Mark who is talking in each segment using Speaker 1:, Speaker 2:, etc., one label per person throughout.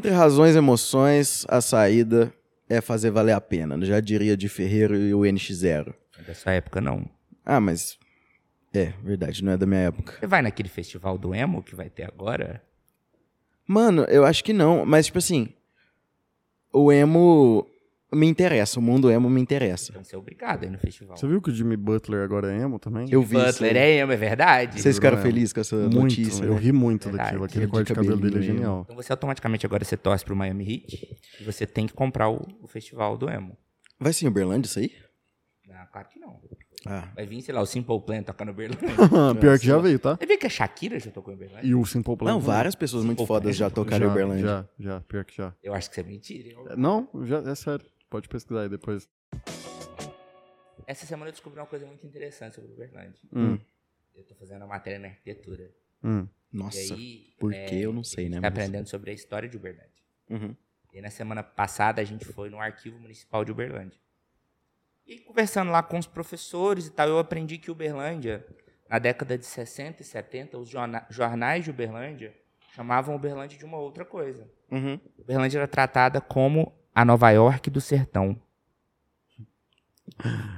Speaker 1: Entre razões e emoções, a saída é fazer valer a pena. Já diria de Ferreiro e o NX0.
Speaker 2: Dessa época, não.
Speaker 1: Ah, mas. É, verdade, não é da minha época.
Speaker 2: Você vai naquele festival do emo que vai ter agora?
Speaker 1: Mano, eu acho que não, mas tipo assim. O emo me interessa, o mundo emo me interessa.
Speaker 2: Então você é obrigado a ir no festival.
Speaker 3: Você viu que o Jimmy Butler agora é emo também?
Speaker 1: Eu vi.
Speaker 2: Butler
Speaker 1: aí.
Speaker 2: é emo, é verdade?
Speaker 1: Vocês ficaram
Speaker 3: É.
Speaker 1: felizes com essa
Speaker 3: muito.
Speaker 1: notícia?
Speaker 3: eu
Speaker 1: né?
Speaker 3: ri muito
Speaker 2: Verdade.
Speaker 3: daquilo. Aquele corte de cabelo dele é genial.
Speaker 2: Então você automaticamente agora você torce pro Miami Heat e você tem que comprar o, o festival do emo.
Speaker 1: Vai ser em Uberlândia isso aí?
Speaker 2: Ah, claro que não.
Speaker 1: Ah.
Speaker 2: Vai vir, sei lá, o Simple Plan tocar no Berlândia.
Speaker 3: Pior que já veio, tá?
Speaker 2: Você vê que a Shakira já tocou em Berlândia?
Speaker 3: E o Simple Plan.
Speaker 1: Não, várias pessoas muito
Speaker 2: Pô,
Speaker 1: fodas já tocaram em
Speaker 3: já,
Speaker 1: Uberlândia.
Speaker 3: Já, já, pior que já.
Speaker 2: Eu acho que isso é mentira. hein?
Speaker 3: Não, já, é sério. Pode pesquisar aí depois.
Speaker 2: Essa semana eu descobri uma coisa muito interessante sobre Uberlândia.
Speaker 3: Hum,
Speaker 2: Eu tô fazendo uma matéria na arquitetura.
Speaker 3: hum.
Speaker 1: Nossa,
Speaker 2: e aí,
Speaker 1: por
Speaker 2: é,
Speaker 1: que eu não sei, né?
Speaker 2: tá
Speaker 1: mas-
Speaker 2: aprendendo sobre a história de Uberlândia.
Speaker 1: Uhum.
Speaker 2: E na semana passada a gente foi no Arquivo Municipal de Uberlândia. E conversando lá com os professores e tal, eu aprendi que Uberlândia, na década de 60 e 70, os jorna- jornais de Uberlândia chamavam Uberlândia de uma outra coisa.
Speaker 1: Uhum.
Speaker 2: Uberlândia era tratada como a Nova York do sertão.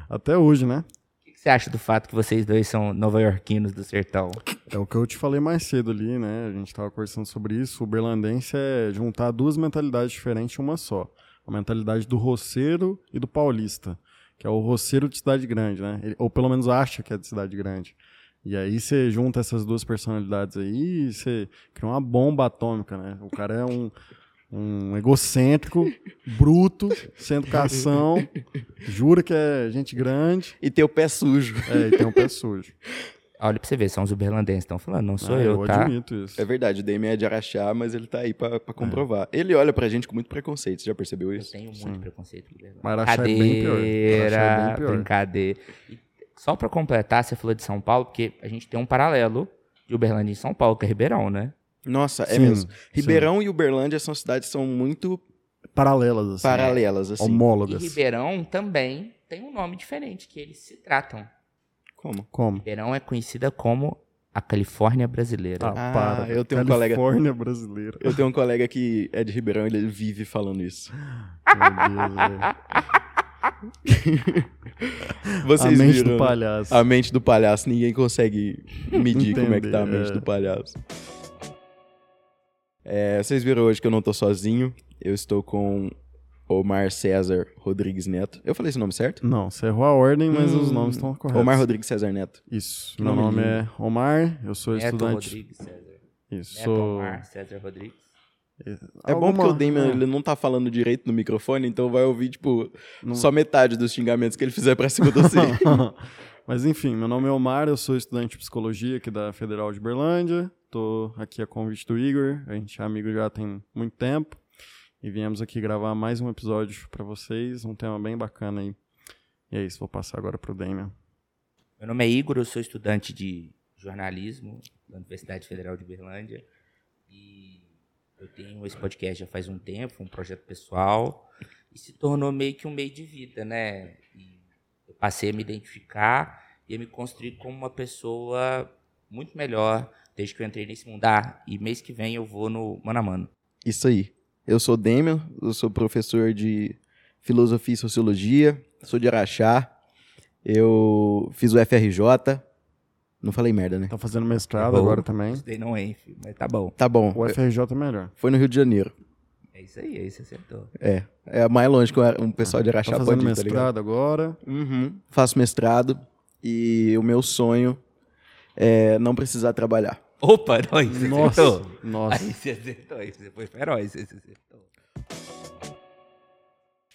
Speaker 3: Até hoje, né?
Speaker 2: O que você acha do fato que vocês dois são nova-iorquinos do sertão?
Speaker 3: É o que eu te falei mais cedo ali, né? A gente tava conversando sobre isso. O berlandense é juntar duas mentalidades diferentes em uma só. A mentalidade do roceiro e do paulista, que é o roceiro de cidade grande, né? Ele- ou pelo menos acha que é de cidade grande. E aí você junta essas duas personalidades aí e você cria uma bomba atômica, né? O cara é um, um egocêntrico, bruto, sem educação, jura que é gente grande,
Speaker 1: E ter o pé sujo.
Speaker 3: é, e tem um pé sujo.
Speaker 2: Olha pra você ver, são os uberlandenses que estão falando, não sou
Speaker 3: Ah,
Speaker 2: eu, tá?
Speaker 3: admito isso.
Speaker 1: É verdade, o Damian é de Araxá, mas ele tá aí pra, pra comprovar. Ele olha pra gente com muito preconceito, você já percebeu
Speaker 2: Eu
Speaker 1: isso?
Speaker 2: tenho muito preconceito com Uberlândia.
Speaker 3: Mas Araxá é bem pior. Araxá é
Speaker 2: Brincadeira,
Speaker 3: bem pior.
Speaker 2: brincadeira. E só pra completar, você falou de São Paulo, porque a gente tem um paralelo de Uberlândia em São Paulo, que é Ribeirão, né?
Speaker 1: Nossa, é
Speaker 3: Sim,
Speaker 1: mesmo.
Speaker 3: sim.
Speaker 1: Ribeirão e Uberlândia são cidades que são muito
Speaker 3: Paralelas, assim.
Speaker 1: paralelas, assim.
Speaker 2: E
Speaker 3: Homólogas.
Speaker 2: Ribeirão também tem um nome diferente, que eles se tratam.
Speaker 1: Como?
Speaker 3: Como?
Speaker 2: Ribeirão é conhecida como a Califórnia brasileira.
Speaker 3: Ah,
Speaker 1: Ah,
Speaker 3: para.
Speaker 1: eu tenho um colega-
Speaker 3: Califórnia brasileira.
Speaker 1: Eu tenho um colega que é de Ribeirão e ele vive falando isso.
Speaker 3: Meu Deus, velho.
Speaker 1: Vocês
Speaker 3: A mente
Speaker 1: viram,
Speaker 3: do
Speaker 1: né?
Speaker 3: palhaço.
Speaker 1: A mente do palhaço, ninguém consegue medir como é que tá a mente
Speaker 3: é.
Speaker 1: do palhaço. É, vocês viram hoje que eu não tô sozinho. Eu estou com Omar César Rodrigues Neto. Eu falei esse nome certo?
Speaker 3: Não, você errou a ordem, mas os
Speaker 1: Hum,
Speaker 3: nomes estão corretos.
Speaker 1: Omar Rodrigues César Neto.
Speaker 3: Isso.
Speaker 1: Que
Speaker 3: Meu
Speaker 1: nome
Speaker 3: nome é Omar, eu sou
Speaker 2: Neto
Speaker 3: estudante.
Speaker 2: Rodrigues César.
Speaker 3: Isso,
Speaker 2: Neto
Speaker 3: sou.
Speaker 2: Omar César Rodrigues.
Speaker 1: É bom porque o Damian
Speaker 3: é.
Speaker 1: ele não tá falando direito no microfone, então vai ouvir, tipo,
Speaker 3: Não-
Speaker 1: só metade dos xingamentos que ele fizer pra cima de você.
Speaker 3: Mas enfim, meu nome é Omar, eu sou estudante de psicologia aqui da Federal de Berlândia. Tô aqui a convite do Igor, a gente é amigo já tem muito tempo. E viemos aqui gravar mais um episódio pra vocês, um tema bem bacana aí. E é isso, vou passar agora pro Damian.
Speaker 2: Meu nome é Igor, eu sou estudante de jornalismo da Universidade Federal de Berlândia. E eu tenho esse podcast já faz um tempo, um projeto pessoal. E se tornou meio que um meio de vida, né? Passei a me identificar e a me construir como uma pessoa muito melhor desde que eu entrei nesse mundo. Ah, e mês que vem eu vou no Mano a Mano.
Speaker 1: Isso aí. Eu sou Damian, eu sou professor de filosofia e sociologia, sou de Araxá. Eu fiz o FRJ. Não falei merda, né?
Speaker 3: Tá fazendo mestrado
Speaker 2: Errou.
Speaker 3: agora também.
Speaker 2: Estudei não enfe, mas tá bom.
Speaker 1: Tá bom.
Speaker 3: O FRJ é melhor.
Speaker 1: Foi no Rio de Janeiro.
Speaker 2: É isso aí, aí você acertou.
Speaker 1: É. É mais longe que um pessoal de
Speaker 3: Tá
Speaker 1: Araxá
Speaker 3: fazendo
Speaker 1: pode ir, tá ligado?
Speaker 3: mestrado agora.
Speaker 1: Uhum. Faço mestrado e o meu sonho é não precisar trabalhar.
Speaker 2: Opa, não, aí você
Speaker 3: Nossa,
Speaker 2: acertou.
Speaker 3: nossa.
Speaker 2: Aí você acertou, aí você foi feroz, aí você acertou.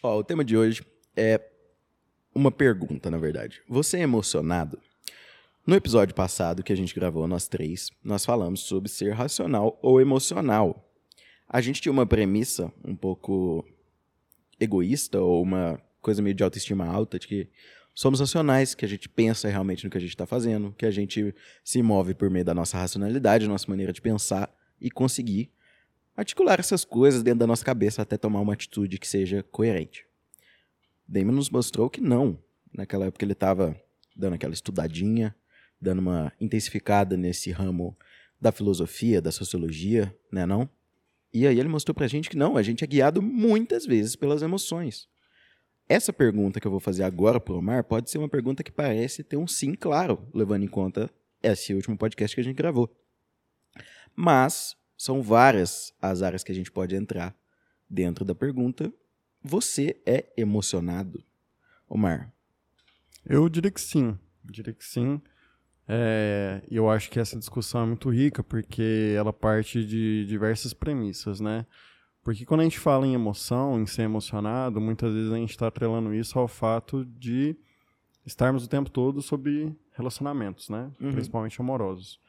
Speaker 1: Ó, o tema de hoje é uma pergunta, na verdade. Você é emocionado? No episódio passado que a gente gravou, nós três, nós falamos sobre ser racional ou emocional. A gente tinha uma premissa um pouco egoísta ou uma coisa meio de autoestima alta de que somos racionais, que a gente pensa realmente no que a gente está fazendo, que a gente se move por meio da nossa racionalidade, nossa maneira de pensar e conseguir articular essas coisas dentro da nossa cabeça até tomar uma atitude que seja coerente. Damon nos mostrou que não. Naquela época ele estava dando aquela estudadinha, dando uma intensificada nesse ramo da filosofia, da sociologia, né não? E aí ele mostrou pra gente que não, a gente é guiado muitas vezes pelas emoções. Essa pergunta que eu vou fazer agora pro Omar pode ser uma pergunta que parece ter um sim claro, levando em conta esse último podcast que a gente gravou. Mas são várias as áreas que a gente pode entrar dentro da pergunta. Você é emocionado? Omar,
Speaker 3: Eu diria que sim. Eu diria que sim. É, eu acho que essa discussão é muito rica porque ela parte de diversas premissas, né? Porque quando a gente fala em emoção, em ser emocionado, muitas vezes a gente está atrelando isso ao fato de estarmos o tempo todo sobre relacionamentos, né?
Speaker 1: Uhum.
Speaker 3: Principalmente amorosos.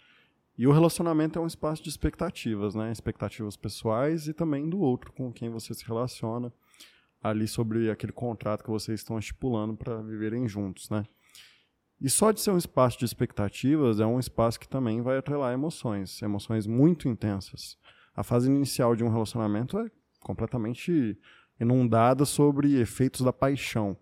Speaker 3: E o relacionamento é um espaço de expectativas, né? Expectativas pessoais e também do outro com quem você se relaciona ali sobre aquele contrato que vocês estão estipulando para viverem juntos, né? E só de ser um espaço de expectativas é um espaço que também vai atrelar emoções, emoções muito intensas. A fase inicial de um relacionamento é completamente inundada sobre efeitos da paixão.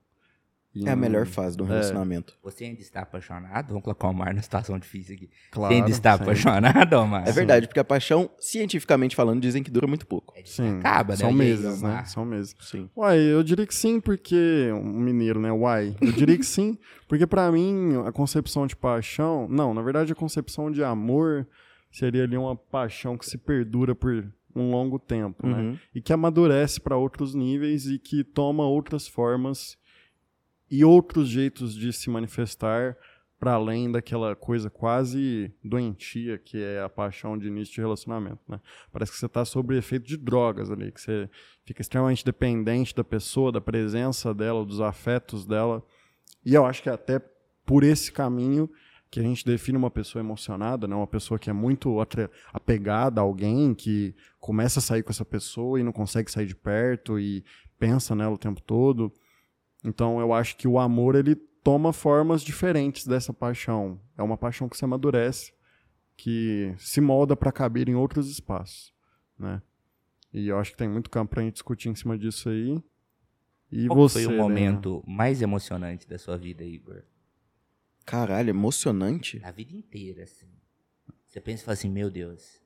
Speaker 1: É a melhor fase do relacionamento.
Speaker 2: Você ainda está apaixonado? Vamos colocar o Omar na situação difícil aqui.
Speaker 3: Claro,
Speaker 2: Você ainda está
Speaker 3: sempre.
Speaker 2: apaixonado, Omar?
Speaker 1: É verdade, porque a paixão, cientificamente falando, dizem que dura muito pouco.
Speaker 3: Sim,
Speaker 2: Acaba, né?
Speaker 3: são
Speaker 2: E aí,
Speaker 3: meses, né? São meses.
Speaker 1: Sim.
Speaker 3: Uai, eu diria que sim, porque. Um mineiro, né? Uai. Eu diria que sim, porque pra mim a concepção de paixão. Não, na verdade a concepção de amor seria ali uma paixão que se perdura por um longo tempo, né?
Speaker 1: Uhum.
Speaker 3: E que amadurece pra outros níveis e que toma outras formas e outros jeitos de se manifestar para além daquela coisa quase doentia que é a paixão de início de relacionamento, né? Parece que você está sob efeito de drogas ali, que você fica extremamente dependente da pessoa, da presença dela, dos afetos dela. E eu acho que é até por esse caminho que a gente define uma pessoa emocionada, né? Uma pessoa que é muito apegada a alguém, que começa a sair com essa pessoa e não consegue sair de perto e pensa nela o tempo todo. Então eu acho que o amor ele toma formas diferentes dessa paixão. É uma paixão que se amadurece, que se molda para caber em outros espaços, né? E eu acho que tem muito campo pra gente discutir em cima disso aí. E
Speaker 2: Qual
Speaker 3: você,
Speaker 2: foi o
Speaker 3: né?
Speaker 2: momento mais emocionante da sua vida, Igor?
Speaker 1: Caralho, emocionante.
Speaker 2: Da vida inteira, assim. Você pensa e fala assim, meu Deus.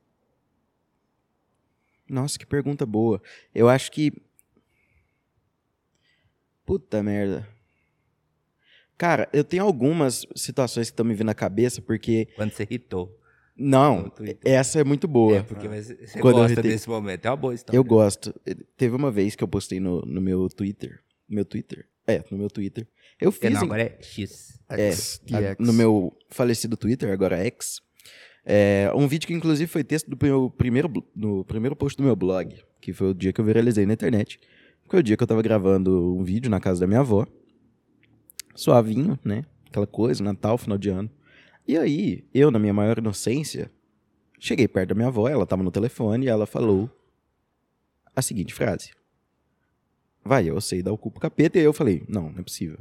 Speaker 1: Nossa, que pergunta boa. Eu acho que. Puta merda. Cara, eu tenho algumas situações que estão me vindo na cabeça, porque.
Speaker 2: Quando você irritou.
Speaker 1: Não, essa é muito boa.
Speaker 2: É, porque você
Speaker 1: Quando
Speaker 2: gosta desse momento. É uma boa história.
Speaker 1: Eu gosto. Teve uma vez que eu postei no, no meu Twitter. Meu Twitter? É, no meu Twitter. Eu
Speaker 2: É,
Speaker 1: fiz.
Speaker 2: não,
Speaker 1: em-
Speaker 2: agora é X.
Speaker 1: É,
Speaker 3: X,
Speaker 1: a-
Speaker 3: TX.
Speaker 1: no meu falecido Twitter, agora X. É, um vídeo que inclusive foi texto do meu primeiro, no primeiro post do meu blog, que foi o dia que eu viralizei na internet. Foi o dia que eu tava gravando um vídeo na casa da minha avó. Suavinho, né? Aquela coisa, Natal, final de ano. E aí, eu, na minha maior inocência, cheguei perto da minha avó, ela tava no telefone e ela falou a seguinte frase. Vai, eu sei dar o cu pro capeta. E aí eu falei, não, não é possível.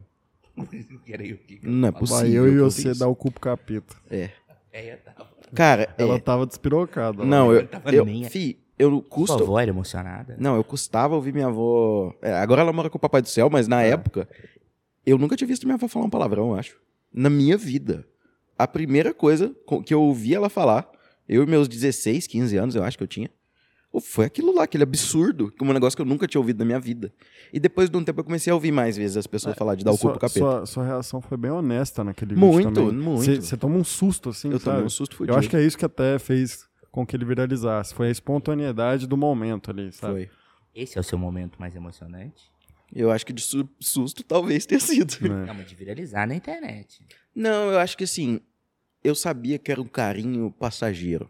Speaker 1: Não é
Speaker 3: Vai
Speaker 1: possível.
Speaker 3: eu
Speaker 1: que
Speaker 3: e
Speaker 1: eu
Speaker 3: você dar o cu pro capeta.
Speaker 2: É, eu tava.
Speaker 1: Cara,
Speaker 3: Ela
Speaker 1: é,
Speaker 3: tava despirocada.
Speaker 1: Não,
Speaker 2: eu
Speaker 1: eu,
Speaker 2: tava
Speaker 1: eu,
Speaker 2: nem-
Speaker 1: fi, eu
Speaker 2: Sua
Speaker 1: custo,
Speaker 2: avó era emocionada?
Speaker 1: não, eu custava ouvir minha avó, é, agora ela mora com o papai do céu, mas
Speaker 2: É.
Speaker 1: na época, eu nunca tinha visto minha avó falar um palavrão, eu acho, na minha vida. A primeira coisa co- que eu ouvi ela falar, eu e meus 16, 15 anos, eu acho que eu tinha, foi aquilo lá, aquele absurdo, é um negócio que eu nunca tinha ouvido na minha vida. E depois de um tempo eu comecei a ouvir mais vezes as pessoas falar de dar o cu
Speaker 3: sua,
Speaker 1: pro capeta.
Speaker 3: Sua, sua reação foi bem honesta naquele
Speaker 1: Muito,
Speaker 3: vídeo também.
Speaker 1: muito.
Speaker 3: Você- Você toma um susto, assim,
Speaker 1: eu
Speaker 3: sabe?
Speaker 1: tomei um susto fudido.
Speaker 3: Eu acho que é isso que até fez com que ele viralizasse. Foi a espontaneidade do momento ali, sabe?
Speaker 1: Foi.
Speaker 2: Esse é o seu momento mais emocionante?
Speaker 1: Eu acho que de su- susto talvez tenha sido.
Speaker 3: Né?
Speaker 2: Não, mas de viralizar na internet.
Speaker 1: Não, eu acho que assim, eu sabia que era um carinho passageiro.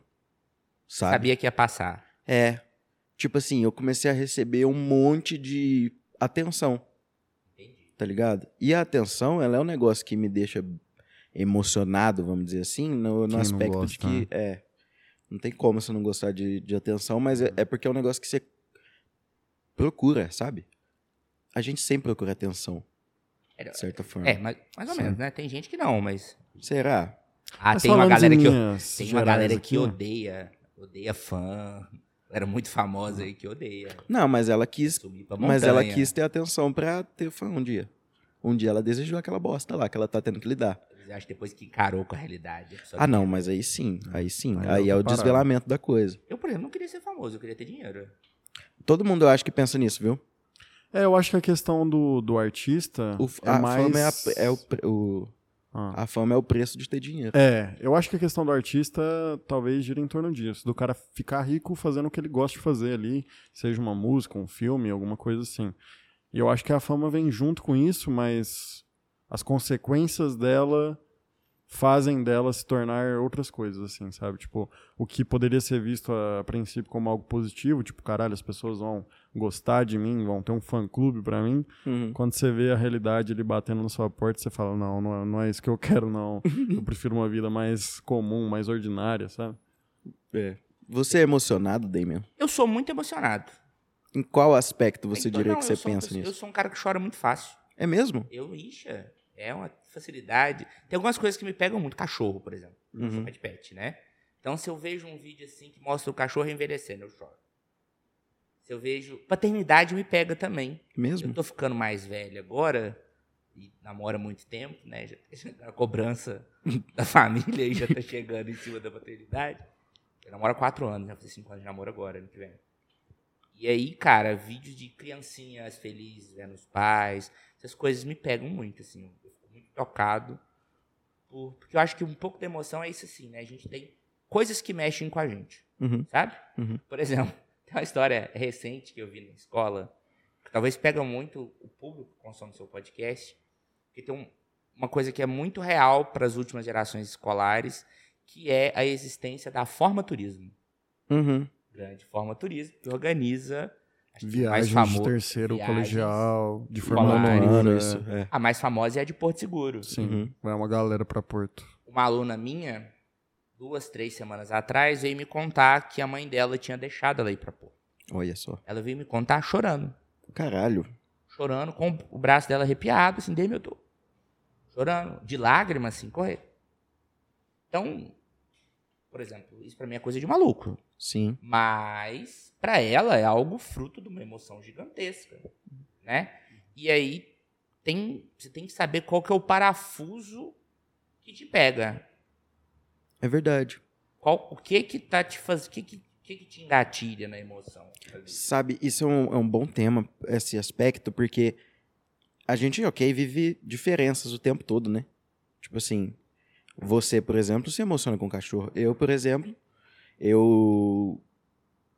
Speaker 1: Sabe?
Speaker 2: Sabia que ia passar.
Speaker 1: É. Tipo assim, eu comecei a receber um monte de atenção. Tá ligado? E a atenção, ela é um negócio que me deixa emocionado, vamos dizer assim, no, no aspecto de
Speaker 3: gosta,
Speaker 1: que.
Speaker 3: né?
Speaker 1: É. Não tem como você não gostar de, de atenção, mas é, é porque é um negócio que você procura, sabe? A gente sempre procura atenção,
Speaker 2: Era-
Speaker 1: de certa forma.
Speaker 2: É, mas, mais ou
Speaker 3: Sim.
Speaker 2: menos, né? Tem gente que não, mas.
Speaker 1: Será?
Speaker 2: Ah,
Speaker 3: Mas
Speaker 2: tem uma galera que. Tem uma galera
Speaker 3: aqui,
Speaker 2: que odeia. Odeia fã. Era muito famosa aí que odeia.
Speaker 1: Não, mas ela quis Mas ela quis ter atenção pra ter fã um dia. Um dia ela desejou aquela bosta lá que ela tá tendo que lidar.
Speaker 2: Eu acho que depois que encarou com a realidade. a
Speaker 1: Ah, não, mas aí sim, aí sim.
Speaker 3: Aí é
Speaker 1: Aí é o
Speaker 3: parada.
Speaker 1: desvelamento da coisa.
Speaker 2: Eu, por exemplo, não queria ser famoso, eu queria ter dinheiro.
Speaker 1: Todo mundo eu acho que pensa nisso, viu?
Speaker 3: É, eu acho que a questão do, do artista
Speaker 1: O,
Speaker 3: é
Speaker 1: a
Speaker 3: mais...
Speaker 1: fama é, a- é o, o-
Speaker 3: Ah.
Speaker 1: a fama é o preço de ter dinheiro.
Speaker 3: É, eu acho que a questão do artista talvez gira em torno disso, do cara ficar rico fazendo o que ele gosta de fazer ali, seja uma música, um filme, alguma coisa assim. E eu acho que a fama vem junto com isso, mas as consequências dela fazem dela se tornar outras coisas, assim, sabe? Tipo, o que poderia ser visto a, princípio como algo positivo, tipo, caralho, as pessoas vão gostar de mim, vão ter um fã-clube pra mim,
Speaker 1: Uhum.
Speaker 3: quando você vê a realidade ele batendo na sua porta, você fala, não, não é, não é isso que eu quero, não. Eu prefiro uma vida mais comum, mais ordinária, sabe?
Speaker 1: É. Você é emocionado, Damian?
Speaker 2: Eu sou muito emocionado.
Speaker 1: Em qual aspecto você
Speaker 2: Então,
Speaker 1: diria
Speaker 2: não,
Speaker 1: que você pensa
Speaker 2: pessoa- Eu
Speaker 1: nisso?
Speaker 2: sou um cara que chora muito fácil.
Speaker 1: É mesmo?
Speaker 2: Eu, ixa, é uma facilidade. Tem algumas coisas que me pegam muito. Cachorro, por exemplo.
Speaker 1: Uhum.
Speaker 2: sou pet pet, né? Então, se eu vejo um vídeo assim que mostra o cachorro envelhecendo, eu choro. Se eu vejo... Paternidade me pega também.
Speaker 1: Mesmo?
Speaker 2: Eu tô ficando mais velho agora, e namora muito tempo, né? Já tá a cobrança da família aí já tá chegando em cima da paternidade. Eu namoro há quatro anos, já fazer cinco anos de namoro agora, ano que vem. E aí, cara, vídeos de criancinhas felizes vendo os pais, essas coisas me pegam muito, assim. Tocado. por- porque eu acho que um pouco da emoção é isso, assim, né? A gente tem coisas que mexem com a gente
Speaker 1: Uhum.
Speaker 2: sabe?
Speaker 1: Uhum.
Speaker 2: Por exemplo, tem uma história recente que eu vi na escola, que talvez pega muito o público que consome seu podcast, que tem um- uma coisa que é muito real para as últimas gerações escolares, que é a existência da Forma Turismo.
Speaker 1: Uhum.
Speaker 2: Grande Forma Turismo, que organiza
Speaker 3: Viagens
Speaker 2: mais
Speaker 3: de terceiro
Speaker 2: viagens.
Speaker 3: colegial, de formatura.
Speaker 1: Ano, isso. É.
Speaker 2: A mais famosa é a de Porto Seguro.
Speaker 3: Sim,
Speaker 1: Uhum.
Speaker 3: vai uma galera pra Porto.
Speaker 2: Uma aluna minha, duas, três semanas atrás, veio me contar que a mãe dela tinha deixado ela ir para Porto.
Speaker 1: Olha só.
Speaker 2: Ela veio me contar chorando.
Speaker 1: Caralho.
Speaker 2: chorando, com o braço dela arrepiado, assim, Demi, eu tô chorando, de lágrimas, assim, correr. Então, por exemplo, isso pra mim é coisa de maluco.
Speaker 1: Sim.
Speaker 2: Mas, pra ela, é algo fruto de uma emoção gigantesca, né? E aí, tem, você tem que saber qual que é o parafuso que te pega.
Speaker 1: É verdade.
Speaker 2: Qual, o que que tá te fazendo, o que que, que que te engatilha na emoção?
Speaker 1: Sabe, isso é um, é um bom tema, esse aspecto, porque a gente, ok, vive diferenças o tempo todo, né? Tipo assim, você, por exemplo, se emociona com cachorro. Eu, por exemplo, eu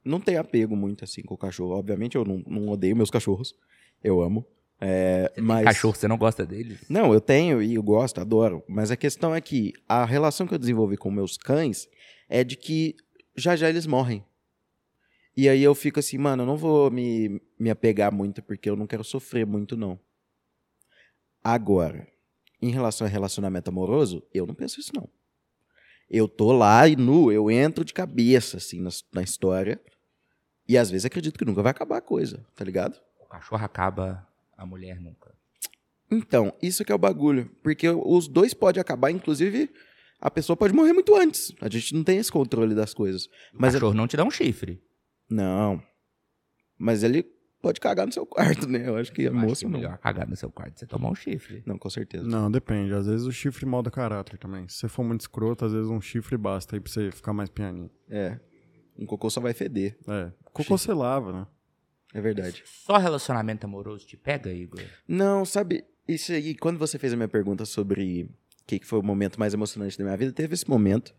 Speaker 1: não tenho apego muito assim com o cachorro. Obviamente, eu não, não odeio meus cachorros. Eu amo. É, mas...
Speaker 2: cachorro, você não gosta deles?
Speaker 1: Não, eu tenho e eu gosto, adoro. Mas a questão é que a relação que eu desenvolvi com meus cães é de que já já eles morrem. E aí eu fico assim, mano, eu não vou me, me apegar muito porque eu não quero sofrer muito, não. Agora, em relação a relacionamento amoroso, eu não penso isso, não. Eu tô lá e nu, eu entro de cabeça, assim, na, na história. E às vezes acredito que nunca vai acabar a coisa, tá ligado?
Speaker 2: O cachorro acaba, a mulher nunca.
Speaker 1: Então, isso que é o bagulho. Porque os dois podem acabar, inclusive, a pessoa pode morrer muito antes. A gente não tem esse controle das coisas.
Speaker 2: O
Speaker 1: Mas
Speaker 2: cachorro não te dá um chifre.
Speaker 1: Não. Mas ele pode cagar no seu quarto, né? Eu acho que a
Speaker 2: Eu acho
Speaker 1: moça
Speaker 2: que é
Speaker 1: não.
Speaker 2: melhor cagar no seu quarto você tomar um chifre.
Speaker 1: Não, com certeza.
Speaker 3: Não, depende. Às vezes o chifre molda caráter também. Se você for muito escroto, às vezes um chifre basta aí pra você ficar mais pianinho.
Speaker 1: É. Um cocô só vai feder.
Speaker 3: É. Cocô você lava, né?
Speaker 1: É verdade.
Speaker 2: Só relacionamento amoroso te pega, Igor?
Speaker 1: Não, sabe, isso aí, quando você fez a minha pergunta sobre o que, que foi o momento mais emocionante da minha vida, teve esse momento.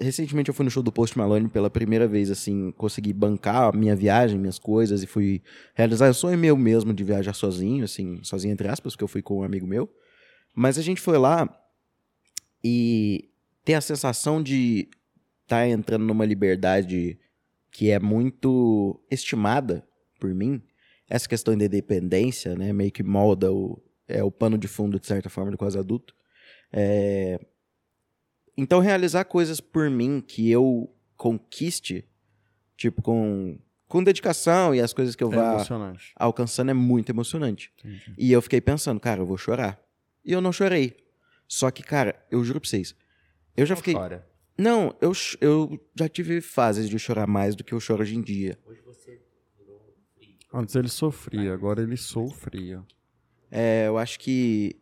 Speaker 1: Recentemente eu fui no show do Post Malone pela primeira vez, assim, consegui bancar a minha viagem, minhas coisas, e fui realizar o sonho meu mesmo de viajar sozinho, assim, sozinho entre aspas, porque eu fui com um amigo meu. Mas a gente foi lá e ter a sensação de estar tá entrando numa liberdade que é muito estimada por mim, essa questão da independência, né, meio que molda o, é, o pano de fundo, de certa forma, do quase adulto. É... Então, realizar coisas por mim que eu conquiste, tipo, com, com dedicação e as coisas que eu
Speaker 3: É
Speaker 1: vá alcançando é muito emocionante.
Speaker 3: Entendi.
Speaker 1: E eu fiquei pensando, cara, eu vou chorar. E eu não chorei. Só que, cara, eu juro pra vocês, eu já
Speaker 2: Não
Speaker 1: fiquei...
Speaker 2: chora.
Speaker 1: Não, eu, eu já tive fases de chorar mais do que eu choro hoje em dia.
Speaker 2: Hoje você virou frio.
Speaker 3: Antes ele sofria, agora ele sofria.
Speaker 1: É, eu acho que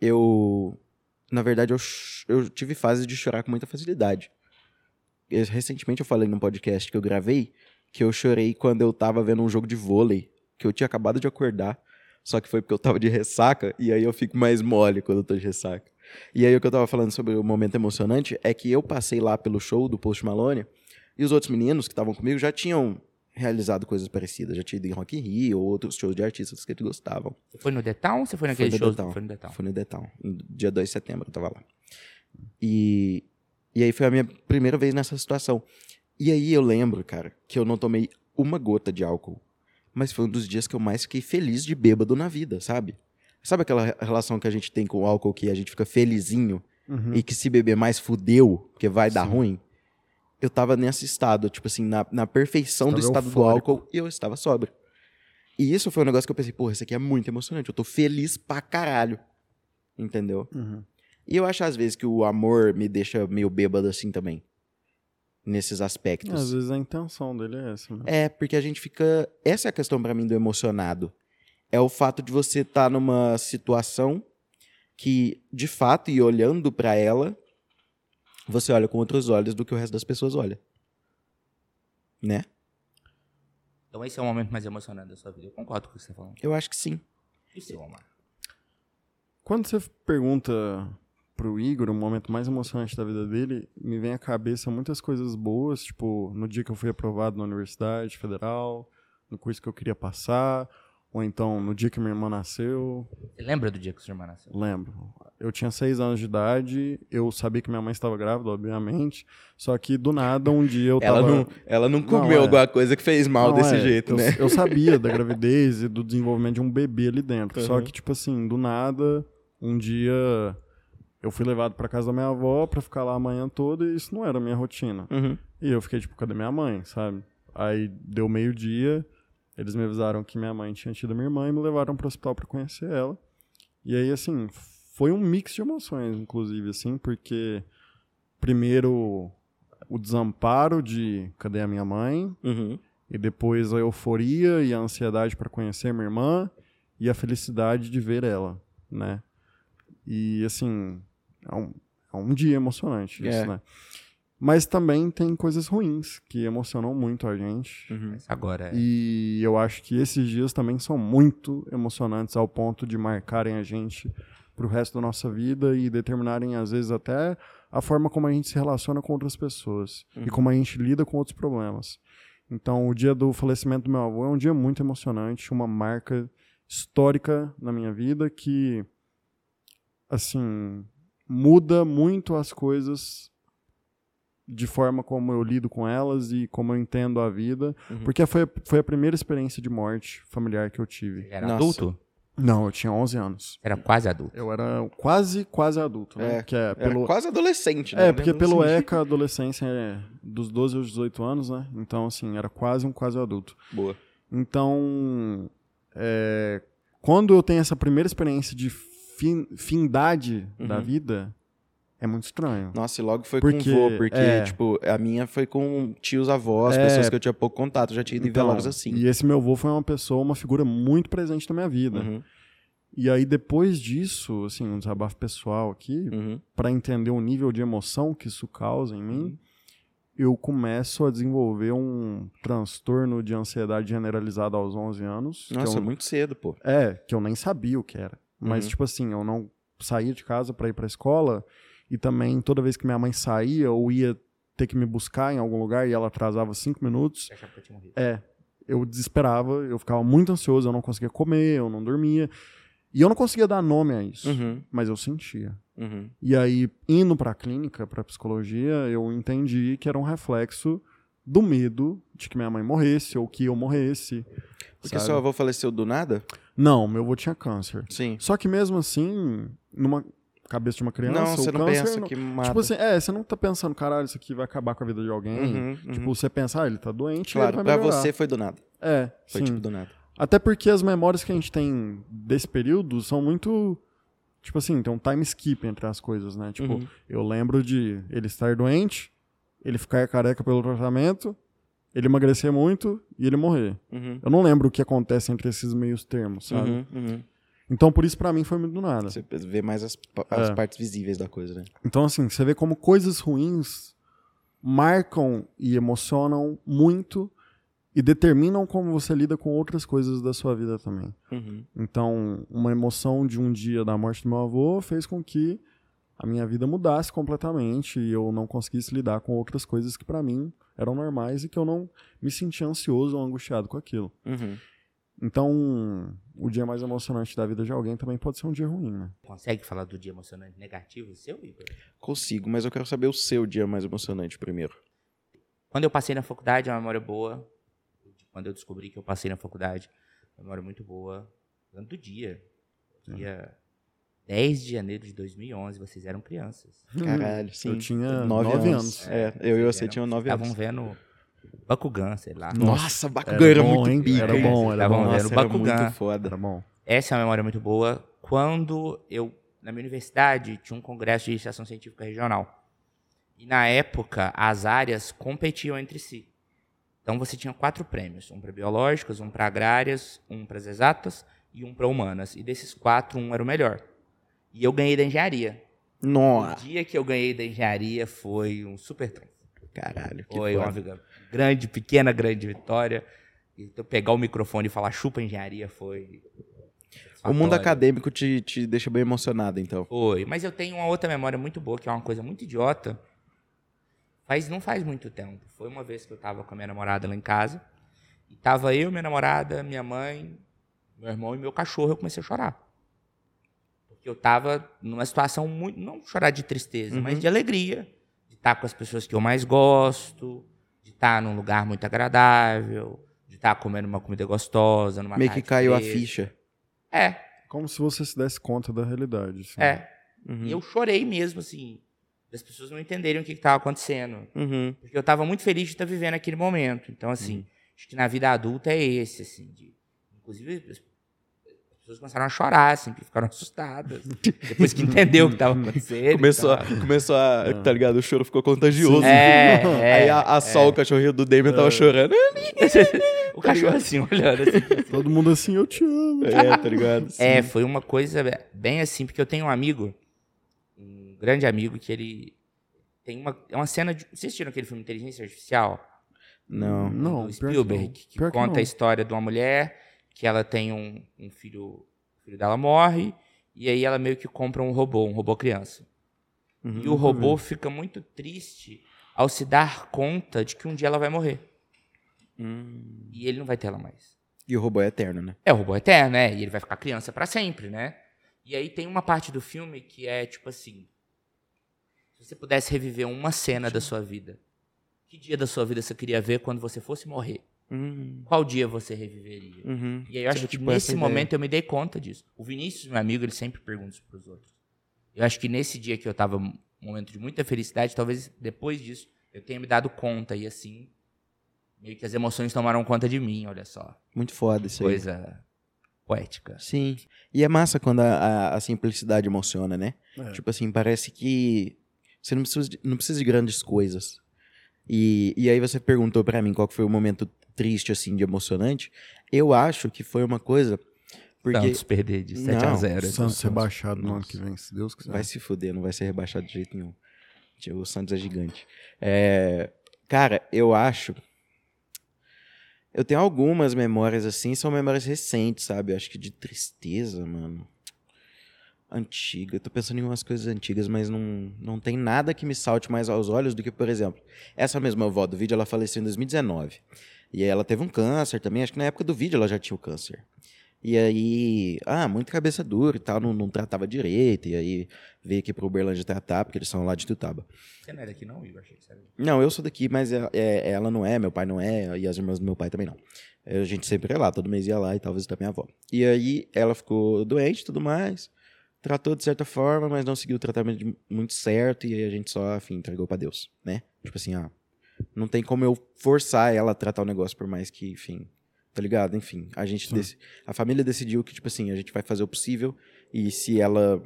Speaker 1: eu na verdade, eu, eu tive fases de chorar com muita facilidade. Recentemente eu falei num podcast que eu gravei que eu chorei quando eu tava vendo um jogo de vôlei, que eu tinha acabado de acordar, só que foi porque eu tava de ressaca, e aí eu fico mais mole quando eu tô de ressaca. E aí o que eu tava falando sobre o momento emocionante é que eu passei lá pelo show do Post Malone, e os outros meninos que estavam comigo já tinham realizado coisas parecidas, já tinha ido em Rock in Rio ou outros shows de artistas que eles gostavam.
Speaker 2: Você foi no The Town ou você foi naquele
Speaker 1: no
Speaker 2: show? Foi no The Town.
Speaker 1: Foi no The Town, em dia 2 de setembro eu tava lá. E, e aí foi a minha primeira vez nessa situação. E aí eu lembro, cara, que eu não tomei uma gota de álcool. Mas foi um dos dias que eu mais fiquei feliz de bêbado na vida, sabe? Sabe aquela re- relação que a gente tem com o álcool que a gente fica felizinho
Speaker 3: Uhum.
Speaker 1: e que se beber mais fudeu, porque vai dar
Speaker 3: Sim.
Speaker 1: ruim? Eu tava nesse estado, tipo assim, na, na perfeição do estado
Speaker 3: eufórico.
Speaker 1: do álcool e eu estava sóbrio. E isso foi um negócio que eu pensei, porra, isso aqui é muito emocionante. Eu tô feliz pra caralho. Entendeu?
Speaker 3: Uhum.
Speaker 1: E eu acho às vezes que o amor me deixa meio bêbado assim também. Nesses aspectos.
Speaker 3: Às vezes a intenção dele é essa. Né?
Speaker 1: É, porque a gente fica. Essa é a questão pra mim do emocionado. É o fato de você estar numa situação que, de fato, e olhando pra ela, você olha com outros olhos do que o resto das pessoas olha. Né?
Speaker 2: Então esse é o momento mais emocionante da sua vida. Eu concordo com o que você tá falando.
Speaker 1: Eu acho que sim.
Speaker 2: E seu, Omar?
Speaker 3: Quando você pergunta pro Igor o momento mais emocionante da vida dele, me vem à cabeça muitas coisas boas, tipo, no dia que eu fui aprovado na Universidade Federal, no curso que eu queria passar, ou então no dia que minha irmã nasceu.
Speaker 2: Você lembra do dia que sua irmã nasceu?
Speaker 3: Lembro. Eu tinha seis anos de idade, eu sabia que minha mãe estava grávida, obviamente, só que do nada um dia eu
Speaker 1: Ela
Speaker 3: tava...
Speaker 1: não, ela não
Speaker 3: Não,
Speaker 1: comeu
Speaker 3: é.
Speaker 1: alguma coisa que fez mal
Speaker 3: Não,
Speaker 1: desse
Speaker 3: é,
Speaker 1: jeito,
Speaker 3: eu,
Speaker 1: né?
Speaker 3: Eu sabia da gravidez e do desenvolvimento de um bebê ali dentro. Só
Speaker 1: Uhum.
Speaker 3: que, tipo assim, do nada, um dia eu fui levado pra casa da minha avó pra ficar lá a manhã toda e isso não era a minha rotina.
Speaker 1: Uhum.
Speaker 3: E eu fiquei, tipo, cadê minha mãe, sabe? Aí deu meio-dia, eles me avisaram que minha mãe tinha tido a minha irmã e me levaram pro hospital pra conhecer ela. E aí, assim, foi um mix de emoções, inclusive, assim, porque primeiro o desamparo de cadê a minha mãe?
Speaker 1: Uhum.
Speaker 3: E depois a euforia e a ansiedade para conhecer minha irmã e a felicidade de ver ela, né? E assim, é um, é um dia emocionante isso,
Speaker 1: É.
Speaker 3: né? Mas também tem coisas ruins que emocionam muito a gente.
Speaker 1: Uhum.
Speaker 2: Agora, é.
Speaker 3: E eu acho que esses dias também são muito emocionantes ao ponto de marcarem a gente pro resto da nossa vida e determinarem, às vezes, até a forma como a gente se relaciona com outras pessoas e como a gente lida com outros problemas. Então, o dia do falecimento do meu avô é um dia muito emocionante, uma marca histórica na minha vida que, assim, muda muito as coisas de forma como eu lido com elas e como eu entendo a vida,
Speaker 1: Uhum.
Speaker 3: porque foi, foi a primeira experiência de morte familiar que eu tive.
Speaker 2: Era
Speaker 1: Nossa.
Speaker 2: adulto?
Speaker 3: Não, eu tinha 11 anos.
Speaker 2: Era quase adulto.
Speaker 3: Eu era quase, quase adulto, né?
Speaker 1: É,
Speaker 3: que é
Speaker 1: Era
Speaker 3: pelo,
Speaker 1: quase adolescente, né?
Speaker 3: é, porque pelo
Speaker 1: assim?
Speaker 3: ECA, a adolescência é dos 12 aos 18 anos, né? Então, assim, era quase um quase adulto.
Speaker 1: Boa.
Speaker 3: Então, é, quando eu tenho essa primeira experiência de fin, findade da
Speaker 1: Uhum.
Speaker 3: vida, é muito estranho.
Speaker 1: Nossa, e logo foi
Speaker 3: Porque,
Speaker 1: com vô, porque,
Speaker 3: é.
Speaker 1: tipo, a minha foi com tios avós,
Speaker 3: É.
Speaker 1: pessoas que eu tinha pouco contato, já tinha ido em
Speaker 3: Então,
Speaker 1: velórios assim.
Speaker 3: E esse meu avô foi uma pessoa, uma figura muito presente na minha vida.
Speaker 1: Uhum,
Speaker 3: E aí, depois disso, assim, um desabafo pessoal aqui,
Speaker 1: uhum,
Speaker 3: para entender o nível de emoção que isso causa em mim, eu começo a desenvolver um transtorno de ansiedade generalizada aos 11 anos.
Speaker 1: Nossa,
Speaker 3: eu,
Speaker 1: muito cedo, pô.
Speaker 3: É, que eu nem sabia o que era. Mas,
Speaker 1: Uhum.
Speaker 3: tipo assim, eu não saía de casa para ir pra escola e também toda vez que minha mãe saía ou ia ter que me buscar em algum lugar e ela atrasava cinco minutos,
Speaker 2: Eu
Speaker 3: é, eu desesperava, eu ficava muito ansioso, eu não conseguia comer, eu não dormia. E eu não conseguia dar nome a isso,
Speaker 1: Uhum,
Speaker 3: mas eu sentia.
Speaker 1: uhum.
Speaker 3: E aí, indo pra clínica, pra psicologia, eu entendi que era um reflexo do medo de que minha mãe morresse ou que eu morresse.
Speaker 1: Porque
Speaker 3: sabe?
Speaker 1: seu avô faleceu do nada?
Speaker 3: Não, meu avô tinha câncer.
Speaker 1: Sim.
Speaker 3: Só que mesmo assim, numa cabeça de uma criança,
Speaker 1: não, você não
Speaker 3: câncer
Speaker 1: pensa
Speaker 3: não-
Speaker 1: que mata.
Speaker 3: Tipo assim, é, você não tá pensando, caralho, isso aqui vai acabar com a vida de alguém.
Speaker 1: Uhum, uhum.
Speaker 3: Tipo, você pensa, ah, ele tá doente,
Speaker 1: claro,
Speaker 3: ele vai
Speaker 1: pra
Speaker 3: melhorar.
Speaker 1: você foi do nada.
Speaker 3: É,
Speaker 1: Foi
Speaker 3: sim.
Speaker 1: tipo do nada.
Speaker 3: Até porque as memórias que a gente tem desse período são muito. Tipo assim, tem um time skip entre as coisas, né? Tipo,
Speaker 1: Uhum.
Speaker 3: eu lembro de ele estar doente, ele ficar careca pelo tratamento, ele emagrecer muito e ele morrer.
Speaker 1: Uhum.
Speaker 3: Eu não lembro o que acontece entre esses meios termos, sabe?
Speaker 1: Uhum, uhum.
Speaker 3: Então, por isso, pra mim, foi muito do nada.
Speaker 1: Você vê mais as, as
Speaker 3: É.
Speaker 1: partes visíveis da coisa, né?
Speaker 3: Então, assim, você vê como coisas ruins marcam e emocionam muito e determinam como você lida com outras coisas da sua vida também.
Speaker 1: Uhum.
Speaker 3: Então, uma emoção de um dia da morte do meu avô fez com que a minha vida mudasse completamente e eu não conseguisse lidar com outras coisas que pra mim eram normais e que eu não me sentia ansioso ou angustiado com aquilo.
Speaker 1: Uhum.
Speaker 3: Então, o dia mais emocionante da vida de alguém também pode ser um dia ruim, né?
Speaker 2: Consegue falar do dia emocionante negativo seu, Igor?
Speaker 1: Consigo, mas eu quero saber o seu dia mais emocionante primeiro.
Speaker 2: Quando eu passei na faculdade, é uma memória boa. Quando eu descobri que eu passei na faculdade, uma memória muito boa. Lembro do dia. Dia 10 de janeiro de 2011, vocês eram crianças.
Speaker 1: Caralho, sim.
Speaker 3: Eu tinha
Speaker 1: nove,
Speaker 3: nove
Speaker 1: anos.
Speaker 3: anos.
Speaker 1: É, eu e você tinham nove
Speaker 2: Estavam
Speaker 1: anos.
Speaker 2: vendo Bakugan, sei lá.
Speaker 1: Nossa, Bakugan
Speaker 3: Era
Speaker 1: era,
Speaker 3: bom,
Speaker 1: muito
Speaker 3: hein?
Speaker 1: pica.
Speaker 3: Era bom, era bom.
Speaker 1: Nossa, era
Speaker 2: Bakugan.
Speaker 1: muito foda.
Speaker 3: Era bom.
Speaker 2: Essa é uma memória muito boa. Quando eu, na minha universidade, tinha um congresso de iniciação científica regional. E na época, as áreas competiam entre si. Então você tinha quatro prêmios: um para biológicas, um para agrárias, um para as exatas e um para humanas. E desses quatro, um era o melhor. E eu ganhei da engenharia. O
Speaker 1: Nossa,
Speaker 2: dia que eu ganhei da engenharia foi um super trunfo.
Speaker 1: caralho. Que
Speaker 2: Foi
Speaker 1: foda.
Speaker 2: uma grande, pequena, grande vitória. E eu pegar o microfone e falar chupa engenharia foi.
Speaker 1: O mundo acadêmico te, te deixa bem emocionado, então.
Speaker 2: Foi. Mas eu tenho uma outra memória muito boa, que é uma coisa muito idiota. Faz, não faz muito tempo. Foi uma vez que eu tava com a minha namorada lá em casa. E tava eu, minha namorada, minha mãe, meu irmão e meu cachorro. Eu comecei a chorar. Porque eu tava numa situação muito. Não chorar de tristeza, mas de alegria. De estar com as pessoas que eu mais gosto. Estar num lugar muito agradável. De estar comendo uma comida gostosa. Numa
Speaker 1: Meio que caiu a ficha.
Speaker 2: É,
Speaker 3: Como se você se desse conta da realidade. assim.
Speaker 2: é.
Speaker 1: Uhum.
Speaker 2: E eu chorei mesmo, assim, das pessoas não entenderem o que estava acontecendo.
Speaker 1: Uhum.
Speaker 2: Porque eu estava muito feliz de estar vivendo aquele momento. Então, assim, acho que na vida adulta é esse, assim. de- inclusive, pessoas começaram a chorar, assim, porque ficaram assustadas. depois que entendeu o que estava acontecendo.
Speaker 1: Começou, a, começou a. Tá ligado? O choro ficou contagioso.
Speaker 2: É, é,
Speaker 1: Aí a, a Sol, o cachorrinho do Damien, tava chorando.
Speaker 2: o cachorro assim, olhando assim.
Speaker 3: Todo mundo assim, eu te amo.
Speaker 1: É, tá ligado?
Speaker 2: É, foi uma coisa bem assim, porque eu tenho um amigo, um grande amigo, que ele tem uma, é uma cena de... Vocês assistiram aquele filme Inteligência Artificial?
Speaker 1: Não.
Speaker 3: Não, que.
Speaker 2: Spielberg, que,
Speaker 3: que
Speaker 2: conta
Speaker 3: não.
Speaker 2: a história de uma mulher que ela tem um, um filho, o filho dela morre, e aí ela meio que compra um robô, um robô criança.
Speaker 1: Uhum.
Speaker 2: E o robô fica muito triste ao se dar conta de que um dia ela vai morrer.
Speaker 1: Hum.
Speaker 2: E ele não vai ter ela mais.
Speaker 1: E o robô é eterno, né?
Speaker 2: É o robô eterno, né? E ele vai ficar criança pra sempre, né? E aí tem uma parte do filme que é tipo assim: se você pudesse reviver uma cena da sua vida, que dia da sua vida você queria ver quando você fosse morrer?
Speaker 1: Hum.
Speaker 2: Qual dia você reviveria?
Speaker 1: Uhum.
Speaker 2: E aí eu acho
Speaker 1: Tipo,
Speaker 2: que
Speaker 1: tipo,
Speaker 2: nesse momento eu me dei conta disso. O Vinícius, meu amigo, ele sempre pergunta isso pros outros. Eu acho que nesse dia que eu tava num momento de muita felicidade, talvez depois disso eu tenha me dado conta e assim, meio que as emoções tomaram conta de mim, olha só.
Speaker 1: Muito foda isso aí.
Speaker 2: Coisa poética.
Speaker 1: Sim. E é massa quando a, a- a simplicidade emociona, né?
Speaker 3: É.
Speaker 1: Tipo assim, parece que você não precisa de, não precisa de grandes coisas. E, e aí você perguntou pra mim qual que foi o momento triste, assim, de emocionante. Eu acho que foi uma coisa... Porque
Speaker 2: Santos perder de 7 a
Speaker 1: Não,
Speaker 2: 0
Speaker 3: Santos rebaixado no ano que vem, se Deus quiser.
Speaker 1: vai se fuder, não vai ser rebaixado de jeito nenhum. O Santos é gigante. É, cara, eu acho... Eu tenho algumas memórias, assim, são memórias recentes, sabe? Eu acho que de tristeza, mano. Antiga. Eu tô pensando em umas coisas antigas, mas não, não tem nada que me salte mais aos olhos do que, por exemplo, essa mesma avó do vídeo, ela faleceu em 2019. E ela teve um câncer também, acho que na época do vídeo ela já tinha o câncer. E aí, ah, muito cabeça dura e tal, não, não tratava direito. E aí veio aqui pro Uberlândia tratar, porque eles são lá de Tutaba.
Speaker 2: Você não é daqui não, Igor? Achei que você era...
Speaker 1: Não, eu sou daqui, mas é- é- ela não é, meu pai não é, e as irmãs do meu pai também não. A gente sempre ia lá, todo mês ia lá e tal, visitar minha avó. E aí ela ficou doente e tudo mais, tratou de certa forma, mas não seguiu o tratamento muito certo, e aí a gente só, enfim, entregou pra Deus, né? Tipo assim, ah, não tem como eu forçar ela a tratar o negócio, por mais que, enfim, tá ligado? Enfim, a gente, dec- a família decidiu que, tipo assim, a gente vai fazer o possível, e se ela,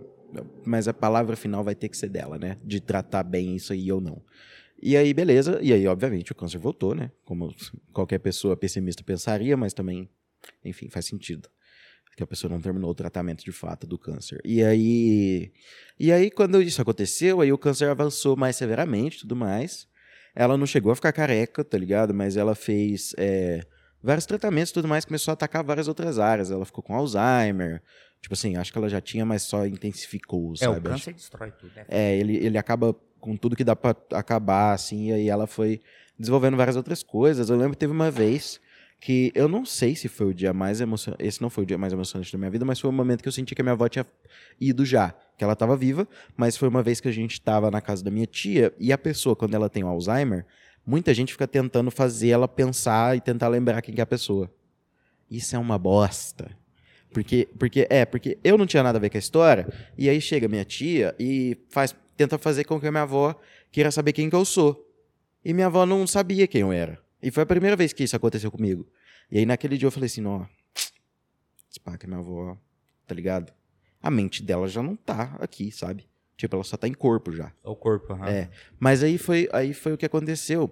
Speaker 1: mas a palavra final vai ter que ser dela, né? De tratar bem isso aí ou não. E aí, beleza. E aí, obviamente, o câncer voltou, né? Como qualquer pessoa pessimista pensaria, mas também, enfim, faz sentido. que a pessoa não terminou o tratamento de fato do câncer. E aí, e aí quando isso aconteceu, aí o câncer avançou mais severamente, tudo mais. Ela não chegou a ficar careca, tá ligado? Mas ela fez é, vários tratamentos e tudo mais, começou a atacar várias outras áreas. Ela ficou com Alzheimer. Tipo assim, acho que ela já tinha, mas só intensificou,
Speaker 2: É,
Speaker 1: sabe?
Speaker 2: o
Speaker 1: Acho-
Speaker 2: câncer destrói tudo, né?
Speaker 1: é, ele, ele acaba com tudo que dá pra acabar, assim, e aí ela foi desenvolvendo várias outras coisas. Eu lembro que teve uma vez que eu não sei se foi o dia mais emocionante. Esse não foi o dia mais emocionante da minha vida, mas foi o momento que eu senti que a minha avó tinha ido já. Que ela tava viva, mas foi uma vez que a gente tava na casa da minha tia, e a pessoa, quando ela tem o Alzheimer, muita gente fica tentando fazer ela pensar e tentar lembrar quem que é a pessoa. Isso é uma bosta. Porque, porque, é, porque eu não tinha nada a ver com a história, e aí chega minha tia e faz, tenta fazer com que a minha avó queira saber quem que eu sou. E minha avó não sabia quem eu era. E foi a primeira vez que isso aconteceu comigo. E aí naquele dia eu falei assim, ó, que a minha avó, tá ligado? A mente dela já não tá aqui, sabe? Tipo, ela só tá em corpo já.
Speaker 2: O corpo, aham.
Speaker 1: É. Mas aí foi, aí foi o que aconteceu.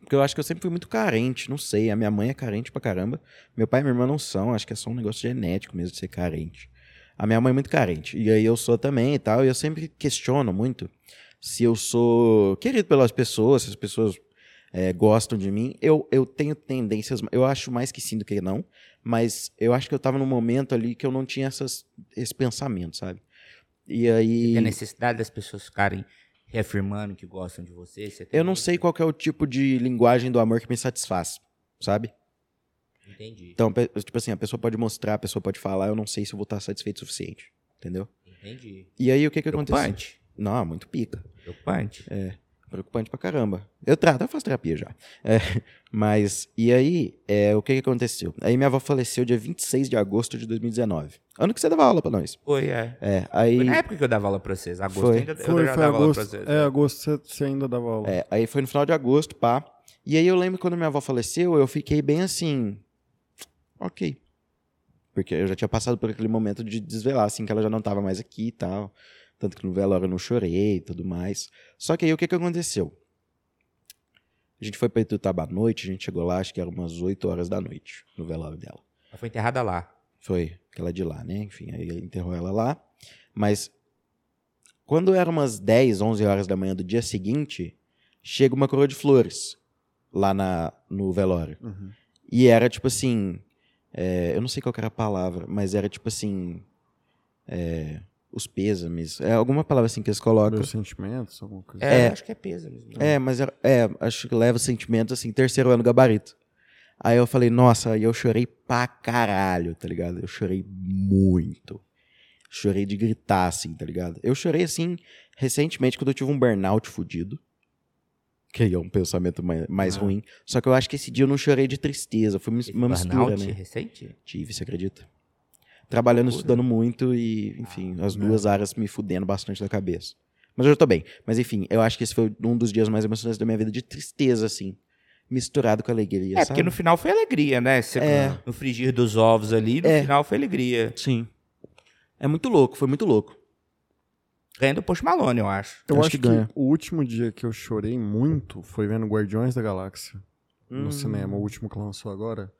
Speaker 1: Porque eu acho que eu sempre fui muito carente, não sei. A minha mãe é carente pra caramba. Meu pai e minha irmã não são, acho que é só um negócio genético mesmo de ser carente. A minha mãe é muito carente. E aí eu sou também e tal. E eu sempre questiono muito se eu sou querido pelas pessoas, se as pessoas é, gostam de mim. Eu, eu tenho tendências, eu acho mais que sim do que não. Mas eu acho que eu tava num momento ali que eu não tinha essas, esse pensamento, sabe? E aí.
Speaker 2: Tem a necessidade das pessoas ficarem reafirmando que gostam de você. você
Speaker 1: Eu não sei qual é o tipo de linguagem do amor que me satisfaz, sabe?
Speaker 2: Entendi.
Speaker 1: Então, tipo assim, a pessoa pode mostrar, a pessoa pode falar, eu não sei se eu vou estar satisfeito o suficiente, entendeu?
Speaker 2: Entendi.
Speaker 1: E aí, o que que aconteceu? Não, muito pica.
Speaker 2: Preocupante.
Speaker 1: Preocupante pra caramba. Eu trato, eu faço terapia já. É, mas, e aí, é, o que que aconteceu? Aí minha avó faleceu dia 26 de agosto de 2019. Ano que você dava aula pra nós.
Speaker 2: Foi, é.
Speaker 1: É, aí...
Speaker 2: Foi na época que eu dava aula pra vocês. Agosto
Speaker 1: Foi.
Speaker 2: ainda eu
Speaker 3: Foi,
Speaker 2: já
Speaker 3: foi
Speaker 2: dava aula pra
Speaker 3: agosto.
Speaker 2: vocês.
Speaker 3: É, agosto você, você ainda dava aula.
Speaker 1: É, aí foi no final de agosto, pá. E aí eu lembro quando minha avó faleceu, eu fiquei bem assim. Ok. Porque eu já tinha passado por aquele momento de desvelar, assim, que ela já não tava mais aqui e tal. Tanto que no velório eu não chorei e tudo mais. Só que aí o que que aconteceu? A gente foi pra Itutaba à noite, a gente chegou lá, acho que era umas 8 horas da noite, no velório dela.
Speaker 2: Ela foi enterrada lá.
Speaker 1: Foi aquela de lá, né? Enfim, aí ele enterrou ela lá. Mas quando era umas 10, 11 horas da manhã do dia seguinte, chega uma coroa de flores lá na, no velório.
Speaker 3: Uhum.
Speaker 1: E era tipo assim. é, eu não sei qual que era a palavra, mas era tipo assim. é, os pêsames. É alguma palavra assim que eles colocam.
Speaker 3: Meus sentimentos, alguma coisa.
Speaker 2: É,
Speaker 1: É.
Speaker 2: acho que é peso mesmo.
Speaker 1: É, mas era- é, acho que leva sentimento assim, terceiro ano gabarito. Aí eu falei, nossa, aí eu chorei pra caralho, tá ligado? Eu chorei muito. Chorei de gritar, assim, tá ligado? Eu chorei, assim, recentemente, quando eu tive um burnout fudido. Que aí é um pensamento mais, mais
Speaker 3: Ah.
Speaker 1: ruim. Só que eu acho que esse dia eu não chorei de tristeza. Foi uma mistura,
Speaker 2: burnout
Speaker 1: né?
Speaker 2: recente?
Speaker 1: Tive, você acredita? Trabalhando,
Speaker 2: Loucura.
Speaker 1: estudando muito e, enfim, as
Speaker 3: é.
Speaker 1: duas áreas me fudendo bastante da cabeça. Mas eu já tô bem. Mas enfim, eu acho que esse foi um dos dias mais emocionantes da minha vida, de tristeza, assim. Misturado com alegria,
Speaker 2: É,
Speaker 1: sabe?
Speaker 2: porque no final foi alegria, né? Você-
Speaker 1: É.
Speaker 2: No frigir dos ovos ali, no
Speaker 1: É.
Speaker 2: final foi alegria.
Speaker 1: Sim. É muito louco, foi muito louco.
Speaker 2: Ganha do Post Malone, eu acho.
Speaker 3: Eu
Speaker 1: Acho
Speaker 3: acho,
Speaker 1: que
Speaker 3: que,
Speaker 1: ganha.
Speaker 3: o último dia que eu chorei muito foi vendo Guardiões da Galáxia
Speaker 1: Hum.
Speaker 3: no cinema, o último que lançou agora.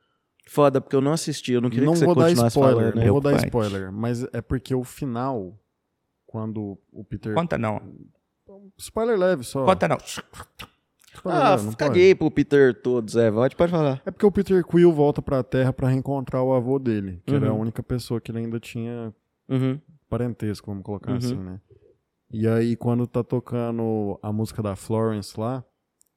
Speaker 1: Foda, porque eu não assisti, eu não queria
Speaker 3: não
Speaker 1: que você
Speaker 3: vou dar
Speaker 1: continuasse
Speaker 3: spoiler,
Speaker 1: falando.
Speaker 3: não
Speaker 1: né?
Speaker 3: vou dar
Speaker 2: Preocupante.
Speaker 3: spoiler, mas é porque o final, quando o Peter.
Speaker 2: Conta não.
Speaker 3: Spoiler leve só.
Speaker 2: Conta não.
Speaker 3: Spoiler
Speaker 1: Ah,
Speaker 3: leve, não pode.
Speaker 1: caguei pro Peter todos, é, pode, pode falar.
Speaker 3: É porque o Peter Quill volta pra Terra pra reencontrar o avô dele, que era a
Speaker 1: Uhum.
Speaker 3: única pessoa que ele ainda tinha
Speaker 1: Uhum.
Speaker 3: parentesco, vamos colocar
Speaker 1: Uhum.
Speaker 3: assim, né? E aí, quando tá tocando a música da Florence lá,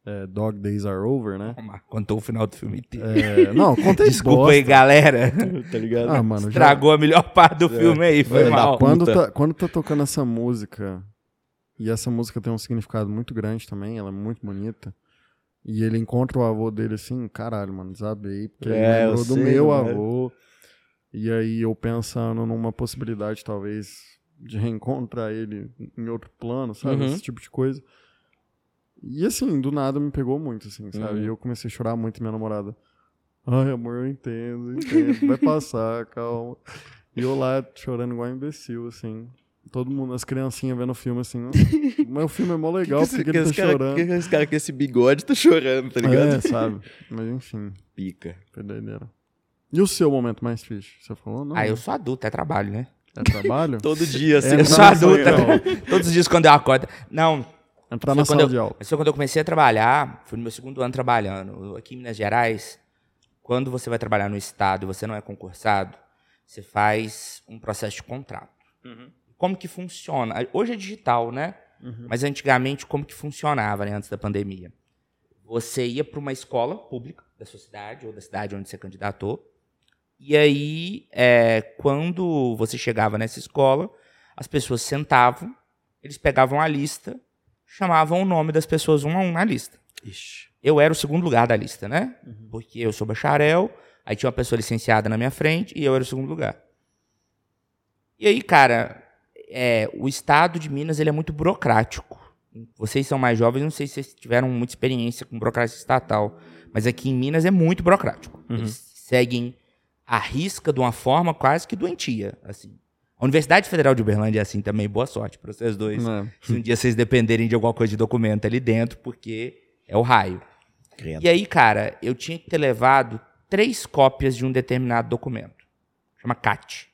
Speaker 3: é, Dog Days Are Over, né?
Speaker 2: Contou o final do filme inteiro.
Speaker 3: É, não, contei
Speaker 2: Desculpa aí, galera.
Speaker 1: tá ligado?
Speaker 3: Ah, mano, já-
Speaker 2: Estragou a melhor parte do filme aí, foi mal.
Speaker 3: quando, tá, quando tá tocando essa música, e essa música tem um significado muito grande também, ela é muito bonita, e ele encontra o avô dele assim, caralho, mano, desabei, porque ele
Speaker 1: É,
Speaker 3: lembrou do
Speaker 1: sei,
Speaker 3: meu
Speaker 1: mano.
Speaker 3: avô. E aí eu pensando numa possibilidade, talvez, de reencontrar ele em outro plano, sabe?
Speaker 1: Uhum.
Speaker 3: Esse tipo de coisa. E assim, do nada me pegou muito, assim, sabe?
Speaker 1: Uhum.
Speaker 3: E eu comecei a chorar muito, e minha namorada. Ai, amor, eu entendo, eu entendo. Vai passar, calma. E eu lá chorando igual um imbecil, assim. Todo mundo, as criancinhas vendo o filme assim. Mas o filme é mó legal,
Speaker 1: Que
Speaker 3: porque
Speaker 1: que
Speaker 3: ele tá
Speaker 1: cara-
Speaker 3: chorando.
Speaker 1: que esse cara com esse bigode tá chorando, tá ligado?
Speaker 3: É, sabe? Mas enfim,
Speaker 1: Pica.
Speaker 3: foi doideira. E o seu momento mais triste? Você falou? Não.
Speaker 2: Ah, eu sou adulto, é trabalho, né?
Speaker 3: É trabalho?
Speaker 1: Todo dia, assim.
Speaker 3: É,
Speaker 2: Eu sou adulto.
Speaker 3: não.
Speaker 2: Todos os dias quando eu acordo. Não,
Speaker 3: Entrar na
Speaker 2: quando
Speaker 3: sala
Speaker 2: eu-
Speaker 3: de aula.
Speaker 2: Mas foi quando eu comecei a trabalhar, foi no meu segundo ano trabalhando. Aqui em Minas Gerais, quando você vai trabalhar no Estado e você não é concursado, você faz um processo de contrato. Como que funciona? Hoje é digital, né? Mas antigamente, como que funcionava né, antes da pandemia? Você ia para uma escola pública da sua cidade ou da cidade onde você candidatou. E aí, é, quando você chegava nessa escola, as pessoas sentavam, eles pegavam a lista, chamavam o nome das pessoas um a um na lista.
Speaker 1: Ixi.
Speaker 2: Eu era o segundo lugar da lista, né? Porque eu sou bacharel, aí tinha uma pessoa licenciada na minha frente e eu era o segundo lugar. E aí, cara, é, o estado de Minas ele é muito burocrático. Vocês são mais jovens, não sei se vocês tiveram muita experiência com burocracia estatal, mas aqui em Minas é muito burocrático. Eles seguem a risca de uma forma quase que doentia, assim. A Universidade Federal de Uberlândia é assim também, boa sorte para vocês dois.
Speaker 3: É.
Speaker 2: Se um dia vocês dependerem de alguma coisa de documento ali dentro, porque é o raio.
Speaker 1: Credo.
Speaker 2: E aí, cara, eu tinha que ter levado três cópias de um determinado documento. Chama CAT.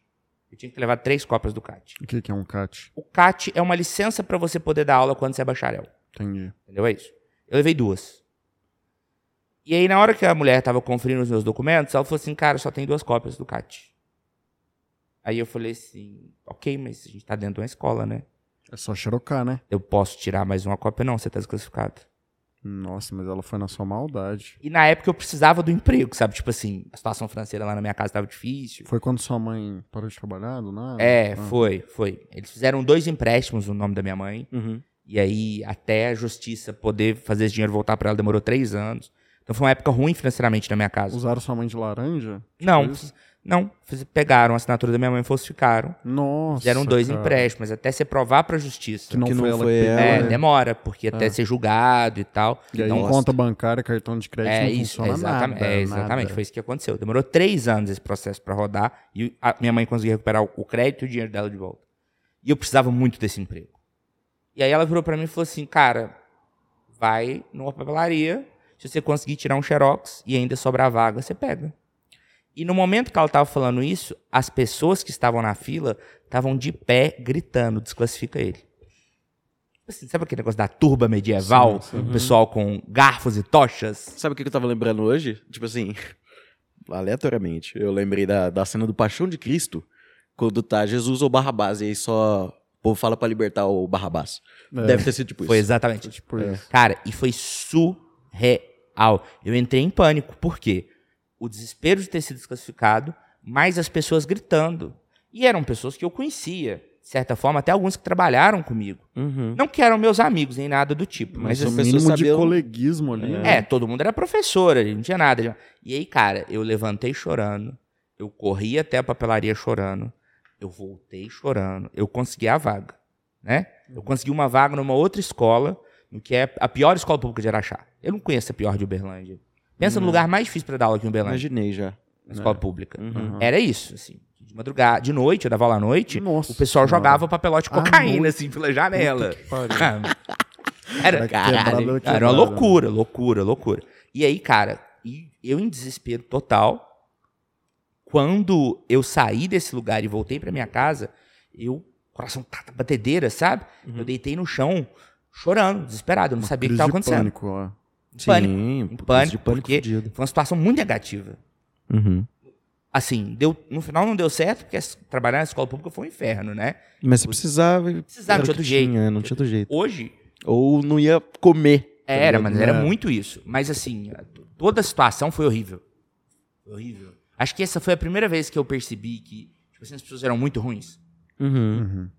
Speaker 2: Eu tinha que ter levado três cópias do CAT.
Speaker 3: O que, que é um CAT?
Speaker 2: O CAT é uma licença para você poder dar aula quando você é bacharel.
Speaker 3: Entendi.
Speaker 2: Entendeu? É isso. Eu levei duas. E aí, na hora que a mulher tava conferindo os meus documentos, ela falou assim, cara, só tem duas cópias do CAT. Aí eu falei assim, ok, mas a gente tá dentro de uma escola, né?
Speaker 3: É só xerocar, né?
Speaker 2: Eu posso tirar mais uma cópia? Não, você tá desclassificado.
Speaker 3: Nossa, mas ela foi na sua maldade.
Speaker 2: E na época eu precisava do emprego, sabe? Tipo assim, a situação financeira lá na minha casa tava difícil.
Speaker 3: Foi quando sua mãe parou de trabalhar, do nada?
Speaker 2: É,
Speaker 3: Ah.
Speaker 2: foi, foi. Eles fizeram dois empréstimos no nome da minha mãe.
Speaker 1: Uhum.
Speaker 2: E aí, até a justiça poder fazer esse dinheiro voltar pra ela, demorou três anos. Então foi uma época ruim financeiramente na minha casa.
Speaker 3: Usaram sua mãe de laranja?
Speaker 2: não,
Speaker 3: isso?
Speaker 2: Não. Pegaram a assinatura da minha mãe e falsificaram.
Speaker 3: Nossa.
Speaker 2: Fizeram dois
Speaker 3: cara.
Speaker 2: empréstimos, até você provar pra justiça.
Speaker 3: Que não
Speaker 1: Que
Speaker 3: foi
Speaker 1: não
Speaker 3: ela
Speaker 1: foi
Speaker 3: que pegou,
Speaker 1: ela,
Speaker 2: É,
Speaker 3: né?
Speaker 2: demora, porque até
Speaker 3: É.
Speaker 2: ser julgado e tal.
Speaker 3: E aí,
Speaker 2: Então,
Speaker 1: Nossa.
Speaker 3: conta bancária, cartão de crédito
Speaker 2: É
Speaker 3: não
Speaker 2: isso,
Speaker 3: funciona
Speaker 2: exatamente,
Speaker 3: nada.
Speaker 2: é, exatamente
Speaker 3: nada.
Speaker 2: foi isso que aconteceu. Demorou três anos esse processo pra rodar e a minha mãe conseguiu recuperar o- o crédito e o dinheiro dela de volta. E eu precisava muito desse emprego. E aí ela virou pra mim e falou assim, cara, vai numa papelaria, se você conseguir tirar um xerox e ainda sobrar vaga, você pega. E no momento que ela tava falando isso, as pessoas que estavam na fila estavam de pé gritando, desclassifica ele. Assim, sabe aquele negócio da turba medieval?
Speaker 3: Sim, sim.
Speaker 2: O pessoal com garfos e tochas?
Speaker 1: Sabe o que eu tava lembrando hoje? Tipo assim, aleatoriamente, eu lembrei da, da cena do Paixão de Cristo, quando tá Jesus ou Barrabás, e aí só o povo fala pra libertar o Barrabás.
Speaker 3: É.
Speaker 1: Deve ter sido tipo
Speaker 2: Foi
Speaker 1: isso.
Speaker 2: exatamente.
Speaker 3: Tipo isso.
Speaker 2: Cara, e foi surreal. Eu entrei em pânico. Por quê? O desespero de ter sido desclassificado, mais as pessoas gritando. E eram pessoas que eu conhecia, de certa forma, até alguns que trabalharam comigo.
Speaker 1: Uhum.
Speaker 2: Não que eram meus amigos, nem nada do tipo.
Speaker 3: Mas,
Speaker 2: Mas,
Speaker 3: o mínimo de
Speaker 1: sabiam-
Speaker 3: coleguismo ali.
Speaker 2: é,
Speaker 3: né?
Speaker 2: todo mundo era professor não tinha nada. E aí, cara, eu levantei chorando, eu corri até a papelaria chorando, eu voltei chorando, eu consegui a vaga, né? Eu consegui uma vaga numa outra escola, no que é a pior escola pública de Araxá. Eu não conheço a pior de Uberlândia. Pensa no lugar mais difícil para dar aula aqui em Uberlândia,
Speaker 1: Imaginei já.
Speaker 2: na escola pública.
Speaker 1: Uhum.
Speaker 2: Era isso, assim. De madrugada, de noite, eu dava aula à noite,
Speaker 3: Nossa
Speaker 2: o pessoal
Speaker 3: Senhora.
Speaker 2: jogava papelote de
Speaker 3: À
Speaker 2: cocaína,
Speaker 3: noite.
Speaker 2: assim, pela janela. Era, caralho, era uma loucura, loucura, loucura. E aí, cara, eu em desespero total, quando eu saí desse lugar e voltei pra minha casa, eu, coração tá, tá, batedeira, sabe? Eu deitei no chão, chorando, desesperado, eu não sabia o que estava acontecendo.
Speaker 3: pânico, ó.
Speaker 2: Pânico,
Speaker 1: Sim,
Speaker 2: pânico,
Speaker 1: de pânico
Speaker 2: porque
Speaker 1: fudido.
Speaker 2: foi uma situação muito negativa.
Speaker 1: Uhum.
Speaker 2: Assim, deu, no final não deu certo, porque trabalhar na escola pública foi um inferno, né?
Speaker 1: Mas você precisava.
Speaker 2: Precisava,
Speaker 1: que
Speaker 2: outro jeito.
Speaker 1: tinha, não tinha outro jeito.
Speaker 2: Hoje,
Speaker 1: Ou não ia comer. tá
Speaker 2: Era, mas era muito isso. Mas assim, toda a situação foi horrível. Foi horrível. Acho que essa foi a primeira vez que eu percebi que tipo assim, as pessoas eram muito ruins.
Speaker 1: Uhum.
Speaker 3: Uhum.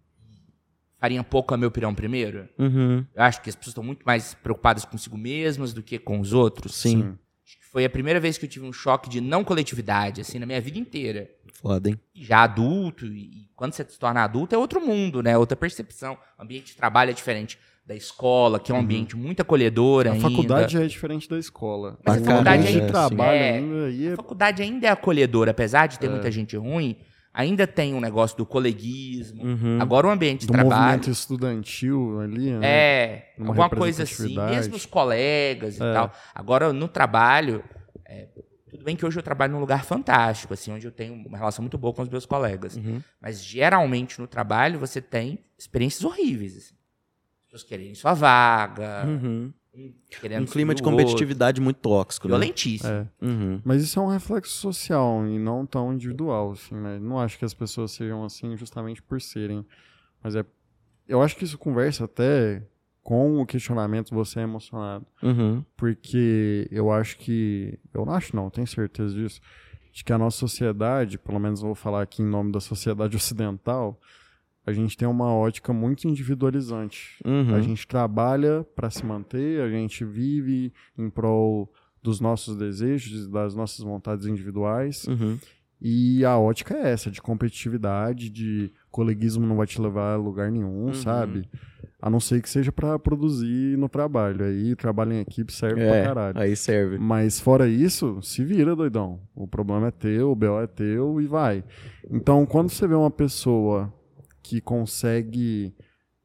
Speaker 2: Farinha pouco a meu pirão primeiro.
Speaker 1: Uhum.
Speaker 2: Eu acho que as pessoas estão muito mais preocupadas consigo mesmas do que com os outros.
Speaker 1: Sim.
Speaker 2: Acho que foi a primeira vez que eu tive um choque de não coletividade, assim, na minha vida inteira.
Speaker 1: Foda, hein?
Speaker 2: Já adulto, e, e quando você se torna adulto é outro mundo, né? Outra percepção. O ambiente de trabalho é diferente da escola, que é um ambiente muito acolhedor
Speaker 3: A
Speaker 2: ainda.
Speaker 3: faculdade já é diferente da escola.
Speaker 2: Mas
Speaker 1: a
Speaker 3: O
Speaker 1: faculdade
Speaker 3: ambiente
Speaker 1: é,
Speaker 3: de trabalho.
Speaker 2: É.
Speaker 3: ainda aí é
Speaker 2: A faculdade ainda é acolhedora, apesar de ter muita gente ruim, ainda tem um negócio do coleguismo.
Speaker 1: Uhum.
Speaker 2: Agora o ambiente de
Speaker 3: do
Speaker 2: trabalho
Speaker 3: movimento estudantil ali, né?
Speaker 2: é
Speaker 3: Uma
Speaker 2: alguma coisa assim, mesmo os colegas e
Speaker 3: É.
Speaker 2: tal. Agora no trabalho, é, Tudo bem que hoje eu trabalho num lugar fantástico, assim, onde eu tenho uma relação muito boa com os meus colegas.
Speaker 1: Uhum.
Speaker 2: Mas geralmente no trabalho você tem experiências horríveis. Assim. As pessoas querem sua vaga,
Speaker 1: Uhum.
Speaker 2: Um querendo
Speaker 1: Um clima de
Speaker 2: o outro.
Speaker 1: competitividade muito tóxico, né?
Speaker 2: violentíssimo.
Speaker 3: É.
Speaker 1: Uhum.
Speaker 3: Mas isso é um reflexo social e não tão individual, assim, né? Não acho que as pessoas sejam assim justamente por serem. Mas é. Eu acho que isso conversa até com o questionamento você é emocionado.
Speaker 1: Uhum.
Speaker 3: Porque eu acho que. Eu não acho, não, tenho certeza disso. De que a nossa sociedade, pelo menos eu vou falar aqui em nome da sociedade ocidental, a gente tem uma ótica muito individualizante.
Speaker 1: Uhum.
Speaker 3: A gente trabalha para se manter, a gente vive em prol dos nossos desejos, das nossas vontades individuais.
Speaker 1: Uhum.
Speaker 3: E a ótica é essa, de competitividade, de coleguismo não vai te levar a lugar nenhum,
Speaker 1: Uhum.
Speaker 3: sabe? A não ser que seja para produzir no trabalho. Aí trabalho em equipe serve pra
Speaker 1: É,
Speaker 3: caralho.
Speaker 1: aí serve.
Speaker 3: Mas fora isso, se vira, doidão. O problema é teu, o BO é teu e vai. Então, quando você vê uma pessoa que consegue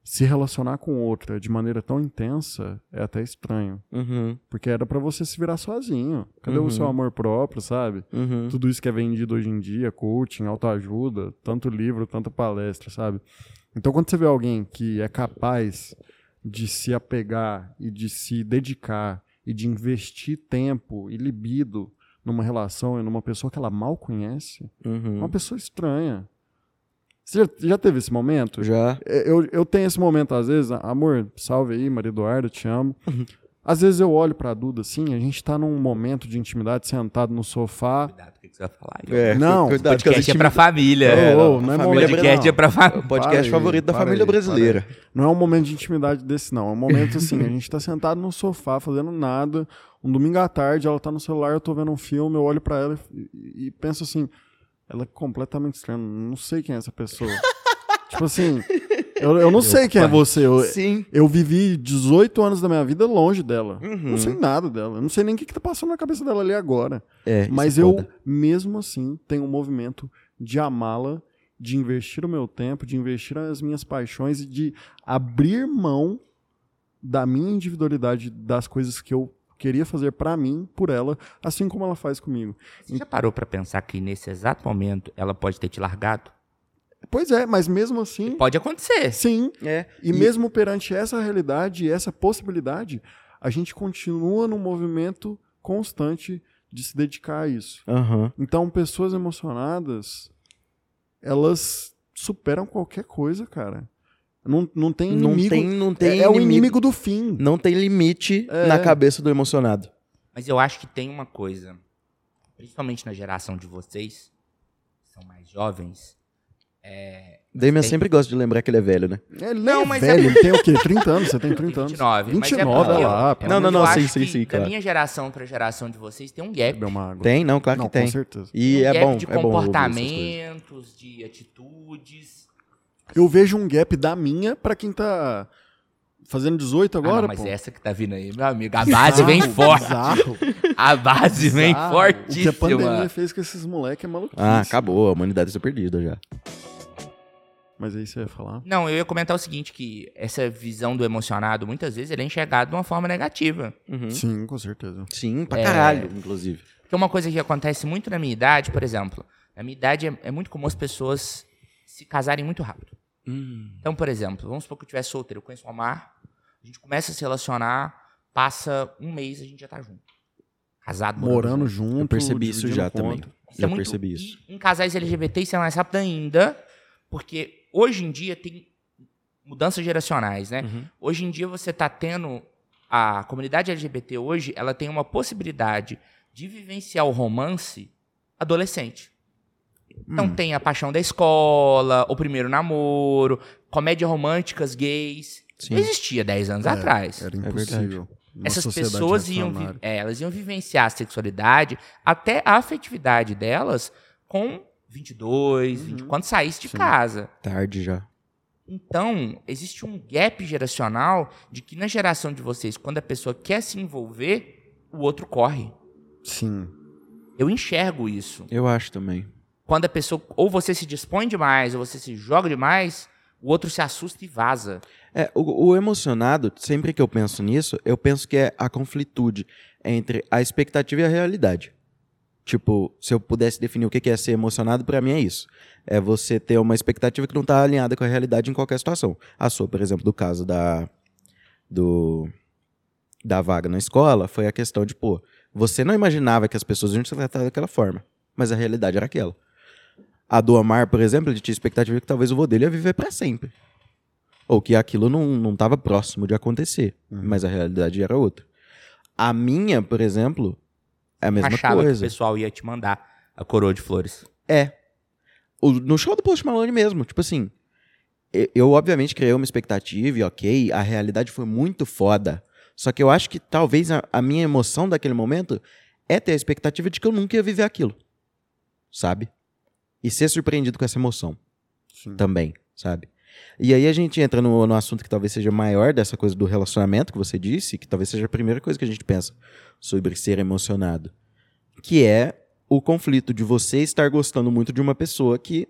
Speaker 3: se relacionar com outra de maneira tão intensa, é até estranho.
Speaker 1: Uhum.
Speaker 3: Porque era pra você se virar sozinho. Cadê
Speaker 1: Uhum.
Speaker 3: o seu amor próprio, sabe?
Speaker 1: Uhum.
Speaker 3: Tudo isso que é vendido hoje em dia, coaching, autoajuda, tanto livro, tanta palestra, sabe? Então, quando você vê alguém que é capaz de se apegar e de se dedicar e de investir tempo e libido numa relação e numa pessoa que ela mal conhece, é
Speaker 1: Uhum.
Speaker 3: uma pessoa estranha. Você já, teve esse momento?
Speaker 1: Já.
Speaker 3: É, Eu, eu tenho esse momento, às vezes, amor, salve aí, Maria Eduarda, te amo. Às vezes eu olho pra Duda assim, a gente tá num momento de intimidade, sentado no sofá.
Speaker 2: Cuidado com o que você vai falar.
Speaker 1: É,
Speaker 3: Não,
Speaker 2: O
Speaker 1: cuidado
Speaker 2: podcast é pra família. É,
Speaker 3: não é
Speaker 1: família
Speaker 3: momento-
Speaker 2: podcast
Speaker 3: não.
Speaker 2: é pra família.
Speaker 1: O podcast
Speaker 3: Para aí,
Speaker 1: favorito da família
Speaker 3: aí,
Speaker 1: brasileira.
Speaker 3: Não é um momento de intimidade desse, não. É um momento assim, a gente tá sentado no sofá, fazendo nada. Um domingo à tarde, ela tá no celular, eu tô vendo um filme, eu olho pra ela e, e- e penso assim, ela é completamente estranha, não sei quem é essa pessoa. tipo assim, eu, eu não sei quem é você. Eu,
Speaker 1: Sim.
Speaker 3: eu vivi 18 anos da minha vida longe dela.
Speaker 1: Uhum.
Speaker 3: Não sei nada dela. Eu não sei nem o que, que tá passando na cabeça dela ali agora.
Speaker 1: É,
Speaker 3: Mas
Speaker 1: é
Speaker 3: eu,
Speaker 1: foda.
Speaker 3: mesmo assim, tenho um movimento de amá-la, de investir o meu tempo, de investir as minhas paixões e de abrir mão da minha individualidade, das coisas que eu queria fazer pra mim, por ela, assim como ela faz comigo.
Speaker 2: Você já parou pra pensar que nesse exato momento ela pode ter te largado?
Speaker 3: Pois é, mas mesmo assim,
Speaker 2: Pode acontecer.
Speaker 3: sim.
Speaker 1: É.
Speaker 3: E, mesmo perante essa realidade e essa possibilidade, a gente continua num movimento constante de se dedicar a isso.
Speaker 1: Aham.
Speaker 3: Então, pessoas emocionadas, elas superam qualquer coisa, cara. Não, não tem
Speaker 1: Não
Speaker 3: inimigo.
Speaker 1: tem, não tem
Speaker 3: é, é o inimigo do fim.
Speaker 1: Não tem limite
Speaker 3: É.
Speaker 1: na cabeça do emocionado.
Speaker 2: Mas eu acho que tem uma coisa, principalmente na geração de vocês, que são mais jovens.
Speaker 1: Damian
Speaker 2: tem-
Speaker 1: sempre gosta de lembrar que ele é velho, né?
Speaker 3: Ele
Speaker 2: Não,
Speaker 3: é
Speaker 2: mas
Speaker 3: velho,
Speaker 2: é-
Speaker 3: ele tem o quê? 30 anos? Você tem 30 anos?
Speaker 2: 29. mas é
Speaker 3: 29,
Speaker 2: porque
Speaker 3: olha lá.
Speaker 1: Não, não, não, sim, sim, sim,
Speaker 2: Da
Speaker 1: claro.
Speaker 2: minha geração pra geração de vocês tem um gap.
Speaker 1: Tem, não, claro
Speaker 3: Não,
Speaker 1: que tem.
Speaker 3: com certeza.
Speaker 1: E
Speaker 2: um
Speaker 1: é
Speaker 2: gap
Speaker 1: bom,
Speaker 2: de
Speaker 1: é
Speaker 2: comportamentos, de atitudes.
Speaker 3: Eu vejo um gap da minha pra quem tá fazendo 18
Speaker 2: Ah,
Speaker 3: agora,
Speaker 2: não, mas
Speaker 3: pô.
Speaker 2: essa que tá vindo aí, meu amigo. A base vem
Speaker 3: Bizarro,
Speaker 2: forte.
Speaker 3: bizarro,
Speaker 2: A base vem
Speaker 3: bizarro. O que a
Speaker 2: fortíssima.
Speaker 3: pandemia fez com esses moleques é maluquice.
Speaker 1: Ah, acabou, a humanidade está perdida já.
Speaker 3: Mas aí você ia falar?
Speaker 2: Não, eu ia comentar o seguinte, que essa visão do emocionado, muitas vezes, ele é enxergado de uma forma negativa.
Speaker 1: Uhum.
Speaker 3: Sim, com certeza.
Speaker 1: Sim, pra
Speaker 2: É.
Speaker 1: caralho, inclusive.
Speaker 2: Porque uma coisa que acontece muito na minha idade, por exemplo, na minha idade é, é muito comum as pessoas se casarem muito rápido.
Speaker 1: Hum.
Speaker 2: Então, por exemplo, vamos supor que eu estiver solteiro, eu conheço o Omar, a gente começa a se relacionar, passa um mês a gente já tá junto. Casado,
Speaker 3: Morando
Speaker 2: junto.
Speaker 3: junto.
Speaker 1: Eu percebi isso já também.
Speaker 2: Isso
Speaker 1: Já
Speaker 2: é muito-
Speaker 1: percebi isso.
Speaker 2: Em, em casais LGBT isso é mais rápido ainda, porque hoje em dia tem mudanças geracionais, né?
Speaker 1: Uhum.
Speaker 2: Hoje em dia você tá tendo a comunidade LGBT hoje, ela tem uma possibilidade de vivenciar o romance adolescente. Então
Speaker 1: Hum.
Speaker 2: tem a paixão da escola, o primeiro namoro, comédia românticas gays.
Speaker 1: Sim.
Speaker 2: Não existia 10 anos
Speaker 3: É,
Speaker 2: atrás.
Speaker 3: Era
Speaker 1: verdade.
Speaker 3: impossível.
Speaker 2: Essas pessoas iam, é, elas iam vivenciar a sexualidade, até a afetividade delas, com 22, 20, quando saísse de
Speaker 3: Sim.
Speaker 2: casa.
Speaker 1: Tarde já.
Speaker 2: Então, existe um gap geracional de que na geração de vocês, quando a pessoa quer se envolver, o outro corre.
Speaker 3: Sim.
Speaker 2: Eu enxergo isso.
Speaker 1: Eu acho também.
Speaker 2: Quando a pessoa, ou você se dispõe demais, ou você se joga demais, o outro se assusta e vaza.
Speaker 1: É, o, o emocionado, sempre que eu penso nisso, eu penso que é a conflitude entre a expectativa e a realidade. Tipo, se eu pudesse definir o que é ser emocionado, pra mim é isso. É você ter uma expectativa que não tá alinhada com a realidade em qualquer situação. A sua, por exemplo, do caso da do da vaga na escola, foi a questão de, pô, você não imaginava que as pessoas iam te tratar daquela forma, mas a realidade era aquela. A do Omar, por exemplo, ele tinha expectativa que talvez o vô dele ia viver pra sempre. Ou que aquilo não, não tava próximo de acontecer, mas a realidade era outra. A minha, por exemplo, é a mesma
Speaker 2: Achava que o
Speaker 1: coisa.
Speaker 2: pessoal ia te mandar a coroa de flores.
Speaker 1: É. O- no show do Post Malone mesmo, tipo assim, e- eu obviamente criei uma expectativa e ok, a realidade foi muito foda. Só que eu acho que talvez a, a minha emoção daquele momento é ter a expectativa de que eu nunca ia viver aquilo. Sabe? E ser surpreendido com essa emoção
Speaker 3: Sim.
Speaker 1: também, sabe? E aí a gente entra no, no assunto que talvez seja maior dessa coisa do relacionamento que você disse, que talvez seja a primeira coisa que a gente pensa sobre ser emocionado, que é o conflito de você estar gostando muito de uma pessoa que,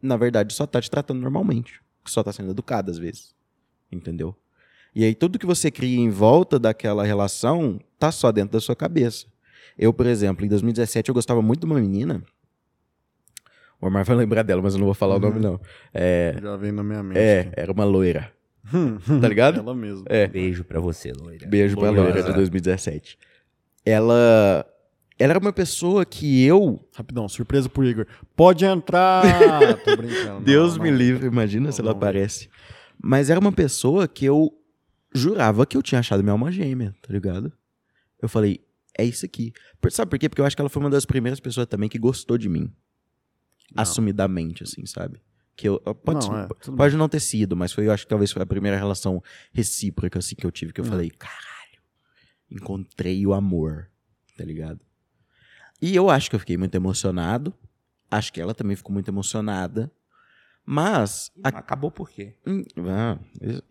Speaker 1: na verdade, só tá te tratando normalmente, que só tá sendo educada às vezes, entendeu? E aí tudo que você cria em volta daquela relação tá só dentro da sua cabeça. Eu, por exemplo, em 2017 eu gostava muito de uma menina. O Omar vai lembrar dela, mas eu não vou falar o nome, não. É,
Speaker 3: Já vem na minha mente.
Speaker 1: é, era uma loira. Tá ligado?
Speaker 3: Ela mesma.
Speaker 1: É.
Speaker 2: Beijo pra você, loira.
Speaker 1: Beijo pra
Speaker 2: Loira.
Speaker 1: loira de 2017. Ela. Ela era uma pessoa que eu.
Speaker 3: Rapidão, surpresa pro Igor. Pode entrar! Tô brincando.
Speaker 1: Deus
Speaker 3: não,
Speaker 1: me
Speaker 3: não.
Speaker 1: livre, imagina se ela
Speaker 3: não.
Speaker 1: aparece. Mas era uma pessoa que eu jurava que eu tinha achado minha alma gêmea, tá ligado? Eu falei, é isso aqui. Sabe por quê? Porque eu acho que ela foi uma das primeiras pessoas também que gostou de mim.
Speaker 3: Não.
Speaker 1: Assumidamente, assim, sabe? Que eu. Pode,
Speaker 3: Não, é,
Speaker 1: pode não ter sido, mas foi, eu acho que talvez foi a primeira relação recíproca, assim, que eu tive, que eu
Speaker 3: Hum.
Speaker 1: falei, caralho, encontrei o amor, tá ligado? E eu acho que eu fiquei muito emocionado. Acho que ela também ficou muito emocionada. Mas. a-
Speaker 2: Acabou por quê?
Speaker 1: Hum, ah,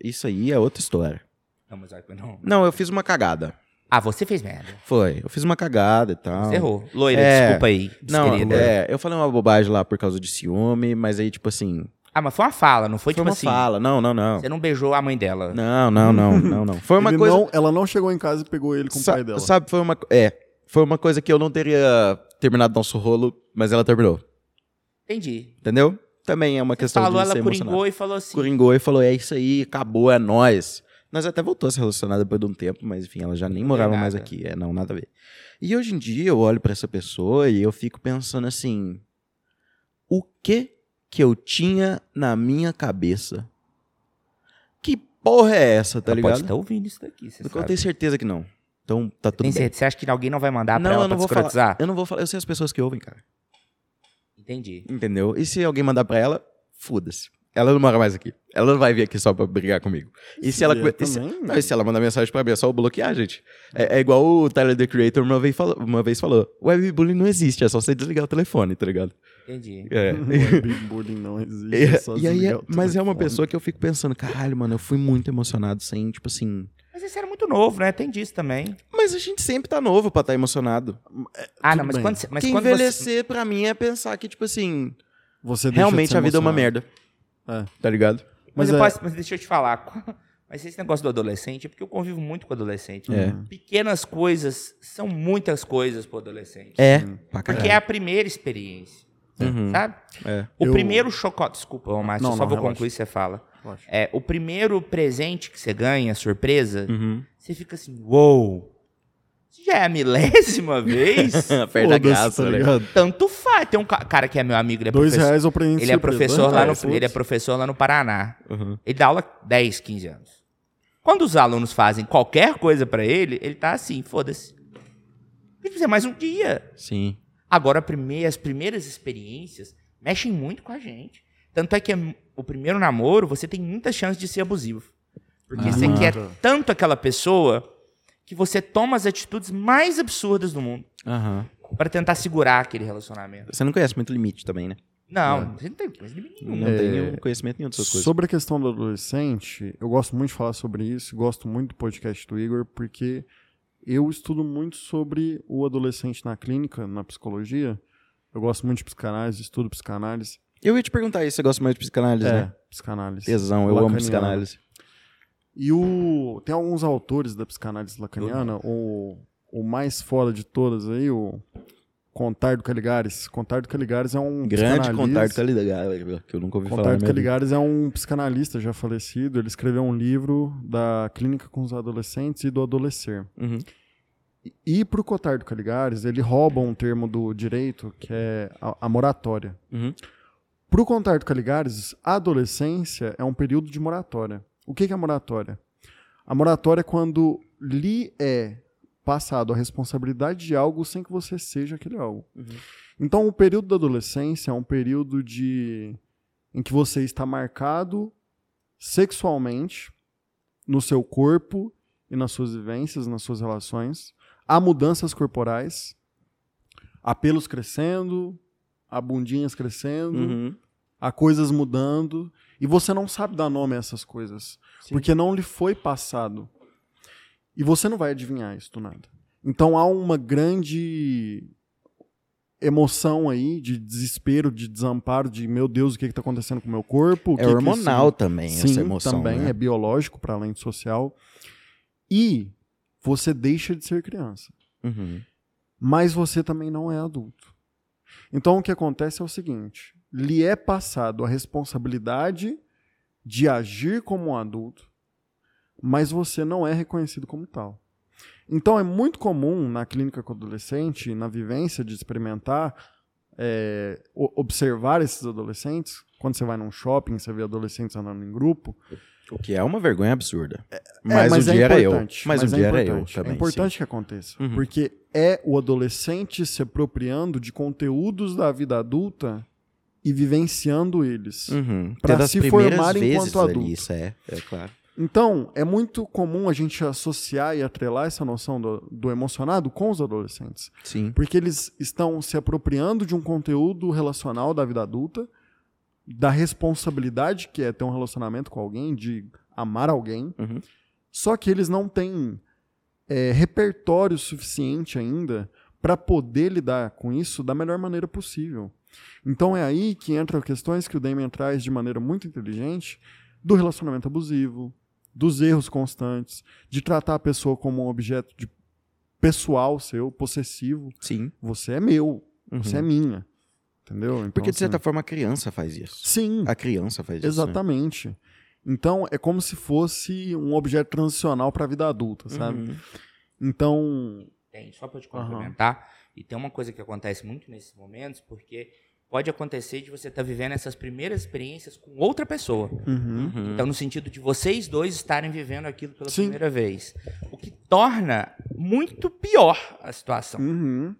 Speaker 1: isso- aí é outra história.
Speaker 2: Não, mas olha, não.
Speaker 1: Não, eu fiz uma cagada.
Speaker 2: Ah, você fez merda.
Speaker 1: Foi. Eu fiz uma cagada e tal.
Speaker 2: Você errou. Loira,
Speaker 1: É.
Speaker 2: desculpa aí.
Speaker 1: Não, é, eu falei uma bobagem lá por causa de ciúme, mas aí, tipo assim.
Speaker 2: Ah, mas foi uma fala, não foi,
Speaker 1: Foi,
Speaker 2: tipo
Speaker 1: uma
Speaker 2: assim.
Speaker 1: fala. Não, não, não.
Speaker 2: Você não beijou a mãe dela.
Speaker 1: Não, não, não, não, não. Foi uma
Speaker 3: Ele
Speaker 1: coisa.
Speaker 3: não- ela não chegou em casa e pegou ele com
Speaker 1: Sa-
Speaker 3: o pai dela.
Speaker 1: Sabe, foi uma. É. Foi uma coisa que eu não teria terminado nosso rolo, mas ela terminou.
Speaker 2: Entendi.
Speaker 1: Entendeu? Também é uma
Speaker 2: Você
Speaker 1: questão
Speaker 2: falou,
Speaker 1: de
Speaker 2: ela
Speaker 1: ser emocionado.
Speaker 2: coringou e falou assim.
Speaker 1: Coringou e falou: é isso aí, acabou, é nós. Nós até voltou a se relacionar depois de um tempo, mas enfim, ela já nem
Speaker 2: Não
Speaker 1: morava mais aqui. É, não, nada a ver. E hoje em dia eu olho pra essa pessoa e eu fico pensando assim: o que que eu tinha na minha cabeça? Que porra é essa, tá
Speaker 2: ela
Speaker 1: ligado?
Speaker 2: pode estar ouvindo isso daqui, você
Speaker 1: Eu tenho certeza que não. Então tá tudo
Speaker 2: Tem
Speaker 1: bem.
Speaker 2: certeza? Você acha que alguém não vai mandar pra
Speaker 1: Não,
Speaker 2: ela
Speaker 1: eu não
Speaker 2: pra
Speaker 1: vou falar. Eu não vou falar, eu sei as pessoas que ouvem, cara.
Speaker 2: Entendi.
Speaker 1: Entendeu? E se alguém mandar pra ela, foda-se. Ela não mora mais aqui. Ela não vai vir aqui só pra brigar comigo. E se ela. e se-
Speaker 3: também,
Speaker 1: não, e se ela mandar mensagem pra mim, é só eu bloquear, gente. É, é igual o Tyler The Creator uma vez, falou, uma vez falou: webbullying não existe, é só você desligar o telefone, tá ligado?
Speaker 2: Entendi.
Speaker 1: É.
Speaker 3: Bullying não existe.
Speaker 1: E,
Speaker 3: é só
Speaker 1: e aí, é- mas é uma pessoa que eu fico pensando, caralho, mano, eu fui muito emocionado sem, tipo assim.
Speaker 2: Mas esse era muito novo, né? Tem disso também.
Speaker 1: Mas a gente sempre tá novo pra estar emocionado.
Speaker 2: Ah,
Speaker 3: Tudo
Speaker 2: não, mas
Speaker 3: bem.
Speaker 2: quando, você- mas
Speaker 1: que
Speaker 2: quando
Speaker 1: envelhecer pra mim é pensar que, tipo assim,
Speaker 3: Você
Speaker 1: realmente a vida é uma merda.
Speaker 3: É.
Speaker 1: Tá ligado?
Speaker 2: Mas,
Speaker 3: Mas
Speaker 2: eu
Speaker 3: é-
Speaker 2: posso- mas deixa eu te falar. Mas esse negócio do adolescente é porque eu convivo muito com adolescente.
Speaker 1: É.
Speaker 2: Pequenas coisas são muitas coisas pro adolescente.
Speaker 1: É, pra
Speaker 2: Porque é a primeira experiência.
Speaker 1: Uhum.
Speaker 2: Sabe?
Speaker 1: É.
Speaker 2: O
Speaker 3: Eu-
Speaker 2: primeiro chocolate. Desculpa, ô, Márcio, só
Speaker 3: não,
Speaker 2: vou
Speaker 3: relaxa.
Speaker 2: concluir se você fala.
Speaker 3: Relaxa.
Speaker 2: É, o primeiro presente que você ganha, surpresa,
Speaker 1: Uhum.
Speaker 2: você fica assim, uou! Isso já é a milésima vez?
Speaker 1: Perde a
Speaker 3: Foda-se,
Speaker 1: graça,
Speaker 3: tá
Speaker 1: né?
Speaker 3: ligado?
Speaker 2: Tanto faz. Tem um ca- cara que é meu amigo, ele é
Speaker 3: Dois
Speaker 2: professor.
Speaker 3: reais ou presente
Speaker 2: Ele é professor lá no, ele é professor lá no Paraná.
Speaker 1: Uhum.
Speaker 2: Ele dá aula 10, 15 anos. Quando os alunos fazem qualquer coisa pra ele, ele tá assim, foda-se. Tem que fazer mais um dia.
Speaker 1: Sim.
Speaker 2: Agora, as primeiras experiências mexem muito com a gente. Tanto é que é- o primeiro namoro, você tem muita chance de ser abusivo. Porque
Speaker 1: Ah.
Speaker 2: você quer
Speaker 3: Tá.
Speaker 2: tanto aquela pessoa que você toma as atitudes mais absurdas do mundo
Speaker 1: Aham.
Speaker 2: pra tentar segurar aquele relacionamento.
Speaker 1: Você não conhece muito limite também, né?
Speaker 2: Não, você não tem coisa nenhuma.
Speaker 1: Não
Speaker 3: É.
Speaker 1: tenho conhecimento nenhum dessas coisas.
Speaker 3: Sobre a questão do adolescente, eu gosto muito de falar sobre isso, gosto muito do podcast do Igor, porque eu estudo muito sobre o adolescente na clínica, na psicologia. Eu gosto muito de psicanálise, estudo psicanálise.
Speaker 1: Eu ia te perguntar isso, você gosta mais de psicanálise,
Speaker 3: É,
Speaker 1: né?
Speaker 3: psicanálise.
Speaker 1: Tesão, eu amo psicanálise.
Speaker 3: E o tem alguns autores da psicanálise lacaniana, o, o mais fora de todas aí, o Contardo Caligares. Contardo Caligares é um
Speaker 1: Grande Contardo Caligares, que eu nunca ouvi falar.
Speaker 3: Contardo
Speaker 1: minha vida.
Speaker 3: Caligares é um psicanalista já falecido. Ele escreveu um livro da clínica com os adolescentes e do adolescer.
Speaker 1: Uhum.
Speaker 3: E pro Cotardo Caligares, ele rouba um termo do direito que é a, a moratória.
Speaker 1: Uhum.
Speaker 3: Pro Contardo Caligares, a adolescência é um período de moratória. O que é moratória? A moratória é quando lhe é passado a responsabilidade de algo sem que você seja aquele algo.
Speaker 1: Uhum.
Speaker 3: Então, o período da adolescência é um período de em que você está marcado sexualmente no seu corpo e nas suas vivências, nas suas relações. Há mudanças corporais, há pelos crescendo, há bundinhas crescendo,
Speaker 1: Uhum.
Speaker 3: Há coisas mudando, e você não sabe dar nome a essas coisas,
Speaker 1: Sim.
Speaker 3: porque não lhe foi passado. E você não vai adivinhar isso do nada. Então há uma grande emoção aí de desespero, de desamparo, de meu Deus, o que está acontecendo com o meu corpo?
Speaker 1: É
Speaker 3: que que
Speaker 1: hormonal
Speaker 3: isso-
Speaker 1: também
Speaker 3: Sim,
Speaker 1: essa emoção.
Speaker 3: também
Speaker 1: né?
Speaker 3: é biológico para além de social. E você deixa de ser criança,
Speaker 1: Uhum.
Speaker 3: mas você também não é adulto. Então o que acontece é o seguinte: lhe é passado a responsabilidade de agir como um adulto, mas você não é reconhecido como tal. Então é muito comum na clínica com adolescente, na vivência de experimentar, é, observar esses adolescentes. Quando você vai num shopping, você vê adolescentes andando em grupo.
Speaker 1: O que é uma vergonha absurda.
Speaker 3: É,
Speaker 1: Mas, o dia
Speaker 3: é
Speaker 1: era eu.
Speaker 3: importante,
Speaker 1: Mas, o
Speaker 3: é
Speaker 1: dia era eu
Speaker 3: importante.
Speaker 1: também.
Speaker 3: É importante que aconteça.
Speaker 1: Uhum.
Speaker 3: Porque é o adolescente se apropriando de conteúdos da vida adulta e vivenciando eles.
Speaker 1: Uhum. Das
Speaker 3: se formar enquanto
Speaker 1: ali,
Speaker 3: adulto.
Speaker 1: Isso é, é claro.
Speaker 3: Então, é muito comum a gente associar e atrelar essa noção do, do emocionado com os adolescentes.
Speaker 1: Sim.
Speaker 3: Porque eles estão se apropriando de um conteúdo relacional da vida adulta, da responsabilidade que é ter um relacionamento com alguém, de amar alguém.
Speaker 1: Uhum.
Speaker 3: Só que eles não têm é, repertório suficiente ainda para poder lidar com isso da melhor maneira possível. Então é aí que entram questões que o Damien traz de maneira muito inteligente do relacionamento abusivo, dos erros constantes, de tratar a pessoa como um objeto de pessoal seu, possessivo.
Speaker 1: Sim.
Speaker 3: Você é meu,
Speaker 1: Uhum.
Speaker 3: você é minha. Entendeu? Então,
Speaker 1: Porque, de certa
Speaker 3: assim,
Speaker 1: forma, a criança faz isso.
Speaker 3: Sim,
Speaker 1: A criança faz isso. né?
Speaker 3: exatamente. Então é como se fosse um objeto transicional para a vida adulta, sabe?
Speaker 1: Uhum.
Speaker 3: Então,
Speaker 2: Tem, só para te complementar. E tem uma coisa que acontece muito nesses momentos, porque pode acontecer de você estar vivendo essas primeiras experiências com outra pessoa.
Speaker 3: uhum,
Speaker 1: Uhum.
Speaker 2: Então, no sentido de vocês dois estarem vivendo aquilo pela
Speaker 3: Sim.
Speaker 2: primeira vez. O que torna muito pior a situação.
Speaker 3: uhum,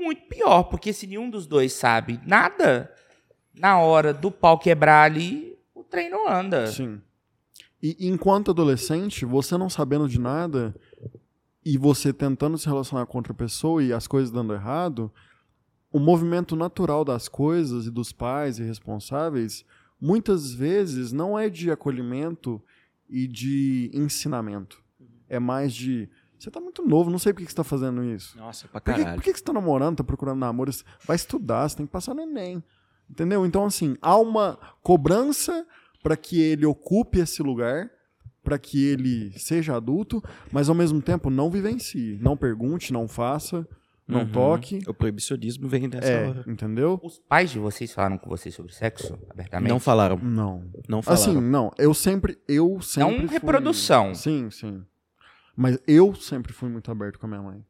Speaker 2: Muito pior, porque se nenhum dos dois sabe nada, na hora do pau quebrar ali, o trem não anda.
Speaker 3: sim. E enquanto adolescente, você não sabendo de nada e você tentando se relacionar com outra pessoa e as coisas dando errado, o movimento natural das coisas e dos pais e responsáveis muitas vezes não é de acolhimento e de ensinamento. É mais de você tá muito novo, não sei por que você tá fazendo isso.
Speaker 1: Nossa, pra
Speaker 3: Por que,
Speaker 1: caralho.
Speaker 3: por que você tá namorando, tá procurando namoro? Vai estudar, você tem que passar no Enem. Entendeu? Então, assim, há uma cobrança para que ele ocupe esse lugar, para que ele seja adulto, mas ao mesmo tempo não vivencie. Não pergunte, não faça, não
Speaker 1: Uhum.
Speaker 3: toque.
Speaker 1: O proibição vem dessa
Speaker 3: É,
Speaker 1: hora.
Speaker 3: entendeu?
Speaker 2: Os pais de vocês falaram com vocês sobre sexo abertamente?
Speaker 1: Não falaram.
Speaker 3: Não.
Speaker 1: Não falaram.
Speaker 3: Assim, não. Eu sempre. Eu sempre.
Speaker 2: Não
Speaker 3: fui-
Speaker 2: reprodução.
Speaker 3: Sim, sim. Mas eu sempre fui muito aberto com a minha mãe.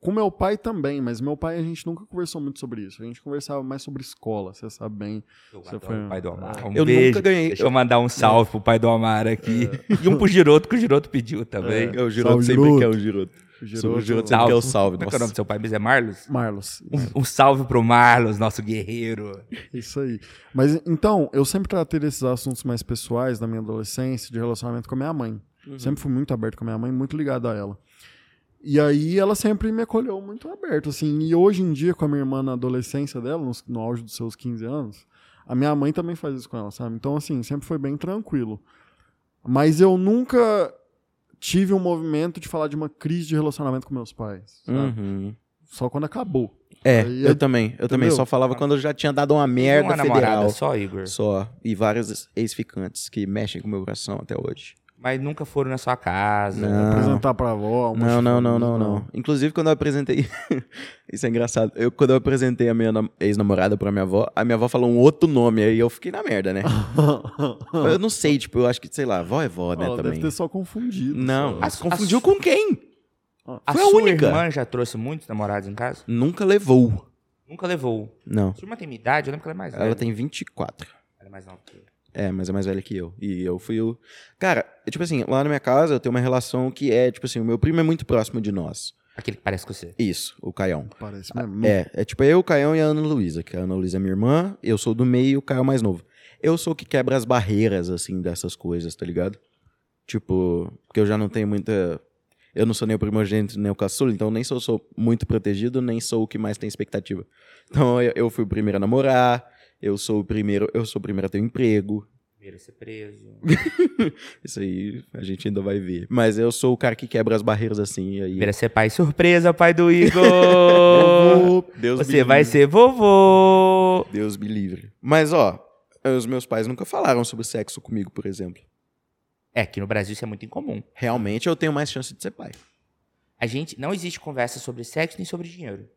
Speaker 3: Com meu pai também, mas meu pai a gente nunca conversou muito sobre isso. A gente conversava mais sobre escola, você sabe bem.
Speaker 2: Eu
Speaker 3: Você foi-
Speaker 2: pai do Omar. Um
Speaker 1: Eu
Speaker 2: beijo.
Speaker 1: nunca ganhei.
Speaker 2: Deixa eu mandar um salve pro pai do Omar aqui. E um pro Giroto, que o Giroto pediu também.
Speaker 1: É, o Giroto
Speaker 3: Salve,
Speaker 1: sempre
Speaker 3: Giroto.
Speaker 1: quer o Giroto.
Speaker 3: Giroto
Speaker 1: sempre quer o salve.
Speaker 2: Como é que é o nome do seu pai? Mas é Marlos?
Speaker 3: Marlos.
Speaker 2: Um, um salve pro Marlos, nosso guerreiro.
Speaker 3: Isso aí. Mas então, eu sempre tratei desses assuntos mais pessoais da minha adolescência, de relacionamento com a minha mãe. Sempre fui muito aberto com a minha mãe, muito ligado a ela. E aí ela sempre me acolheu muito aberto, assim. E hoje em dia, com a minha irmã na adolescência dela, no, no auge dos seus 15 anos, a minha mãe também faz isso com ela, sabe? Então, assim, sempre foi bem tranquilo. Mas eu nunca tive um movimento de falar de uma crise de relacionamento com meus pais?
Speaker 1: Uhum.
Speaker 3: Só quando acabou.
Speaker 1: É,
Speaker 3: Aí
Speaker 1: eu
Speaker 3: é-
Speaker 1: também. Eu também
Speaker 3: entendeu?
Speaker 1: só falava quando eu já tinha dado uma merda
Speaker 2: uma namorada
Speaker 1: federal.
Speaker 2: só, Igor.
Speaker 1: Só. E vários ex-ficantes que mexem com o meu coração até hoje.
Speaker 2: Mas nunca foram na sua casa.
Speaker 1: Não.
Speaker 3: Apresentar pra avó.
Speaker 1: Não, não, não, não, não. Inclusive, quando eu apresentei. Isso é engraçado. Eu, quando eu apresentei a minha nam- ex-namorada pra minha avó, a minha avó falou um outro nome, aí eu fiquei na merda, né? eu não sei, tipo, eu acho que, sei lá, vó é vó, né,
Speaker 3: Ela
Speaker 1: também.
Speaker 3: deve ter só confundido.
Speaker 1: Não, confundiu com quem?
Speaker 2: A
Speaker 1: Foi a
Speaker 2: sua
Speaker 1: única.
Speaker 2: irmã já trouxe muitos namorados em casa?
Speaker 1: Nunca levou.
Speaker 2: Nunca levou.
Speaker 1: Não.
Speaker 2: Sua irmã tem minha idade? Eu lembro que ela é mais velha.
Speaker 1: Ela tem 24.
Speaker 2: Ela é mais nova que eu.
Speaker 1: É, mas é mais velha que eu. E eu fui o. Cara, é tipo assim, lá na minha casa eu tenho uma relação que é, tipo assim, o meu primo é muito próximo de nós.
Speaker 2: Aquele que parece com você.
Speaker 1: Isso, o Caião.
Speaker 3: Parece mesmo.
Speaker 1: É, é tipo eu, o Caião e a Ana Luísa, que a Ana Luísa é minha irmã, eu sou do meio e o Caio é o mais novo. Eu sou o que quebra as barreiras, assim, dessas coisas, tá ligado? Tipo, porque eu já não tenho muita. Eu não sou nem o primogênito nem o caçula, então nem sou, sou muito protegido, nem sou o que mais tem expectativa. Então eu, eu fui o primeiro a namorar, eu sou o primeiro, eu sou o primeiro a ter um emprego.
Speaker 2: Primeiro a ser preso.
Speaker 1: Isso aí a gente ainda vai ver. Mas eu sou o cara que quebra as barreiras assim, aí.
Speaker 2: Primeiro a ser pai surpresa, pai do Igor.
Speaker 1: Deus me
Speaker 2: você vai
Speaker 1: livre.
Speaker 2: ser vovô.
Speaker 1: Deus me livre. Mas, ó, os meus pais nunca falaram sobre sexo comigo, por exemplo.
Speaker 2: É, que no Brasil isso é muito incomum.
Speaker 1: Realmente eu tenho mais chance de ser pai.
Speaker 2: A gente não existe conversa sobre sexo nem sobre dinheiro.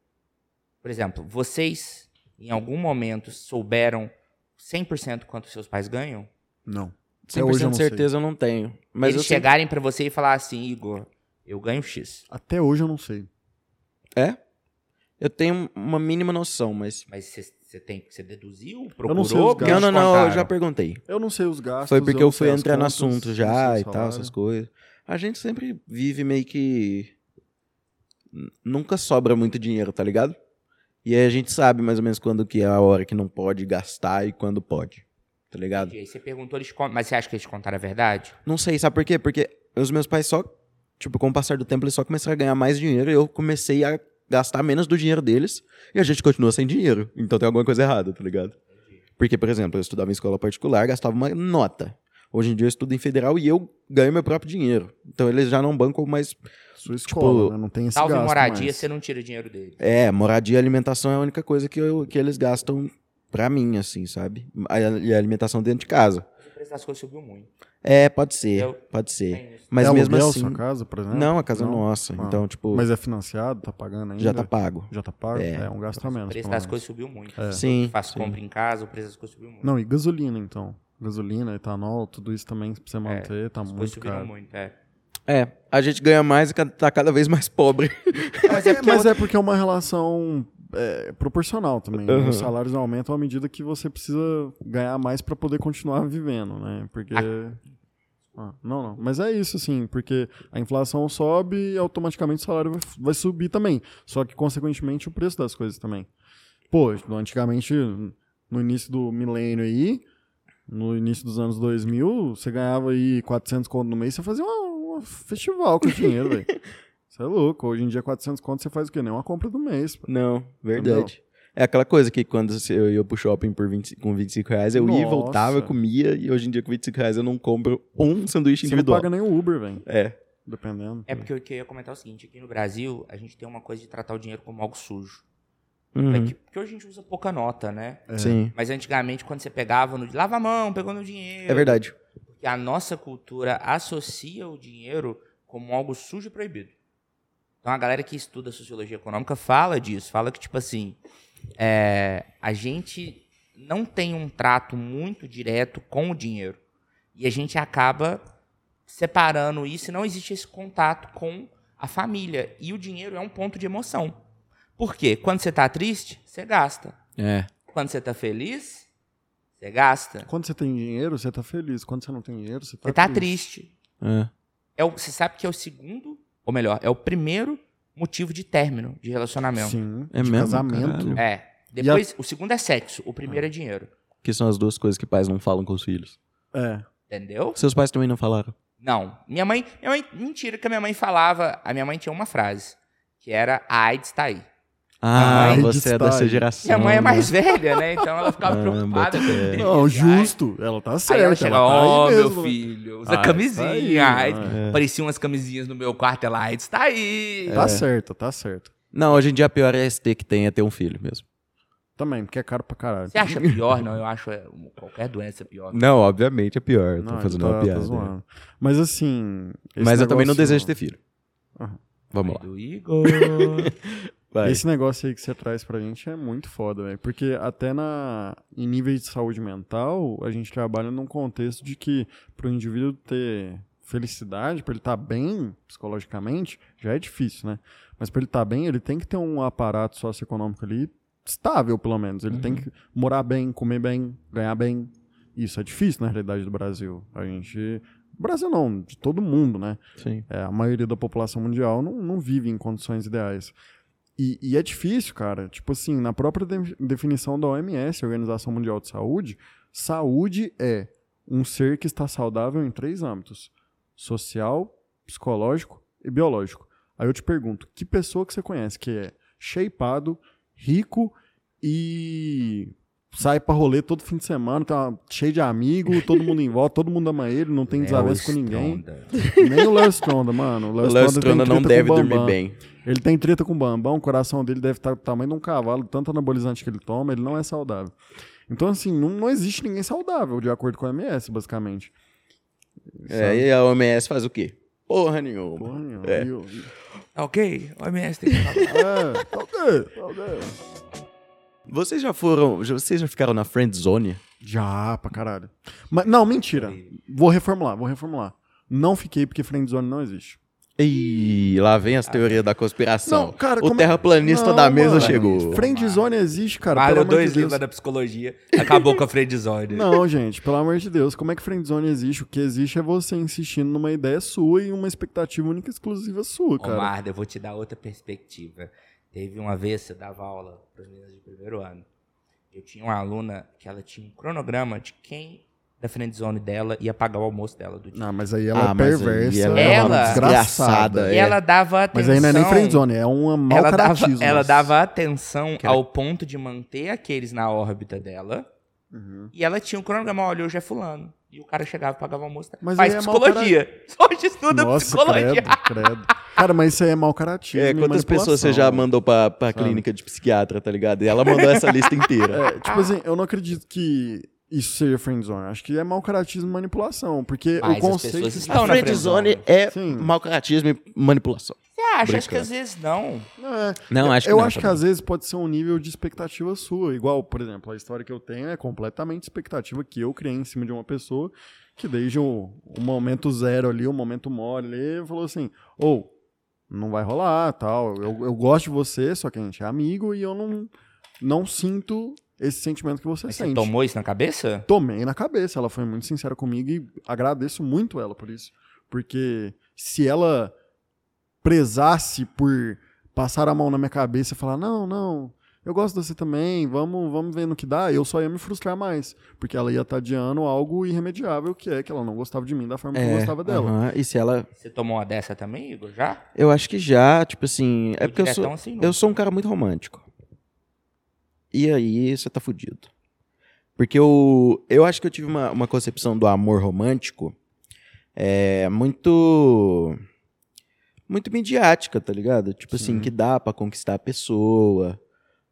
Speaker 2: Por exemplo, vocês em algum momento souberam 100% quanto seus pais ganham?
Speaker 3: Não. Até hoje eu
Speaker 1: 100%
Speaker 3: não
Speaker 1: de
Speaker 3: sei.
Speaker 1: certeza eu não tenho. Mas
Speaker 2: Eles
Speaker 1: eu sempre-
Speaker 2: chegarem pra você e falar assim, Igor, eu ganho X.
Speaker 3: Até hoje eu não sei.
Speaker 1: É? Eu tenho uma mínima noção, mas.
Speaker 2: Mas você você tem, você deduziu,
Speaker 3: não
Speaker 2: procurou?
Speaker 3: sei os
Speaker 2: Porque
Speaker 3: gastos.
Speaker 1: Não, não, não, eu já perguntei.
Speaker 3: Eu não sei os gastos.
Speaker 1: Foi porque
Speaker 3: eu
Speaker 1: eu
Speaker 3: não
Speaker 1: fui entrar no assunto
Speaker 3: não
Speaker 1: já e tal, essas coisas. A gente sempre vive meio que. Nunca sobra muito dinheiro, tá ligado? E aí a gente sabe mais ou menos quando que é a hora que não pode gastar e quando pode. Tá ligado?
Speaker 2: Entendi. Aí você perguntou, eles con- mas você acha que eles contaram a verdade?
Speaker 1: Não sei, sabe por quê? Porque os meus pais só, tipo, com o passar do tempo, eles só começaram a ganhar mais dinheiro e eu comecei a gastar menos do dinheiro deles e a gente continua sem dinheiro. Então tem alguma coisa errada, tá ligado? Porque, por exemplo, eu estudava em escola particular, gastava uma nota. Hoje em dia eu estudo em federal e eu ganho meu próprio dinheiro. Então eles já não bancam mais.
Speaker 3: Sua escola,
Speaker 1: Tipo,
Speaker 3: né? Não tem esse
Speaker 2: Salve
Speaker 3: gasto
Speaker 2: moradia,
Speaker 3: mais.
Speaker 2: você não tira dinheiro dele.
Speaker 1: É, moradia e alimentação é a única coisa que, eu- que eles gastam pra mim, assim, sabe? A- E a alimentação dentro de casa.
Speaker 2: O preço das coisas subiu muito.
Speaker 1: É, pode ser,
Speaker 2: Eu-
Speaker 1: pode ser. Mas
Speaker 3: é
Speaker 1: mesmo assim.
Speaker 3: sua casa, por exemplo?
Speaker 1: Não, a casa é
Speaker 3: Não?
Speaker 1: nossa.
Speaker 3: Ah.
Speaker 1: Então, tipo,
Speaker 3: Mas é financiado, tá pagando ainda?
Speaker 1: já tá pago.
Speaker 3: Já tá pago?
Speaker 1: É.
Speaker 3: É, um gasto a
Speaker 2: O
Speaker 3: menos.
Speaker 2: preço
Speaker 3: pelo
Speaker 2: das
Speaker 3: menos.
Speaker 2: coisas subiu muito.
Speaker 3: É.
Speaker 1: Sim,
Speaker 2: Faço
Speaker 1: sim.
Speaker 2: compra em casa, o preço das coisas subiu muito.
Speaker 3: Não, e gasolina, então. Gasolina, etanol, tudo isso também pra você manter, tá
Speaker 2: As coisas
Speaker 3: muito caro.
Speaker 2: muito, é.
Speaker 1: É, a gente ganha mais e tá cada vez mais pobre.
Speaker 2: Mas é porque
Speaker 3: Mas é porque é uma relação é, proporcional também. né?
Speaker 1: Uhum.
Speaker 3: Os salários aumentam à medida que você precisa ganhar mais pra poder continuar vivendo, né? Porque. Ah, não, não. Mas é isso, assim, porque a inflação sobe e automaticamente o salário vai, vai subir também. Só que, consequentemente, o preço das coisas também. Pô, antigamente, no início do milênio aí, no início dos anos 2000, você ganhava aí 400 conto no mês, você fazia uma festival com dinheiro, velho. Você é louco. Hoje em dia, 400 conto, você faz o quê? Nem uma compra do mês. pô.
Speaker 1: Não, verdade. É aquela coisa que quando eu ia pro shopping por 20, com 25 reais, eu ia,
Speaker 3: Nossa.
Speaker 1: voltava, comia, e hoje em dia com 25 reais eu não compro um sanduíche
Speaker 3: Você não
Speaker 1: individual.
Speaker 3: paga nem o Uber, velho.
Speaker 1: É.
Speaker 3: Dependendo.
Speaker 2: É porque o que eu ia comentar é o seguinte, aqui no Brasil, a gente tem uma coisa de tratar o dinheiro como algo sujo.
Speaker 1: Uhum.
Speaker 2: Que- porque hoje a gente usa pouca nota, né?
Speaker 3: É.
Speaker 1: Sim,
Speaker 2: Mas antigamente, quando você pegava no... Lava a mão, pegou no dinheiro.
Speaker 1: é verdade.
Speaker 2: Porque a nossa cultura associa o dinheiro como algo sujo e proibido. Então a galera que estuda sociologia econômica fala disso, fala que, tipo assim, é, a gente não tem um trato muito direto com o dinheiro. E a gente acaba separando isso e não existe esse contato com a família. E o dinheiro é um ponto de emoção. Por quê? Quando você tá triste, você gasta.
Speaker 1: É.
Speaker 2: Quando você tá feliz, você gasta.
Speaker 3: Quando você tem dinheiro, você tá feliz. Quando você não tem dinheiro, você tá
Speaker 2: Você tá
Speaker 3: triste.
Speaker 2: triste.
Speaker 1: É.
Speaker 2: É o, você sabe que é o segundo, ou melhor, é o primeiro motivo de término de relacionamento.
Speaker 3: Sim.
Speaker 1: É
Speaker 3: de
Speaker 1: mesmo?
Speaker 3: casamento.
Speaker 1: Caralho.
Speaker 2: É. Depois, o segundo é sexo, o primeiro é dinheiro.
Speaker 1: Que são as duas coisas que pais não falam com os filhos.
Speaker 3: É.
Speaker 2: Entendeu?
Speaker 1: Seus pais também não falaram.
Speaker 2: Não. Minha mãe, minha mãe. Mentira que a minha mãe falava. A minha mãe tinha uma frase. Que era a AIDS tá aí.
Speaker 1: Ah, você é dessa
Speaker 3: aí.
Speaker 1: geração.
Speaker 2: Minha mãe é
Speaker 1: né?
Speaker 2: mais velha, né? Então ela ficava
Speaker 1: Ah,
Speaker 2: preocupada isso.
Speaker 3: Não,
Speaker 2: Ai.
Speaker 3: justo. Ela tá
Speaker 2: Aí
Speaker 3: certa.
Speaker 2: ela chega,
Speaker 3: ela tá aí
Speaker 2: ó, meu
Speaker 3: mesmo.
Speaker 2: filho, usa
Speaker 3: Ah, tá aí,
Speaker 2: camisinha. Ai,
Speaker 3: né?
Speaker 2: Pareciam umas camisinhas no meu quarto, ela, AIDS tá aí.
Speaker 3: Tá certa, tá certa.
Speaker 1: Não, hoje em dia a pior ST que tem é ter um filho mesmo.
Speaker 3: Também, porque é caro pra caralho.
Speaker 2: Você acha pior? Não, eu acho é, qualquer doença pior.
Speaker 1: Não, obviamente é pior.
Speaker 3: Não,
Speaker 1: tô fazendo
Speaker 3: tá-
Speaker 1: uma piada. né?
Speaker 3: Mas assim.
Speaker 1: Mas eu também não desejo ter filho.
Speaker 3: Aham.
Speaker 1: Vamos lá.
Speaker 2: Do Igor.
Speaker 1: Vai.
Speaker 3: Esse negócio aí que você traz pra gente é muito foda, velho. Porque até na, em níveis de saúde mental, a gente trabalha num contexto de que pro indivíduo ter felicidade, pra ele estar bem psicologicamente, já é difícil, né? Mas pra ele estar bem, ele tem que ter um aparato socioeconômico ali estável, pelo menos. Ele tem que morar bem, comer bem, ganhar bem. Isso é difícil na realidade do Brasil. A gente. Brasil não, de todo mundo, né?
Speaker 1: Sim.
Speaker 3: É, a maioria da população mundial não, não vive em condições ideais. E, e é difícil, cara. Tipo assim, na própria de- definição da OMS, Organização Mundial de Saúde, saúde é um ser que está saudável em três âmbitos: social, psicológico e biológico. Aí eu te pergunto, que pessoa que você conhece que é shapeado, rico e sai pra rolê todo fim de semana, tá cheio de amigo, todo mundo em volta, todo mundo ama ele, não tem desavença com ninguém. Nem o Léo Stronda, mano. O Léo Stronda
Speaker 1: não deve dormir bem.
Speaker 3: Ele tem treta com o Bambam, o coração dele deve estar do tamanho de um cavalo, tanto anabolizante que ele toma, ele não é saudável. Então, assim, não, não existe ninguém saudável, de acordo com a MS, basicamente.
Speaker 1: É, e a OMS faz o quê? Porra nenhuma.
Speaker 3: Porra nenhuma.
Speaker 1: É.
Speaker 3: E o-
Speaker 2: Tá ok? O OMS tem que falar.
Speaker 3: É, tá ok, tá ok.
Speaker 1: Vocês já foram. Vocês já ficaram na friend zone?
Speaker 3: Já, pra caralho. Mas, não, mentira. Vou reformular, vou reformular. Não fiquei porque friendzone não existe.
Speaker 1: Ih, lá vem as teorias da conspiração.
Speaker 3: Não, cara,
Speaker 1: o
Speaker 3: como é-
Speaker 1: terraplanista
Speaker 3: Não,
Speaker 1: da mesa
Speaker 3: mano.
Speaker 1: chegou.
Speaker 3: Friendzone existe, cara.
Speaker 2: Valeu
Speaker 3: pelo amor
Speaker 2: dois
Speaker 3: de Deus.
Speaker 2: livros da psicologia. Acabou com a friendzone.
Speaker 3: Não, gente, pelo amor de Deus, como é que friendzone existe? O que existe é você insistindo numa ideia sua e uma expectativa única e exclusiva sua, cara.
Speaker 2: Marda, eu vou te dar outra perspectiva. Teve uma vez, você dava aula para as meninas de primeiro ano. Eu tinha uma aluna que ela tinha um cronograma de quem da friendzone dela ia pagar o almoço dela do dia.
Speaker 3: Não, mas aí ela
Speaker 1: Ah,
Speaker 3: é
Speaker 1: mas aí
Speaker 3: perversa,
Speaker 1: ela
Speaker 2: é
Speaker 3: é
Speaker 2: uma
Speaker 3: uma desgraçada.
Speaker 2: E
Speaker 1: é.
Speaker 2: ela dava atenção...
Speaker 3: Mas aí não é nem friendzone, é um mau
Speaker 2: ela dava, ela dava atenção
Speaker 1: Que ela-
Speaker 2: ao ponto de manter aqueles na órbita dela.
Speaker 3: Uhum.
Speaker 2: E ela tinha um cronograma, olha, hoje é fulano. E o cara chegava e pagava o almoço. dela.
Speaker 3: Mas
Speaker 2: Faz
Speaker 3: é
Speaker 2: psicologia. Hoje estuda
Speaker 3: Nossa,
Speaker 2: psicologia.
Speaker 3: credo, credo. Cara, mas isso aí é mau caratismo
Speaker 1: É,
Speaker 3: e
Speaker 1: quantas pessoas você já mandou pra, pra
Speaker 3: Sabe?
Speaker 1: clínica de psiquiatra, tá ligado? E ela mandou essa lista inteira.
Speaker 3: É, tipo assim, eu não acredito que isso seja friendzone. Acho que é mau caratismo e manipulação, porque
Speaker 2: Mas
Speaker 3: o
Speaker 2: as
Speaker 3: conceito...
Speaker 2: pessoas
Speaker 1: A
Speaker 2: estão na
Speaker 1: friendzone
Speaker 2: friendzone.
Speaker 1: é
Speaker 3: Sim.
Speaker 1: mau caratismo e manipulação.
Speaker 2: Você acha? Acho que
Speaker 1: Brincando.
Speaker 2: às vezes não.
Speaker 3: É,
Speaker 1: Não, acho que
Speaker 3: eu
Speaker 1: não,
Speaker 3: acho que
Speaker 1: também.
Speaker 3: às vezes pode ser um nível de expectativa sua. Igual, por exemplo, a história que eu tenho é completamente expectativa que eu criei em cima de uma pessoa que desde o, o momento zero ali, o momento mole ali, falou assim, ou não vai rolar, tal. Eu, eu gosto de você, só que a gente é amigo e eu não, não sinto esse sentimento que você
Speaker 2: Mas
Speaker 3: sente.
Speaker 2: você tomou isso na cabeça?
Speaker 3: Tomei na cabeça, ela foi muito sincera comigo e agradeço muito ela por isso. Porque se ela prezasse por passar a mão na minha cabeça e falar, não, não, eu gosto de você também, vamos, vamos ver no que dá, eu só ia me frustrar mais. Porque ela ia estar adiando algo irremediável, que é que ela não gostava de mim da forma que eu gostava dela.
Speaker 1: É, aham. E se ela.
Speaker 2: Você tomou uma dessa também, Igor? Já?
Speaker 1: Eu acho que já, tipo assim. É porque eu
Speaker 2: diretão
Speaker 1: sou,
Speaker 2: assim,
Speaker 1: eu sou um cara muito romântico. E aí você tá fudido. Porque eu, eu acho que eu tive uma, uma concepção do amor romântico é, muito. Muito midiática, tá ligado? Tipo assim,
Speaker 3: Sim.
Speaker 1: que dá pra conquistar a pessoa,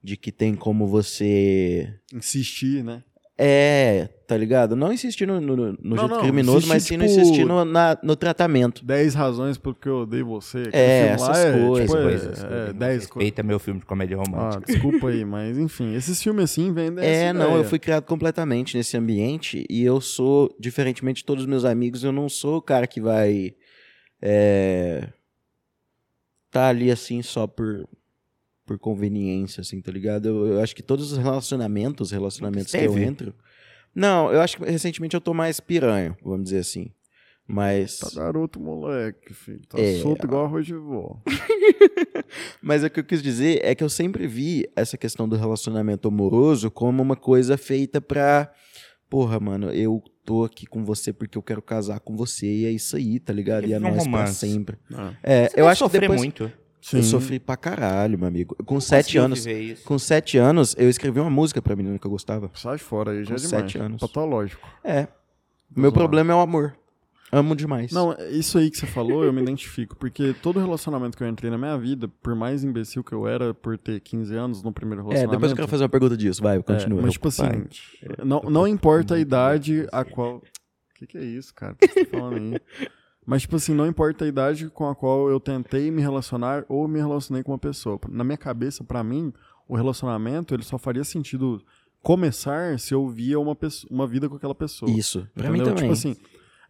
Speaker 1: de que tem como você.
Speaker 3: Insistir, né?
Speaker 1: É, tá ligado? Não insistir no, no, no
Speaker 3: Não,
Speaker 1: jeito
Speaker 3: não,
Speaker 1: criminoso, mas sim
Speaker 3: insistir,
Speaker 1: no
Speaker 3: tipo,
Speaker 1: insistir no, na- no tratamento.
Speaker 3: 10 razões porque eu odeio você.
Speaker 1: É, essas coisas,
Speaker 3: tipo, é,
Speaker 2: coisas.
Speaker 3: é, 10 coisas.
Speaker 2: Respeita meu filme de comédia
Speaker 3: Ah,
Speaker 2: romântica.
Speaker 3: desculpa aí, mas enfim, esses filmes assim vendem
Speaker 1: É, não, eu fui criado completamente nesse ambiente e eu sou, diferentemente de todos os meus amigos, eu não sou o cara que vai é, tá ali assim só por, por conveniência, assim, tá ligado? Eu, eu acho que todos os relacionamentos, relacionamentos que eu entro. Não, eu acho que recentemente eu tô mais piranho, vamos dizer assim. Mas.
Speaker 3: Tá garoto, moleque, filho. Tá
Speaker 1: É.
Speaker 3: solto igual arroz de vó.
Speaker 1: Mas o que eu quis dizer é que eu sempre vi essa questão do relacionamento amoroso como uma coisa feita pra. Porra, mano, eu tô aqui com você porque eu quero casar com você e é isso aí, tá ligado? E é
Speaker 2: Vive um
Speaker 1: nós pra
Speaker 2: romance.
Speaker 1: sempre.
Speaker 3: Ah,
Speaker 1: É,
Speaker 2: Você
Speaker 1: eu acho que
Speaker 2: sofrer
Speaker 1: depois.
Speaker 2: muito.
Speaker 1: Eu
Speaker 3: sim.
Speaker 1: sofri pra caralho, meu amigo. Com sete
Speaker 2: Conseguiu
Speaker 1: anos. Com sete anos, eu escrevi uma música pra menina que eu gostava.
Speaker 3: Sai fora aí, já
Speaker 1: Com
Speaker 3: é demais.
Speaker 1: sete anos.
Speaker 3: Patológico.
Speaker 1: É. O meu problema é o amor. Amo demais.
Speaker 3: Não, isso aí que você falou, eu me identifico. Porque todo relacionamento que eu entrei na minha vida, por mais imbecil que eu era por ter 15 anos no primeiro
Speaker 1: é,
Speaker 3: relacionamento...
Speaker 1: depois eu quero fazer uma pergunta disso. Vai, continua.
Speaker 3: É, mas, tipo assim, não, não importa a idade a qual. O que, que é isso, cara? O que você tá falando aí? Mas, tipo assim, não importa a idade com a qual eu tentei me relacionar ou me relacionei com uma pessoa. Na minha cabeça, pra mim, o relacionamento ele só faria sentido começar se eu via uma, pessoa, uma vida com aquela pessoa.
Speaker 1: Isso. Pra mim
Speaker 3: Entendeu?
Speaker 1: também.
Speaker 3: Tipo assim.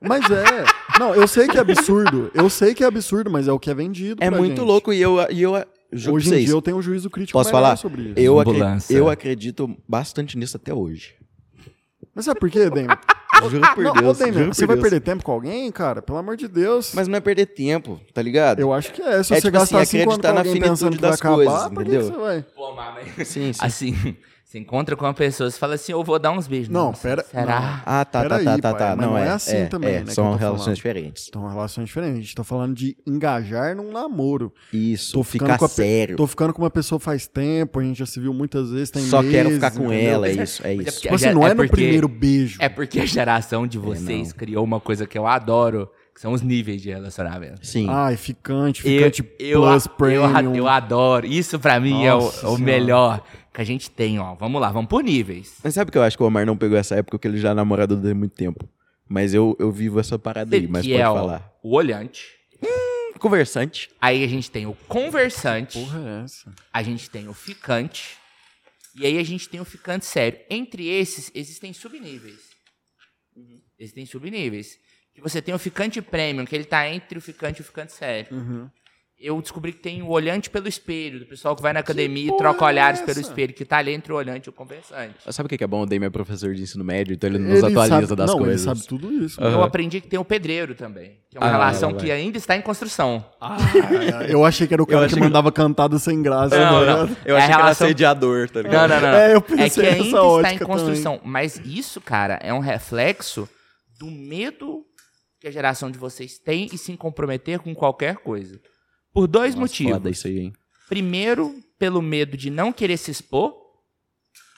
Speaker 3: Mas é. Não, eu sei que é absurdo. Eu sei que é absurdo, mas é o que é vendido.
Speaker 1: é
Speaker 3: pra
Speaker 1: muito
Speaker 3: gente.
Speaker 1: louco e eu, e eu juro
Speaker 3: Hoje em
Speaker 1: vocês.
Speaker 3: dia eu tenho um juízo crítico
Speaker 1: Posso falar?
Speaker 3: sobre isso.
Speaker 1: Eu, acre- eu acredito bastante nisso até hoje.
Speaker 3: Mas sabe por quê, Demi?
Speaker 1: Juro por
Speaker 3: não,
Speaker 1: Deus.
Speaker 3: Demi,
Speaker 1: juro
Speaker 3: você
Speaker 1: por
Speaker 3: vai
Speaker 1: Deus.
Speaker 3: perder tempo com alguém, cara? Pelo amor de Deus.
Speaker 1: Mas não é perder tempo, tá ligado?
Speaker 3: Eu acho que é. Se
Speaker 1: É
Speaker 3: você
Speaker 1: tipo assim,
Speaker 3: gastar cinco anos com
Speaker 1: acreditar na
Speaker 3: alguém
Speaker 1: finitude
Speaker 3: pensando que vai
Speaker 1: das
Speaker 3: acabar,
Speaker 1: coisas, entendeu?
Speaker 3: você vai?
Speaker 2: Pô, mas...
Speaker 1: Sim, sim.
Speaker 2: Assim, você encontra com uma pessoa, você fala assim, eu vou dar uns beijos.
Speaker 3: Não,
Speaker 2: Nossa,
Speaker 3: pera-
Speaker 2: Será?
Speaker 1: Ah, tá, tá,
Speaker 3: Peraí,
Speaker 1: tá, tá,
Speaker 3: pai,
Speaker 1: tá. Não,
Speaker 3: não é
Speaker 1: é
Speaker 3: assim
Speaker 1: é,
Speaker 3: também,
Speaker 1: é,
Speaker 3: né,
Speaker 1: São
Speaker 3: eu
Speaker 1: relações
Speaker 3: falando.
Speaker 1: diferentes.
Speaker 3: Então, relações diferentes. A gente tá falando de engajar num namoro.
Speaker 1: Isso,
Speaker 3: Tô ficando
Speaker 1: ficar
Speaker 3: com a
Speaker 1: sério.
Speaker 3: Tô ficando com uma pessoa faz tempo, a gente já se viu muitas vezes, tem
Speaker 1: Só quero
Speaker 3: meses,
Speaker 1: ficar com
Speaker 3: entendeu?
Speaker 1: ela, é
Speaker 2: é-
Speaker 1: isso, é
Speaker 2: mas é
Speaker 1: isso.
Speaker 2: porque-
Speaker 3: Tipo assim,
Speaker 2: É
Speaker 3: não é, no
Speaker 2: porque-
Speaker 3: primeiro beijo.
Speaker 2: É porque a geração de vocês criou uma coisa que eu adoro, que são os níveis de relacionamento.
Speaker 1: Sim.
Speaker 3: Ai, ficante,
Speaker 2: Eu,
Speaker 3: ficante
Speaker 2: eu,
Speaker 3: plus,
Speaker 2: eu,
Speaker 3: premium.
Speaker 2: eu adoro. Isso pra mim é o,
Speaker 3: Nossa
Speaker 2: o melhor que a gente tem, ó. Vamos lá, vamos por níveis.
Speaker 1: Mas sabe que eu acho que o Omar não pegou essa época porque ele já é namorado há muito tempo. Mas eu, eu vivo essa parada aí, mas
Speaker 2: que
Speaker 1: pode
Speaker 2: é
Speaker 1: falar.
Speaker 2: o olhante.
Speaker 1: Conversante.
Speaker 2: Aí a gente tem o conversante.
Speaker 3: Porra é essa?
Speaker 2: A gente tem o ficante. E aí a gente tem o ficante sério. Entre esses, existem subníveis. Existem subníveis. Que você tem o ficante premium, que ele tá entre o ficante e o ficante sério.
Speaker 3: Uhum.
Speaker 2: Eu descobri que tem o olhante pelo espelho, do pessoal que vai na academia e troca
Speaker 3: é
Speaker 2: olhares
Speaker 3: essa?
Speaker 2: pelo espelho, que tá ali entre o olhante e o conversante.
Speaker 1: Sabe o que que é bom? O Dame é professor de ensino médio, então ele nos
Speaker 3: Ele
Speaker 1: atualiza
Speaker 3: sabe-
Speaker 1: das
Speaker 3: não,
Speaker 1: coisas.
Speaker 3: ele sabe tudo isso.
Speaker 2: Eu aprendi que tem o pedreiro também. Que é uma
Speaker 1: Ah,
Speaker 2: relação
Speaker 1: vai.
Speaker 2: que ainda está em construção.
Speaker 3: Eu achei que era o cara que
Speaker 1: que-
Speaker 3: mandava cantada sem graça.
Speaker 2: Não,
Speaker 3: tá
Speaker 2: não.
Speaker 3: ligado?
Speaker 1: Eu
Speaker 2: É a
Speaker 1: achei que era
Speaker 2: relação-
Speaker 1: assediador, tá
Speaker 2: Não,
Speaker 1: ligado?
Speaker 2: não, não. não.
Speaker 3: É, eu
Speaker 2: que
Speaker 3: pensei
Speaker 2: ainda
Speaker 3: nessa
Speaker 2: está
Speaker 3: ótica
Speaker 2: em construção. Mas isso, cara, é um reflexo do medo que a geração de vocês tem e se comprometer com qualquer coisa. Por dois
Speaker 1: Nossa,
Speaker 2: motivos.
Speaker 1: Aí?
Speaker 2: Primeiro, pelo medo de não querer se expor,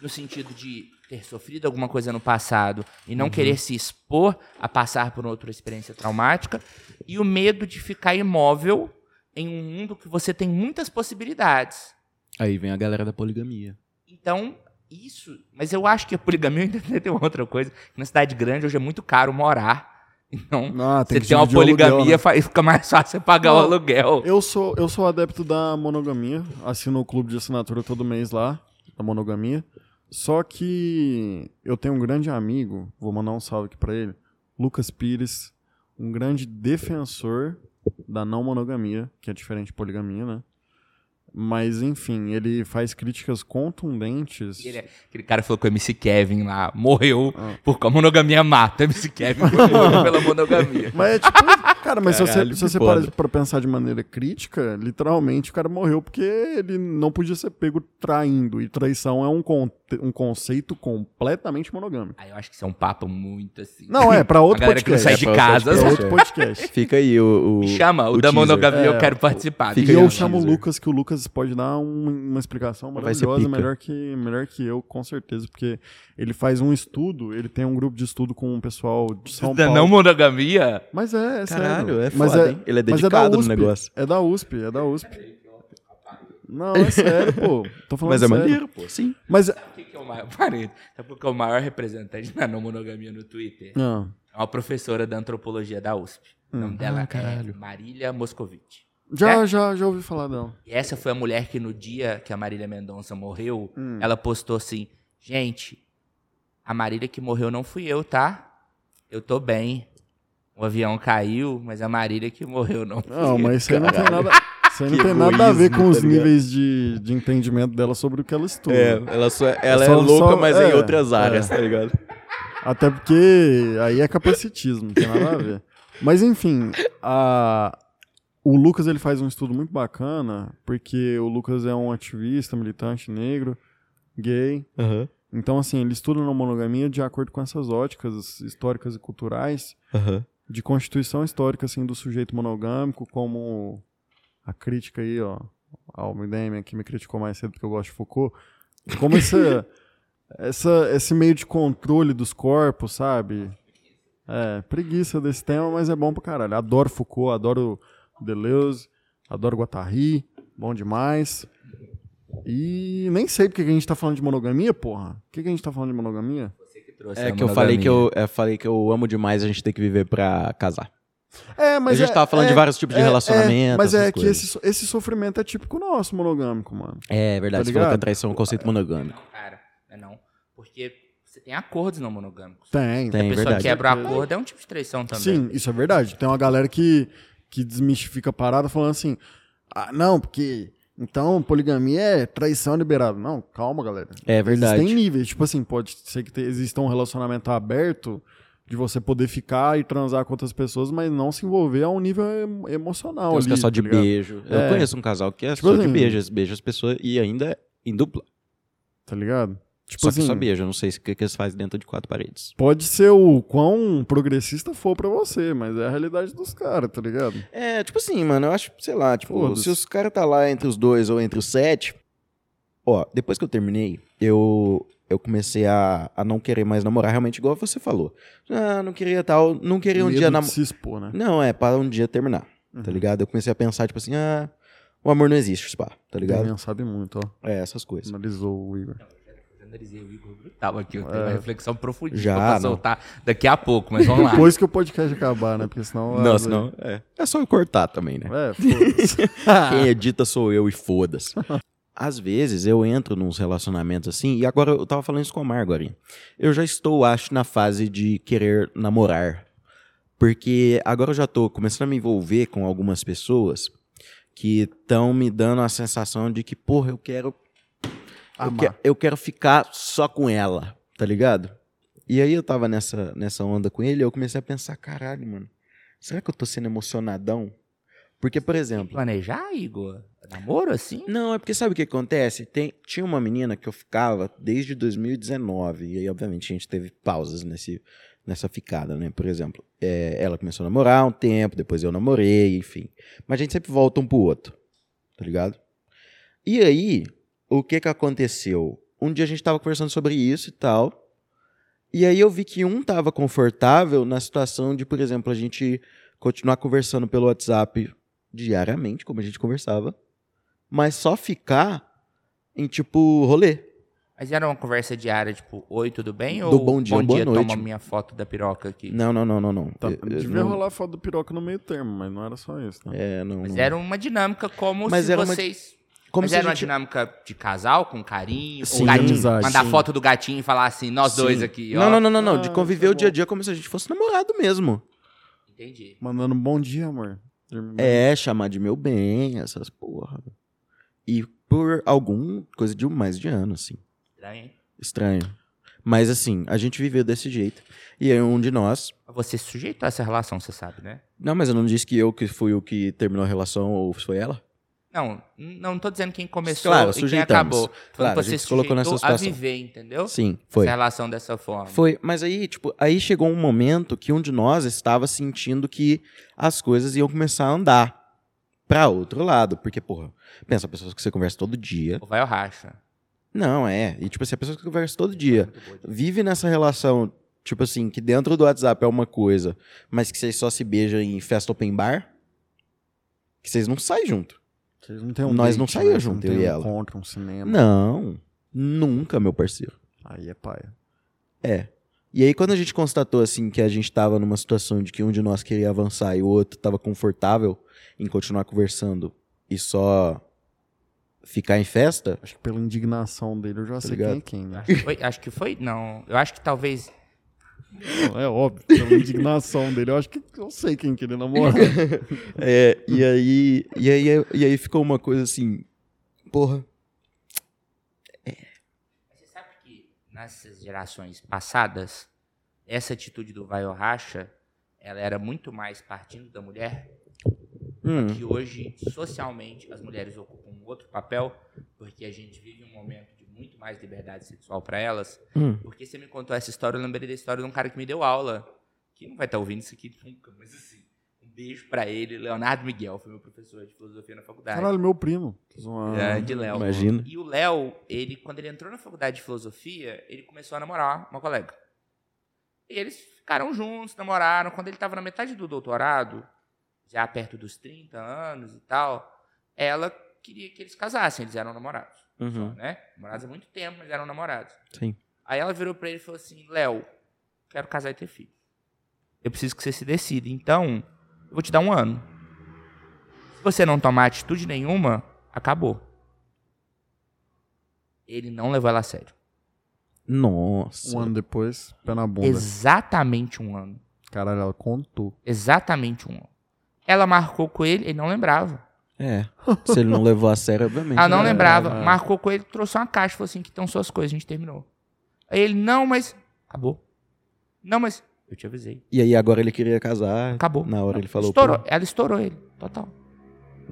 Speaker 2: no sentido de ter sofrido alguma coisa no passado e
Speaker 3: Uhum.
Speaker 2: não querer se expor a passar por outra experiência traumática, e o medo de ficar imóvel em um mundo que você tem muitas possibilidades.
Speaker 1: Aí vem a galera da poligamia.
Speaker 2: Então, isso. Mas eu acho que a poligamia ainda tem outra coisa. Na cidade grande hoje é muito caro morar. Então,
Speaker 3: Ah, tem
Speaker 2: você tem uma
Speaker 3: o aluguel,
Speaker 2: poligamia,
Speaker 3: né?
Speaker 2: fica mais fácil você pagar o
Speaker 3: Não,
Speaker 2: aluguel.
Speaker 3: Eu sou, eu sou adepto da monogamia. Assino o clube de assinatura todo mês lá, da monogamia. Só que eu tenho um grande amigo, vou mandar um salve aqui pra ele, Lucas Pires, um grande defensor da não monogamia, que é diferente de poligamia, né? Mas, enfim, ele faz críticas contundentes.
Speaker 2: Ele é- aquele cara falou que o MC Kevin lá morreu
Speaker 3: Ah.
Speaker 2: porque a monogamia mata. O MC Kevin morreu pela monogamia.
Speaker 3: Mas é tipo, cara, mas se você,
Speaker 1: Caralho,
Speaker 3: se você para pra pensar de maneira crítica, literalmente o cara morreu porque ele não podia ser pego traindo. E traição é um, conte- um conceito completamente monogâmico.
Speaker 2: Aí eu acho que isso é um papo muito assim.
Speaker 3: Não, é, pra outro
Speaker 2: galera que não
Speaker 3: podcast.
Speaker 2: sai de
Speaker 1: É pra
Speaker 2: casa.
Speaker 1: outro
Speaker 3: É
Speaker 1: podcast.
Speaker 3: outro podcast.
Speaker 1: Fica aí o. o
Speaker 2: Me chama, o,
Speaker 1: o
Speaker 2: da monogamia eu
Speaker 3: É,
Speaker 2: quero participar.
Speaker 3: E eu
Speaker 1: um
Speaker 3: chamo o. Lucas, que o Lucas pode dar um- uma explicação maravilhosa, melhor que, melhor que eu, com certeza. Porque ele faz um estudo, ele tem um grupo de estudo com o pessoal de São
Speaker 2: Da
Speaker 3: Paulo.
Speaker 2: não monogamia?
Speaker 3: Mas é, é
Speaker 1: Caralho,
Speaker 3: sério.
Speaker 1: É
Speaker 3: Mas
Speaker 1: foda, hein? Ele é
Speaker 3: da
Speaker 1: dedicado no
Speaker 3: USP,
Speaker 1: negócio.
Speaker 3: É da USP, é da USP. Não, é sério, pô. Tô falando
Speaker 1: Mas é
Speaker 3: sério.
Speaker 1: maneiro, pô. Sim.
Speaker 3: Mas
Speaker 2: O que, que é o maior? Parei. Sabe qual que é o maior representante da não monogamia no Twitter?
Speaker 3: Ah,
Speaker 2: É uma professora da antropologia da USP. O nome dela
Speaker 1: Ah,
Speaker 2: é
Speaker 1: caralho.
Speaker 2: Marília Moscovitch.
Speaker 3: já,
Speaker 2: É?
Speaker 3: já, já ouvi falar dela.
Speaker 2: E essa foi a mulher que no dia que a Marília Mendonça morreu,
Speaker 3: Hum.
Speaker 2: ela postou assim: Gente, a Marília que morreu não fui eu, tá? Eu tô bem. O avião caiu, mas a Marília que morreu não
Speaker 3: Não, mas isso aí não tem nada. Isso aí não tem nada a ver com os
Speaker 1: tá
Speaker 3: níveis de, de entendimento dela sobre o que ela estuda.
Speaker 1: É, ela, só, ela é,
Speaker 3: só-
Speaker 1: louca,
Speaker 3: só-
Speaker 1: mas é em
Speaker 3: é,
Speaker 1: outras áreas,
Speaker 3: é.
Speaker 1: tá ligado?
Speaker 3: Até porque aí é capacitismo, não tem nada a ver. Mas enfim, a- o Lucas ele faz um estudo muito bacana, porque o Lucas é um ativista, militante negro, gay.
Speaker 1: Aham,
Speaker 3: Então, assim, ele estuda na monogamia de acordo com essas óticas históricas e culturais
Speaker 1: aham.
Speaker 3: De constituição histórica assim do sujeito monogâmico, como a crítica aí, ó, ao Midem que me criticou mais cedo porque eu gosto de Foucault, como essa, essa esse meio de controle dos corpos, sabe? É, preguiça desse tema, mas é bom pra caralho. Adoro Foucault, adoro Deleuze, adoro Guattari, bom demais. E nem sei porque que a gente tá falando de monogamia, porra. Por que, que a gente tá falando de monogamia?
Speaker 2: Que trouxe
Speaker 1: É
Speaker 2: a
Speaker 1: que eu falei que eu, eu falei que eu amo demais a gente ter que viver pra casar.
Speaker 3: É, mas
Speaker 1: a gente
Speaker 3: é-
Speaker 1: tava falando
Speaker 3: é-
Speaker 1: de vários tipos de
Speaker 3: é-
Speaker 1: relacionamento.
Speaker 3: é, mas
Speaker 1: essas
Speaker 3: é que
Speaker 1: coisas.
Speaker 3: esse, so- esse sofrimento é típico nosso, monogâmico, mano.
Speaker 1: É verdade,
Speaker 3: Tá
Speaker 1: você falou que a traição é um conceito monogâmico.
Speaker 2: Cara, não é não. Porque você tem acordos não monogâmicos.
Speaker 3: Tem,
Speaker 1: Tem.
Speaker 2: a pessoa
Speaker 1: verdade.
Speaker 2: quebra o acordo, é um tipo de traição também.
Speaker 3: Sim, isso é verdade. Tem uma galera que, que desmistifica a parada falando assim: ah, não, porque. Então, poligamia é traição liberada. Não, calma, galera.
Speaker 1: É verdade.
Speaker 3: Existem níveis. Tipo assim, pode ser que exista um relacionamento aberto de você poder ficar e transar com outras pessoas, mas não se envolver a um nível em- emocional.
Speaker 1: Tem uns que é
Speaker 3: ali,
Speaker 1: só de
Speaker 3: tá
Speaker 1: beijo. Eu
Speaker 3: É.
Speaker 1: conheço um casal que é
Speaker 3: Tipo
Speaker 1: só de
Speaker 3: assim-
Speaker 1: beijo. Beija as pessoas e ainda em dupla.
Speaker 3: Tá ligado? Tipo
Speaker 1: só
Speaker 3: assim,
Speaker 1: que só beija. Eu não sei o que, que eles fazem dentro de quatro paredes.
Speaker 3: pode ser o quão progressista for pra você, mas é a realidade dos caras, tá ligado?
Speaker 1: É, tipo assim, mano, eu acho, sei lá, tipo,
Speaker 3: Foda-se.
Speaker 1: se os caras tá lá entre os dois ou entre os sete. Ó, depois que eu terminei, eu, eu comecei a, a não querer mais namorar, realmente, igual você falou. Ah, não queria tal, não queria um
Speaker 3: Medo
Speaker 1: dia namorar.
Speaker 3: se expor, né?
Speaker 1: Não, é, para um dia terminar, tá
Speaker 3: Uhum.
Speaker 1: ligado? Eu comecei a pensar, tipo assim, ah, o amor não existe, spa, tá ligado?
Speaker 3: Damian sabe muito, ó.
Speaker 1: É, essas coisas.
Speaker 3: Analisou o Igor.
Speaker 2: Eu analisei o Igor brutal aqui. Eu tenho
Speaker 3: É.
Speaker 2: uma reflexão profundíssima
Speaker 1: Já,
Speaker 2: pra
Speaker 1: não.
Speaker 2: soltar daqui a pouco, mas vamos lá.
Speaker 3: Depois que o podcast acabar, né? Porque senão.
Speaker 1: Não,
Speaker 3: ah,
Speaker 1: senão, é. É só eu cortar também, né?
Speaker 3: É, foda-se.
Speaker 1: Quem edita sou eu e foda-se. Às vezes eu entro nos relacionamentos assim, e agora eu tava falando isso com a Mar agora. Eu já estou, acho, na fase de querer namorar. Porque agora eu já tô começando a me envolver com algumas pessoas que estão me dando a sensação de que, porra, eu quero. Eu, que- eu quero ficar só com ela, tá ligado? E aí eu tava nessa, nessa onda com ele e eu comecei a pensar, caralho, mano, será que eu tô sendo emocionadão? Porque, por exemplo.
Speaker 2: Planejar, Igor? Namoro assim?
Speaker 1: Não, é porque sabe o que acontece? Tem, tinha uma menina que eu ficava desde 2019, e aí, obviamente, a gente teve pausas nesse, nessa ficada, né? Por exemplo, é, ela começou a namorar um tempo, depois eu namorei, enfim. Mas a gente sempre volta um pro outro, tá ligado? E aí, o que que aconteceu? Um dia a gente tava conversando sobre isso e tal, e aí eu vi que um tava confortável na situação de, por exemplo, a gente continuar conversando pelo WhatsApp diariamente, como a gente conversava, mas só ficar em tipo rolê.
Speaker 2: Mas era uma conversa diária, tipo, oi, tudo bem?
Speaker 1: Do
Speaker 2: Ou
Speaker 1: bom dia, boa noite.
Speaker 2: toma minha foto da piroca aqui.
Speaker 1: Não, não, não, não, não.
Speaker 3: Tá,
Speaker 1: Eu- eu
Speaker 3: devia
Speaker 1: não-
Speaker 3: rolar foto do piroca no meio termo, mas não era só isso, né?
Speaker 1: É, não.
Speaker 2: Mas
Speaker 1: não.
Speaker 2: era uma dinâmica como
Speaker 1: Mas
Speaker 2: se
Speaker 1: era uma-
Speaker 2: vocês...
Speaker 1: Como
Speaker 2: Mas
Speaker 1: se
Speaker 2: era
Speaker 1: a
Speaker 2: uma
Speaker 1: gente-
Speaker 2: dinâmica de casal, com carinho,
Speaker 1: Sim,
Speaker 2: com gatinho.
Speaker 3: amizade,
Speaker 2: mandar
Speaker 3: sim.
Speaker 2: foto do gatinho e falar assim, nós dois
Speaker 1: Sim.
Speaker 2: aqui, ó.
Speaker 1: Não, não, não, não, não. De
Speaker 3: Ah,
Speaker 1: conviver
Speaker 3: isso é
Speaker 1: o dia a dia como se a gente fosse namorado mesmo.
Speaker 2: Entendi.
Speaker 3: Mandando um bom dia, amor.
Speaker 1: É, chamar de meu bem, essas porra. E por algum coisa de mais de ano, assim.
Speaker 2: Estranho, hein?
Speaker 1: Estranho. Mas assim, a gente viveu desse jeito. E aí um de nós.
Speaker 2: Você se sujeitou a essa relação, você sabe, né?
Speaker 1: Não, mas eu não disse que eu que fui o que terminou a relação ou foi ela?
Speaker 2: Não, não tô dizendo quem começou
Speaker 1: Claro,
Speaker 2: e quem acabou.
Speaker 1: Claro,
Speaker 2: que
Speaker 1: a
Speaker 2: você
Speaker 1: gente se colocou nessa
Speaker 2: sujeitou a
Speaker 1: situação.
Speaker 2: viver, entendeu?
Speaker 1: Sim, foi.
Speaker 2: Essa relação dessa forma.
Speaker 1: Foi, mas aí, tipo, aí chegou um momento que um de nós estava sentindo que as coisas iam começar a andar pra outro lado. Porque, porra, pensa, pessoas que você conversa todo dia.
Speaker 2: Ou vai ao racha.
Speaker 1: Não, é. E, tipo assim, a pessoa que conversa todo dia vive nessa relação, tipo assim, que dentro do WhatsApp é uma coisa, mas que vocês só se beijam em festa open bar, que vocês não saem junto.
Speaker 3: Vocês não tem um
Speaker 1: Nós
Speaker 3: date,
Speaker 1: não saía
Speaker 3: né?
Speaker 1: Junto,
Speaker 3: não
Speaker 1: eu e
Speaker 3: um
Speaker 1: ela.
Speaker 3: encontro, um cinema.
Speaker 1: Não, nunca, meu parceiro.
Speaker 3: Aí é paia.
Speaker 1: É. E aí, quando a gente constatou, assim, que a gente tava numa situação de que um de nós queria avançar e o outro tava confortável em continuar conversando e só ficar em festa,
Speaker 3: Acho que pela indignação dele eu já sei
Speaker 1: ligado?
Speaker 3: quem é quem, né?
Speaker 2: Acho que, foi, acho que foi. Não. Eu acho que talvez.
Speaker 3: Não, é óbvio, pela indignação dele. Eu acho que eu sei quem que ele namora.
Speaker 1: é, e aí, e aí, e aí ficou uma coisa assim, porra,
Speaker 2: Você sabe que nessas gerações passadas, essa atitude do vai racha, ela era muito mais partindo da mulher
Speaker 1: hum,
Speaker 2: que hoje, socialmente, as mulheres ocupam um outro papel, porque a gente vive um momento de muito mais liberdade sexual para elas.
Speaker 1: hum.
Speaker 2: Porque você me contou essa história, eu lembrei da história de um cara que me deu aula, que não vai estar ouvindo isso aqui nunca, mas assim, um beijo para ele, Leonardo Miguel, foi meu professor de filosofia na faculdade.
Speaker 3: Caralho, meu primo. Tô zoando.
Speaker 2: Grande Léo.
Speaker 1: Imagina.
Speaker 2: E o Léo, ele, quando ele entrou na faculdade de filosofia, ele começou a namorar uma colega. E eles ficaram juntos, namoraram. Quando ele estava na metade do doutorado, já perto dos 30 anos e tal, ela queria que eles casassem. Eles eram namorados.
Speaker 1: Uhum.
Speaker 2: Só, né? Namorados há muito tempo, mas eram namorados.
Speaker 1: Sim.
Speaker 2: Aí ela virou pra ele e falou assim: Léo, quero casar e ter filho. Eu preciso que você se decida. Então, eu vou te dar um ano. Se você não tomar atitude nenhuma, acabou. Ele não levou ela a sério.
Speaker 1: Nossa.
Speaker 3: Um ano depois, pé na bunda.
Speaker 2: Exatamente um ano.
Speaker 3: Caralho, ela contou.
Speaker 2: Exatamente um ano. Ela marcou com ele, ele não lembrava.
Speaker 1: É. Se ele não levou a sério, obviamente.
Speaker 2: Ela não
Speaker 1: né?
Speaker 2: lembrava.
Speaker 3: é.
Speaker 2: Marcou com ele, trouxe uma caixa, falou assim: que estão suas coisas, a gente terminou. Aí ele, não, mas. Acabou. Não, mas. Eu te avisei.
Speaker 1: E aí agora ele queria casar.
Speaker 2: Acabou.
Speaker 1: Na hora ele falou.
Speaker 2: Estourou.
Speaker 1: pô,
Speaker 2: Ela estourou ele. Total.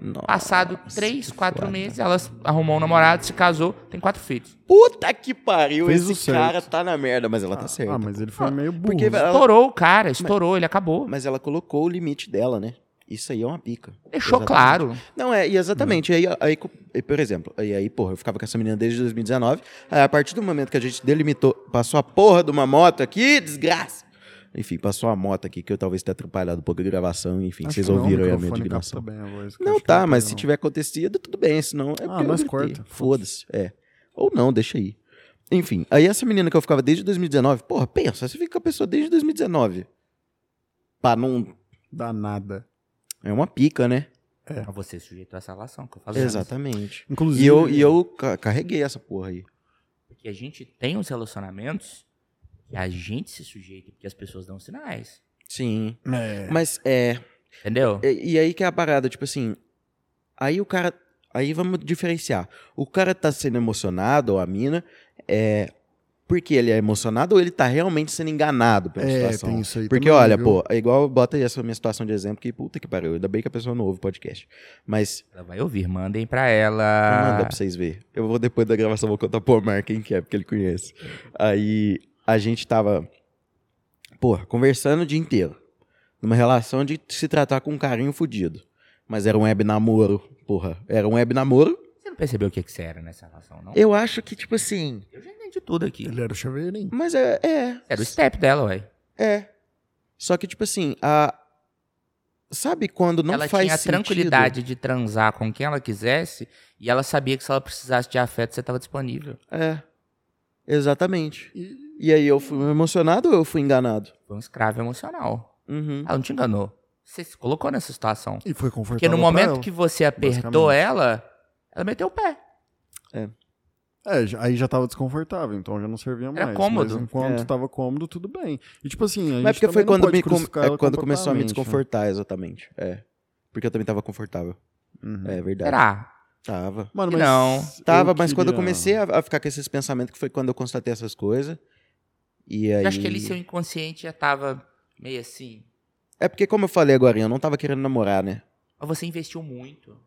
Speaker 1: nossa,
Speaker 2: Passado três, quatro
Speaker 1: foda.
Speaker 2: meses, ela arrumou um namorado, se casou, tem quatro filhos.
Speaker 1: Puta que pariu.
Speaker 3: Fez
Speaker 1: esse cara tá na merda, mas ela tá certa.
Speaker 3: Ah, mas ele foi
Speaker 2: Ah,
Speaker 3: meio burro.
Speaker 1: porque ela-
Speaker 2: Estourou o cara, estourou, ele acabou.
Speaker 1: Mas ela colocou o limite dela, né? Isso aí é uma pica.
Speaker 2: Deixou
Speaker 1: Exatamente.
Speaker 2: claro.
Speaker 1: Não, é, e exatamente. Aí, aí, aí, por exemplo, aí, aí, porra, eu ficava com essa menina desde 2019. Aí, a partir do momento que a gente delimitou, passou a porra de uma moto aqui, desgraça. Enfim, passou a moto aqui que eu talvez tenha atrapalhado um pouco a gravação. Enfim,
Speaker 3: Acho
Speaker 1: vocês
Speaker 3: não,
Speaker 1: ouviram aí a minha
Speaker 3: microfone
Speaker 1: indignação.
Speaker 3: bem a voz, que
Speaker 1: Não, tá,
Speaker 3: não
Speaker 1: mas
Speaker 3: tem,
Speaker 1: se
Speaker 3: não.
Speaker 1: tiver acontecido, tudo bem. Senão é
Speaker 3: Ah,
Speaker 1: gritei.
Speaker 3: corta,
Speaker 1: Foda-se, é. Ou não, deixa aí. Enfim, aí essa menina que eu ficava desde 2019, porra, pensa, você fica com a pessoa desde 2019. Pá, não.
Speaker 3: Dá nada.
Speaker 1: É uma pica, né?
Speaker 2: Mas você sujeitou essa relação que eu falei.
Speaker 1: Exatamente.
Speaker 3: Inclusive.
Speaker 1: E eu, e eu ca- carreguei essa porra aí.
Speaker 2: Porque a gente tem uns relacionamentos que a gente se sujeita, porque as pessoas dão sinais.
Speaker 1: Sim.
Speaker 3: É.
Speaker 1: Mas é.
Speaker 2: Entendeu?
Speaker 1: E, e aí que é a parada, tipo assim. Aí o cara. Aí vamos diferenciar. O cara tá sendo emocionado, ou a mina, é. Porque ele é emocionado ou ele tá realmente sendo enganado pela
Speaker 3: É,
Speaker 1: situação?
Speaker 3: tem isso aí
Speaker 1: Porque,
Speaker 3: também,
Speaker 1: olha,
Speaker 3: viu?
Speaker 1: pô, é igual bota aí essa minha situação de exemplo que puta que pariu. Ainda bem que a pessoa não ouve o podcast. Mas
Speaker 2: Ela vai ouvir, mandem pra ela.
Speaker 1: manda pra vocês verem. Eu vou depois da gravação, vou contar pro Omar quem que é, porque ele conhece. Aí a gente tava, porra, conversando o dia inteiro. Numa relação de se tratar com um carinho fudido. Mas era um web namoro, porra. Era um web namoro.
Speaker 2: Você não percebeu o que, que você era nessa relação, não?
Speaker 1: Eu acho que, tipo assim.
Speaker 2: Eu já entendi tudo aqui.
Speaker 3: Ele era o chaveirinho.
Speaker 1: Mas é. É.
Speaker 2: Era o step dela, ué.
Speaker 1: é. Só que, tipo assim, a. Sabe quando não
Speaker 2: ela
Speaker 1: faz
Speaker 2: tinha a
Speaker 1: sentido?
Speaker 2: tranquilidade de transar com quem ela quisesse e ela sabia que se ela precisasse de afeto, você estava disponível.
Speaker 1: É. Exatamente. E aí eu fui emocionado ou eu fui enganado?
Speaker 2: Foi um escravo emocional.
Speaker 1: Uhum.
Speaker 2: Ela não te enganou. Você se colocou nessa situação.
Speaker 3: E foi confortável.
Speaker 2: Porque no
Speaker 3: pra
Speaker 2: momento
Speaker 3: ela.
Speaker 2: que você apertou ela, ela meteu o pé.
Speaker 3: É, já- aí já tava desconfortável, então já não servia mais.
Speaker 2: cômodo.
Speaker 3: Mas enquanto
Speaker 1: É.
Speaker 3: tava cômodo, tudo bem. E tipo assim, a gente
Speaker 1: Mas porque foi quando, me, com- é quando começou a me
Speaker 3: né?
Speaker 1: desconfortar, exatamente. É. Porque eu também tava confortável.
Speaker 3: Uhum.
Speaker 1: É verdade.
Speaker 2: Será?
Speaker 1: Tava.
Speaker 3: Mano, mas
Speaker 2: não.
Speaker 1: Tava, mas quando eu
Speaker 3: queria-
Speaker 1: comecei a, a ficar com esses pensamentos, que foi quando eu constatei essas coisas. E aí...
Speaker 2: Eu acho que ali seu inconsciente já tava meio assim.
Speaker 1: É porque, como eu falei agora, eu não tava querendo namorar, né?
Speaker 2: Mas você investiu muito.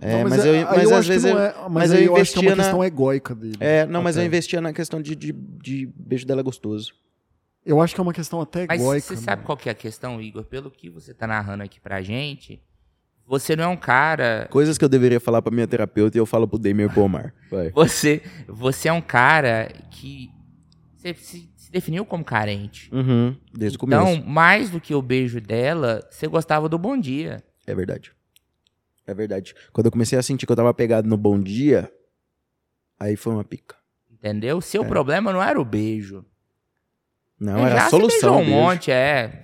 Speaker 1: É,
Speaker 3: Não,
Speaker 1: mas,
Speaker 3: é-
Speaker 1: eu, mas
Speaker 3: eu
Speaker 1: às vezes eu...
Speaker 3: é- mas,
Speaker 1: mas
Speaker 3: aí
Speaker 1: eu
Speaker 3: eu acho que é uma
Speaker 1: investia na-
Speaker 3: questão egóica dele.
Speaker 1: É, não, mas eu
Speaker 3: até.
Speaker 1: investia na questão de, de, de beijo dela gostoso.
Speaker 3: Eu acho que é uma questão até
Speaker 2: Mas
Speaker 3: egóica.
Speaker 2: você
Speaker 3: né?
Speaker 2: sabe qual que é a questão, Igor? Pelo que você tá narrando aqui pra gente, você não é um cara.
Speaker 1: Coisas que eu deveria falar pra minha terapeuta e eu falo pro Damien Pomar. Vai.
Speaker 2: Você, você é um cara que você se, se definiu como carente.
Speaker 1: Uhum, desde o
Speaker 2: Então,
Speaker 1: começo.
Speaker 2: mais do que o beijo dela, você gostava do bom dia.
Speaker 1: É verdade. É verdade. Quando eu comecei a sentir que eu tava pegado no bom dia, aí foi uma pica.
Speaker 2: Entendeu?
Speaker 1: É.
Speaker 2: Seu problema não era o beijo.
Speaker 1: Não,
Speaker 2: Beijar,
Speaker 1: era a solução.
Speaker 2: beijou um
Speaker 1: beijo.
Speaker 2: monte, é.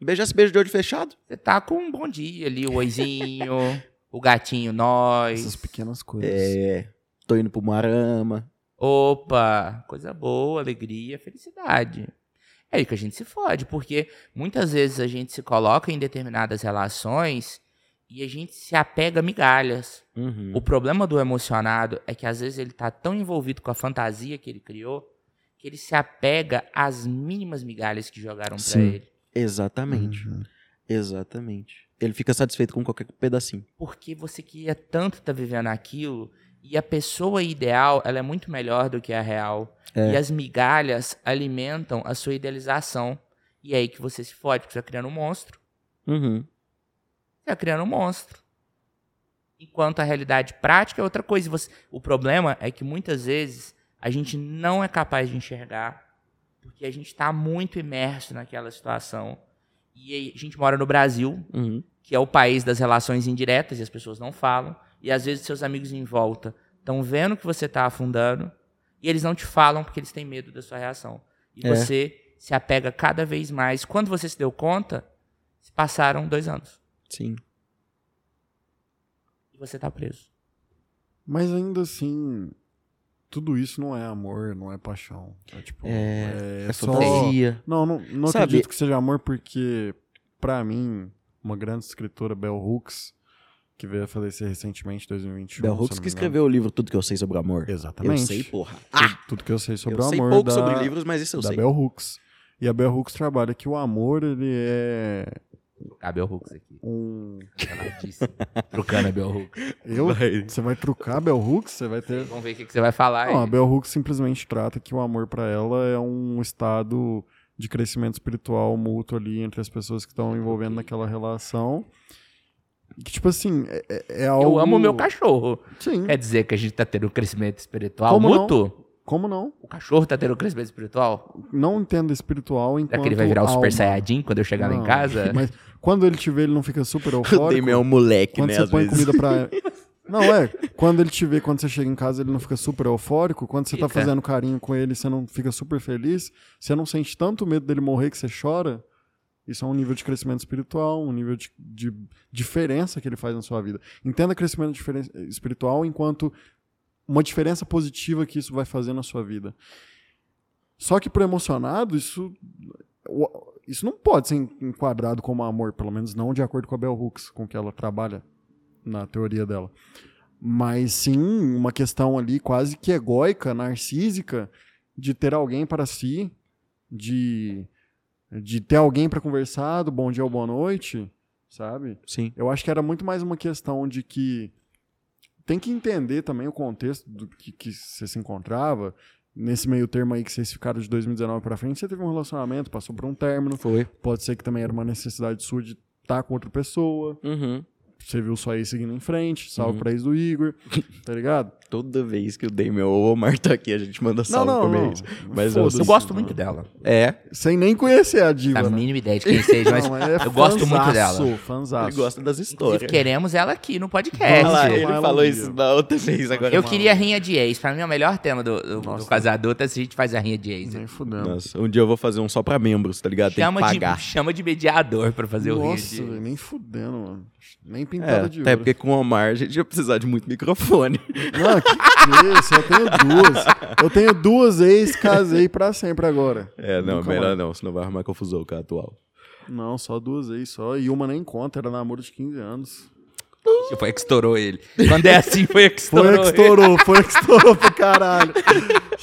Speaker 1: Beijar esse beijo de olho fechado?
Speaker 2: Você tá com um bom dia ali, o oizinho, o gatinho nós.
Speaker 3: Essas pequenas coisas.
Speaker 1: É. Tô indo pro Marama.
Speaker 2: Opa, coisa boa, alegria, felicidade. É aí que a gente se fode, porque muitas vezes a gente se coloca em determinadas relações e a gente se apega a migalhas.
Speaker 1: Uhum.
Speaker 2: O problema do emocionado é que às vezes ele tá tão envolvido com a fantasia que ele criou que ele se apega às mínimas migalhas que jogaram pra
Speaker 1: Sim.
Speaker 2: ele.
Speaker 1: Exatamente.
Speaker 3: Uhum.
Speaker 1: Exatamente. Ele fica satisfeito com qualquer pedacinho.
Speaker 2: Porque você queria tanto estar vivendo aquilo e a pessoa ideal, ela é muito melhor do que a real.
Speaker 1: É.
Speaker 2: E as migalhas alimentam a sua idealização. E é aí que você se fode, porque você tá criando um monstro.
Speaker 1: Uhum.
Speaker 2: Você tá criando um monstro. Enquanto a realidade prática é outra coisa. Você- O problema é que muitas vezes a gente não é capaz de enxergar Porque a gente está muito imerso naquela situação. E a gente mora no Brasil,
Speaker 1: Uhum.
Speaker 2: que é o país das relações indiretas e as pessoas não falam. E às vezes seus amigos em volta estão vendo que você está afundando e eles não te falam porque eles têm medo da sua reação. E
Speaker 1: É.
Speaker 2: você se apega cada vez mais. Quando você se deu conta, se passaram dois anos
Speaker 1: Sim.
Speaker 2: e você está preso.
Speaker 3: Mas ainda assim, tudo isso não é amor, não é paixão. É tipo.
Speaker 1: É-
Speaker 3: é
Speaker 1: é
Speaker 3: só.
Speaker 1: fantasia.
Speaker 3: Não, não, não
Speaker 1: Sabe-
Speaker 3: acredito que seja amor, porque, pra mim, uma grande escritora, Bell Hooks, que veio a falecer recentemente, em 2021.
Speaker 1: Bell
Speaker 3: eu
Speaker 1: Hooks que escreveu o livro Tudo Que Eu Sei Sobre o Amor.
Speaker 3: Exatamente.
Speaker 1: Eu sei, porra.
Speaker 3: Tudo, tudo que eu sei sobre
Speaker 1: eu
Speaker 3: o
Speaker 1: sei
Speaker 3: amor.
Speaker 1: pouco
Speaker 3: da,
Speaker 1: sobre livros, mas isso eu
Speaker 3: da
Speaker 1: sei.
Speaker 3: Bell Hooks. E a Bell Hooks trabalha que o amor, ele é
Speaker 2: Cabe o Hooks aqui.
Speaker 3: um.
Speaker 2: Trocando a Bell Hooks.
Speaker 3: Eu? Você vai trucar a Bell Hooks? Você vai ter.
Speaker 2: Vamos ver o que, que você vai falar
Speaker 3: Não, a
Speaker 2: aí.
Speaker 3: Bell Hooks simplesmente trata que o amor pra ela é um estado de crescimento espiritual mútuo ali entre as pessoas que estão envolvendo naquela relação. Que, tipo assim, é, é- é algo...
Speaker 2: Eu amo o meu cachorro.
Speaker 3: Sim.
Speaker 2: Quer dizer que a gente tá tendo um crescimento espiritual
Speaker 3: Como não?
Speaker 2: mútuo?
Speaker 3: Como não?
Speaker 2: O cachorro tá tendo um crescimento espiritual?
Speaker 3: Não entendo espiritual enquanto
Speaker 2: Será que ele vai virar o Super
Speaker 3: alma.
Speaker 2: Saiyajin quando eu chegar lá em
Speaker 3: Não,
Speaker 2: casa?
Speaker 3: Mas quando ele te vê, ele não fica super
Speaker 1: O
Speaker 3: eufórico.
Speaker 1: Damien é um moleque,
Speaker 3: quando
Speaker 1: né?
Speaker 3: você
Speaker 1: Às
Speaker 3: põe
Speaker 1: vezes.
Speaker 3: comida pra... Não, é. Quando ele te vê, quando você chega em casa, ele não fica super eufórico. Quando você tá fazendo carinho com ele, você não fica super feliz. Você não sente tanto medo dele morrer que você chora. Isso é um nível de crescimento espiritual, um nível de, de diferença que ele faz na sua vida. Entenda crescimento espiritual enquanto uma diferença positiva que isso vai fazer na sua vida. Só que pro emocionado, isso, o- isso não pode ser enquadrado como amor, pelo menos não de acordo com a Bell Hooks, com que ela trabalha na teoria dela. Mas sim uma questão ali quase que egóica, narcísica, de ter alguém para si, de, de ter alguém para conversar, do bom dia ou boa noite, sabe?
Speaker 1: Sim.
Speaker 3: Eu acho que era muito mais uma questão de que tem que entender também o contexto do que, que você se encontrava. Nesse meio termo aí que vocês ficaram de 2019 pra frente, você teve um relacionamento, passou por um término.
Speaker 1: Foi.
Speaker 3: Pode ser que também era uma necessidade sua de estar com outra pessoa.
Speaker 1: Uhum.
Speaker 3: Você viu só aí seguindo em frente. Salve
Speaker 1: Uhum.
Speaker 3: pra ex do Igor. Tá ligado?
Speaker 1: Toda vez que o Damien ou o Omar tá aqui, a gente manda salve
Speaker 3: não,
Speaker 1: pro
Speaker 3: não.
Speaker 1: mês. Mas eu.
Speaker 2: Eu gosto muito dela.
Speaker 1: É,
Speaker 3: Sem nem conhecer a diva.
Speaker 2: A
Speaker 3: né?
Speaker 2: mínima ideia de quem seja, mas
Speaker 3: Não, é
Speaker 2: eu gosto muito dela.
Speaker 3: Fanzaço.
Speaker 1: ele gosta das
Speaker 2: Inclusive,
Speaker 1: histórias.
Speaker 2: queremos ela aqui no
Speaker 1: Olha
Speaker 2: podcast.
Speaker 1: lá, ele falou isso da outra vez agora.
Speaker 2: Eu queria rinha de ex. Pra mim, é o melhor tema do, do, do
Speaker 3: Nossa.
Speaker 2: Casa Adulta se a gente faz a rinha de ex.
Speaker 3: Nem fudendo.
Speaker 1: Nossa, um dia eu vou fazer um só pra membros, tá ligado? Tem
Speaker 2: Chama
Speaker 1: que
Speaker 2: de,
Speaker 1: pagar.
Speaker 2: chama de mediador pra fazer o rinha
Speaker 3: Nossa,
Speaker 2: de ex.
Speaker 3: nem fudendo, mano. Nem
Speaker 1: É,
Speaker 3: pintada de
Speaker 1: até
Speaker 3: ouro.
Speaker 1: porque com o Omar a gente ia precisar de muito microfone.
Speaker 3: Não, que, que isso? Eu tenho duas. Eu tenho duas ex, casei pra sempre agora.
Speaker 1: É, não,
Speaker 3: Nunca
Speaker 1: melhor
Speaker 3: mais.
Speaker 1: não, senão vai arrumar confusão com a atual.
Speaker 3: Não, só duas ex só. E uma nem conta, era namoro de 15 anos.
Speaker 2: Foi a que estourou ele. Quando é assim, foi a que
Speaker 3: Foi
Speaker 2: estourou
Speaker 3: a que
Speaker 2: ele.
Speaker 3: estourou, foi a que estourou pra caralho.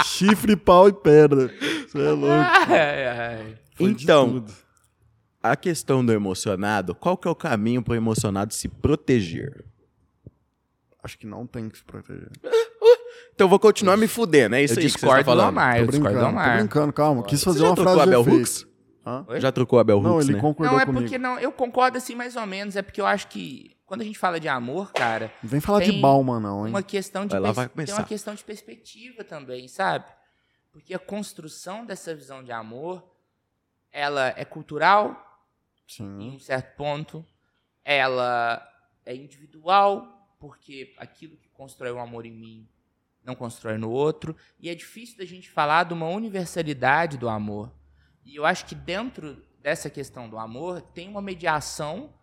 Speaker 3: Chifre, pau e pedra. Você é louco.
Speaker 2: Ai, ai.
Speaker 3: Foi de
Speaker 1: Então,
Speaker 3: tudo.
Speaker 1: A questão do emocionado, qual que é o caminho pro emocionado se proteger?
Speaker 3: Acho que não tem que se proteger.
Speaker 1: Então eu vou continuar me fudendo, é isso
Speaker 2: Eu
Speaker 1: aí que você tá
Speaker 2: discordo do
Speaker 1: falando.
Speaker 2: Amar, eu discordo do
Speaker 3: brincando, tô
Speaker 2: Amar.
Speaker 3: brincando, calma. Quis fazer uma frase
Speaker 1: a
Speaker 3: de
Speaker 1: Bell
Speaker 3: efeito.
Speaker 1: Hooks? Já trocou a Bell
Speaker 3: Não,
Speaker 1: Hooks,
Speaker 3: ele
Speaker 1: né?
Speaker 3: concordou
Speaker 2: Não, é
Speaker 3: comigo.
Speaker 2: porque não, eu concordo assim mais ou menos. É porque eu acho que quando a gente fala de amor, cara,
Speaker 3: Não vem falar de
Speaker 2: Tem
Speaker 3: Bauman, não, hein?
Speaker 2: uma questão de
Speaker 1: Vai lá, vai
Speaker 2: tem
Speaker 1: começar.
Speaker 2: uma questão de perspectiva também, sabe? Porque a construção dessa visão de amor, ela é cultural em
Speaker 3: Sim.
Speaker 2: um certo ponto, ela é individual, porque aquilo que constrói o amor em mim não constrói no outro, e é difícil da gente falar de uma universalidade do amor. E eu acho que dentro dessa questão do amor tem uma mediação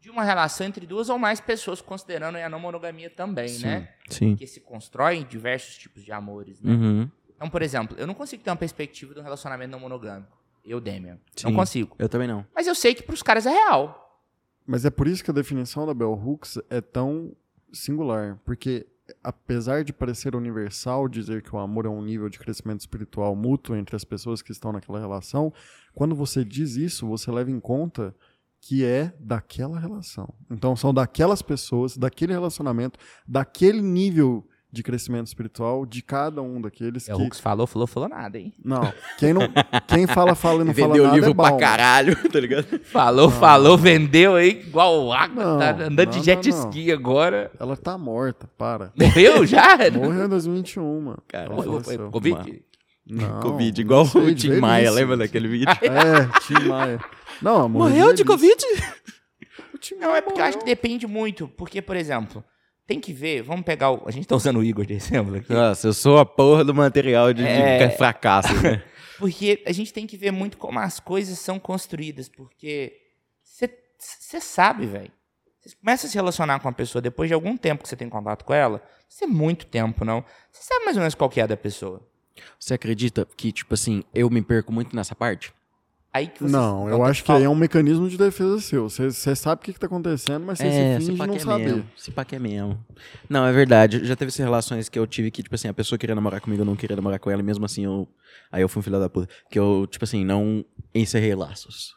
Speaker 2: de uma relação entre duas ou mais pessoas, considerando a não monogamia também,
Speaker 3: Sim.
Speaker 2: né?
Speaker 1: Sim.
Speaker 2: Que se constroem diversos tipos de amores, né?
Speaker 1: Uhum.
Speaker 2: Então, por exemplo, eu não consigo ter uma perspectiva de um relacionamento não monogâmico. Eu, Demian.
Speaker 1: Sim.
Speaker 2: Não consigo.
Speaker 1: Eu também não.
Speaker 2: Mas eu sei que pros caras é real.
Speaker 3: Mas é por isso que a definição da Bell Hooks é tão singular. Porque, apesar de parecer universal dizer que o amor é um nível de crescimento espiritual mútuo entre as pessoas que estão naquela relação, quando você diz isso, você leva em conta que é daquela relação. Então, são daquelas pessoas, daquele relacionamento, daquele nível de crescimento espiritual de cada um daqueles
Speaker 2: É, o
Speaker 3: que.
Speaker 2: Hooks falou, falou, falou nada, hein?
Speaker 3: Não, quem, não, quem fala, fala e não fala
Speaker 1: Vendeu o
Speaker 3: nada
Speaker 1: livro
Speaker 3: é
Speaker 1: pra caralho, tá ligado?
Speaker 2: Falou, falou, vendeu aí, igual água,
Speaker 3: Não,
Speaker 2: tá andando de
Speaker 3: não,
Speaker 2: jet
Speaker 3: não, não.
Speaker 2: ski agora.
Speaker 3: Ela tá morta, para.
Speaker 2: Morreu já?
Speaker 3: Morreu em 2021, mano.
Speaker 1: Cara,
Speaker 3: Ela
Speaker 2: Foi- foi-
Speaker 3: faleceu.
Speaker 2: Covid?
Speaker 3: Não,
Speaker 1: Covid, igual
Speaker 3: não sei,
Speaker 1: o Tim Maia,
Speaker 3: velhice.
Speaker 1: lembra daquele vídeo?
Speaker 3: É, Tim Maia. Não,
Speaker 1: Morreu de. Covid?
Speaker 3: O Tim
Speaker 2: Não,
Speaker 3: Maia
Speaker 2: é porque eu acho que
Speaker 3: morreu.
Speaker 2: depende muito. Porque, por exemplo, tem que ver, vamos pegar o. A gente tá usando o Igor de exemplo aqui.
Speaker 1: Nossa, eu sou a porra do material de, de
Speaker 2: É.
Speaker 1: fracasso, né?
Speaker 2: Porque a gente tem que ver muito como as coisas são construídas. Porque você sabe, velho. Você começa a se relacionar com uma pessoa depois de algum tempo que você tem contato com ela. Isso é muito tempo, não. Você sabe mais ou menos qual que é da pessoa.
Speaker 1: Você acredita que, tipo assim, eu me perco muito nessa parte?
Speaker 2: Aí que você
Speaker 3: Não, eu acho que aí é um mecanismo de defesa seu. Você sabe o que, que tá acontecendo, mas você
Speaker 1: é,
Speaker 3: se finge
Speaker 1: pá
Speaker 3: não
Speaker 1: é
Speaker 3: saber.
Speaker 1: mesmo. Se pá que é mesmo. Não, é verdade. Já teve essas relações que eu tive que, tipo assim, a pessoa queria namorar comigo, eu não queria namorar com ela, e mesmo assim eu. Aí eu fui um filho da puta. Que eu, tipo assim, não encerrei laços.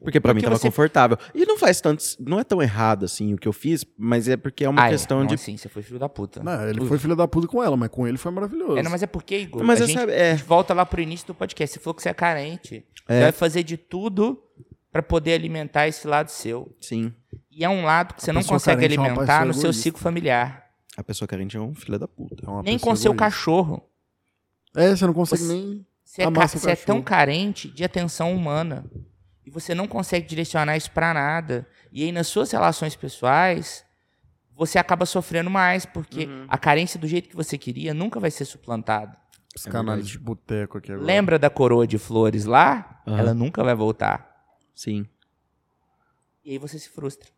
Speaker 1: Porque pra
Speaker 2: Porque
Speaker 1: mim tava
Speaker 2: você-
Speaker 1: confortável. E não faz tanto. Não é tão errado assim o que eu fiz, mas é porque é uma
Speaker 2: Ah, é.
Speaker 1: questão
Speaker 2: Não,
Speaker 1: de.
Speaker 2: Assim, você foi filho da puta.
Speaker 3: Não, ele foi filho da puta com ela, mas com ele foi maravilhoso.
Speaker 2: É, não, mas é porque, Igor,
Speaker 1: Mas
Speaker 2: a, gente,
Speaker 1: sabe- é.
Speaker 2: a gente volta lá pro início do podcast. Você falou que você é carente.
Speaker 1: É.
Speaker 2: Você vai fazer de tudo pra poder alimentar esse lado seu.
Speaker 1: Sim.
Speaker 2: E é um lado que você
Speaker 3: A
Speaker 2: não consegue
Speaker 3: é
Speaker 2: alimentar no seu ciclo familiar.
Speaker 1: A pessoa carente é um filho da puta.
Speaker 3: É uma
Speaker 2: nem com seu
Speaker 3: egoísta.
Speaker 2: cachorro.
Speaker 3: É, você não consegue
Speaker 2: Você-
Speaker 3: nem.
Speaker 2: Você é,
Speaker 3: seu
Speaker 2: você é tão carente de atenção humana. E você não consegue direcionar isso pra nada. E aí, nas suas relações pessoais, você acaba sofrendo mais, porque
Speaker 3: Uhum.
Speaker 2: a carência do jeito que você queria nunca vai ser suplantada.
Speaker 3: Psicanálise de boteco aqui agora.
Speaker 2: Lembra da coroa de flores lá?
Speaker 1: Aham.
Speaker 2: Ela nunca vai voltar.
Speaker 1: Sim.
Speaker 2: E aí você se frustra.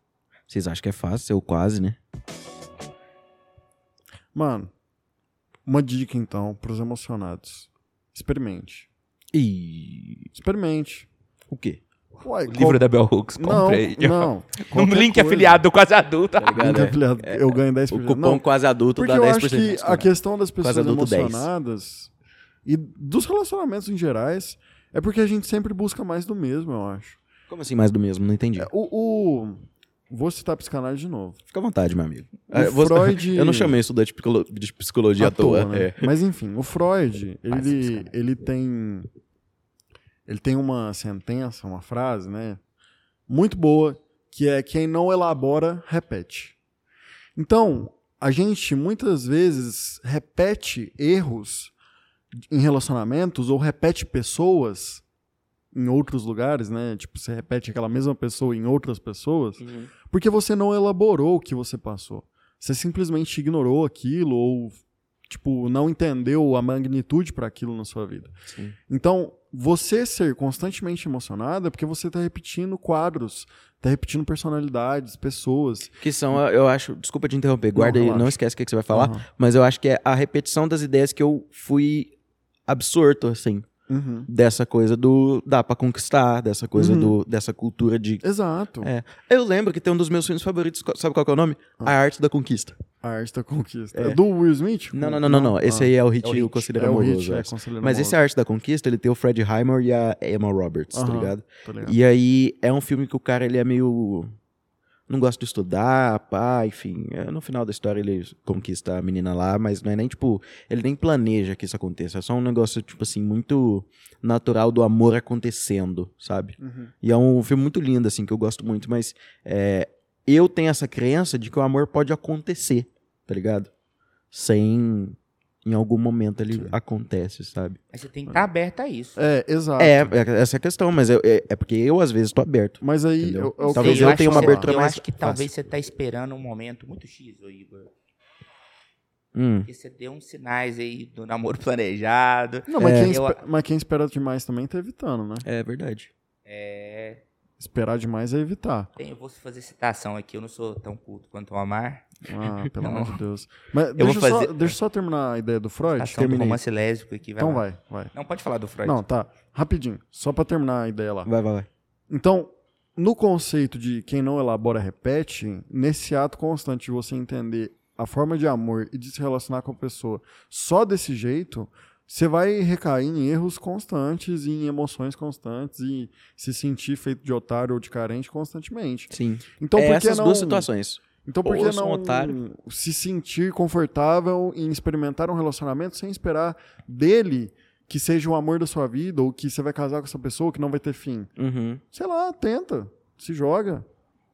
Speaker 1: Vocês acham que é fácil? Eu quase, né?
Speaker 3: Mano, uma dica então pros emocionados. Experimente.
Speaker 1: E.
Speaker 3: Experimente.
Speaker 1: O quê?
Speaker 3: Uai,
Speaker 2: O livro da Bell Hooks,
Speaker 3: Não,
Speaker 2: comprei.
Speaker 3: não.
Speaker 2: Um
Speaker 3: qualquer
Speaker 2: link
Speaker 3: coisa.
Speaker 2: afiliado do quase adulto.
Speaker 1: Tá ligado? É.
Speaker 3: afiliado, eu ganho 10%.
Speaker 1: O cupom
Speaker 3: Não,
Speaker 1: quase adulto
Speaker 3: porque
Speaker 1: dá
Speaker 3: eu
Speaker 1: 10%
Speaker 3: acho
Speaker 1: de
Speaker 3: que a questão das pessoas
Speaker 1: adulto 10.
Speaker 3: emocionadas e dos relacionamentos em gerais é porque a gente sempre busca mais do mesmo, eu acho.
Speaker 1: Como assim mais do mesmo? Não entendi.
Speaker 3: É, O, o- Vou citar a psicanálise de novo.
Speaker 1: Fica à vontade, meu amigo.
Speaker 3: O
Speaker 1: você-
Speaker 3: Freud-
Speaker 1: Eu não chamei estudante de psicolo- de psicologia à toa.
Speaker 3: né?
Speaker 1: é.
Speaker 3: Mas enfim, o Freud, ele, ele tem ele tem uma sentença, uma frase, né, muito boa, que é quem não elabora repete. Então, a gente muitas vezes repete erros em relacionamentos ou repete pessoas em outros lugares, né? Tipo, você repete aquela mesma pessoa em outras pessoas, porque você não elaborou o que você passou. Você simplesmente ignorou aquilo ou tipo não entendeu a magnitude para aquilo na sua vida.
Speaker 1: Sim.
Speaker 3: Então, você ser constantemente emocionado é porque você tá repetindo quadros, tá repetindo personalidades, pessoas.
Speaker 1: Que são, eu acho. Desculpa te interromper, guarda aí,
Speaker 3: relaxa.
Speaker 1: não esquece o que que você vai falar.
Speaker 3: Aham.
Speaker 1: Mas eu acho que é a repetição das ideias que eu fui absorto, assim.
Speaker 3: Uhum.
Speaker 1: Dessa coisa do dá pra conquistar, dessa coisa
Speaker 3: Uhum.
Speaker 1: do dessa cultura de.
Speaker 3: Exato.
Speaker 1: É. Eu lembro que tem um dos meus filmes favoritos, sabe qual que é o nome? A Arte da Conquista.
Speaker 3: A arte da conquista.
Speaker 1: É.
Speaker 3: É. Do Will Smith?
Speaker 1: Não, não, não, não, não. Esse aí é o Hit,
Speaker 2: É o
Speaker 1: o. Conselheiro
Speaker 3: é
Speaker 1: Amoroso.
Speaker 3: Hit, é,
Speaker 1: é. Mas esse
Speaker 3: Amoroso.
Speaker 1: Arte da Conquista, ele tem o Fred Heimer e a Emma Roberts, tá
Speaker 3: Aham.
Speaker 1: ligado?
Speaker 3: Tô ligado.
Speaker 1: E aí é um filme que o cara ele é meio. Não gosta de estudar, pá, enfim. é, no final da história ele conquista a menina lá, mas não é nem tipo. Ele nem planeja que isso aconteça. É só um negócio, tipo assim, muito natural do amor acontecendo, sabe?
Speaker 3: Uhum.
Speaker 1: E é um filme muito lindo, assim, que eu gosto muito, mas é, eu tenho essa crença de que o amor pode acontecer, tá ligado? Sem. Em algum momento ele
Speaker 3: Sim.
Speaker 1: acontece, sabe?
Speaker 2: Mas você tem que estar aberto a isso.
Speaker 3: É, exato.
Speaker 1: É, é, essa é a questão, mas eu- é, é porque eu às vezes tô aberto.
Speaker 3: Mas aí, eu, eu,
Speaker 1: Talvez eu
Speaker 2: acho
Speaker 1: tenha uma abertura
Speaker 2: Eu
Speaker 1: mais
Speaker 2: acho que
Speaker 1: fácil.
Speaker 2: talvez você tá esperando um momento muito X, ô Igor.
Speaker 1: Hum.
Speaker 2: Porque você deu uns sinais aí do namoro planejado.
Speaker 3: Não, mas,
Speaker 1: É.
Speaker 3: quem
Speaker 2: Eu-
Speaker 3: mas quem espera demais também tá evitando, né?
Speaker 1: É verdade.
Speaker 2: É.
Speaker 3: Esperar demais é evitar.
Speaker 2: Tem, eu vou fazer citação aqui, eu não sou tão culto quanto o Amar.
Speaker 3: Ah, pelo amor de Deus. Mas
Speaker 2: vou
Speaker 3: deixa, eu só,
Speaker 2: fazer-
Speaker 3: deixa eu só terminar a ideia do Freud.
Speaker 2: Citação do
Speaker 3: Terminei.
Speaker 2: romance lésbico aqui, vai
Speaker 3: Então
Speaker 2: lá.
Speaker 3: vai, vai.
Speaker 2: Não, pode falar do Freud.
Speaker 3: Não, tá. Rapidinho. Só pra terminar a ideia lá.
Speaker 1: Vai, vai, vai.
Speaker 3: Então, no conceito de quem não elabora repete, nesse ato constante de você entender a forma de amor e de se relacionar com a pessoa só desse jeito, você vai recair em erros constantes, e em emoções constantes e se sentir feito de otário ou de carente constantemente.
Speaker 1: Sim.
Speaker 3: Então,
Speaker 1: é
Speaker 3: por que
Speaker 1: essas
Speaker 3: não
Speaker 1: duas situações.
Speaker 3: Então por que não
Speaker 1: otário.
Speaker 3: se sentir confortável em experimentar um relacionamento sem esperar dele que seja o amor da sua vida ou que você vai casar com essa pessoa que não vai ter fim?
Speaker 1: Uhum.
Speaker 3: sei lá, tenta, se joga,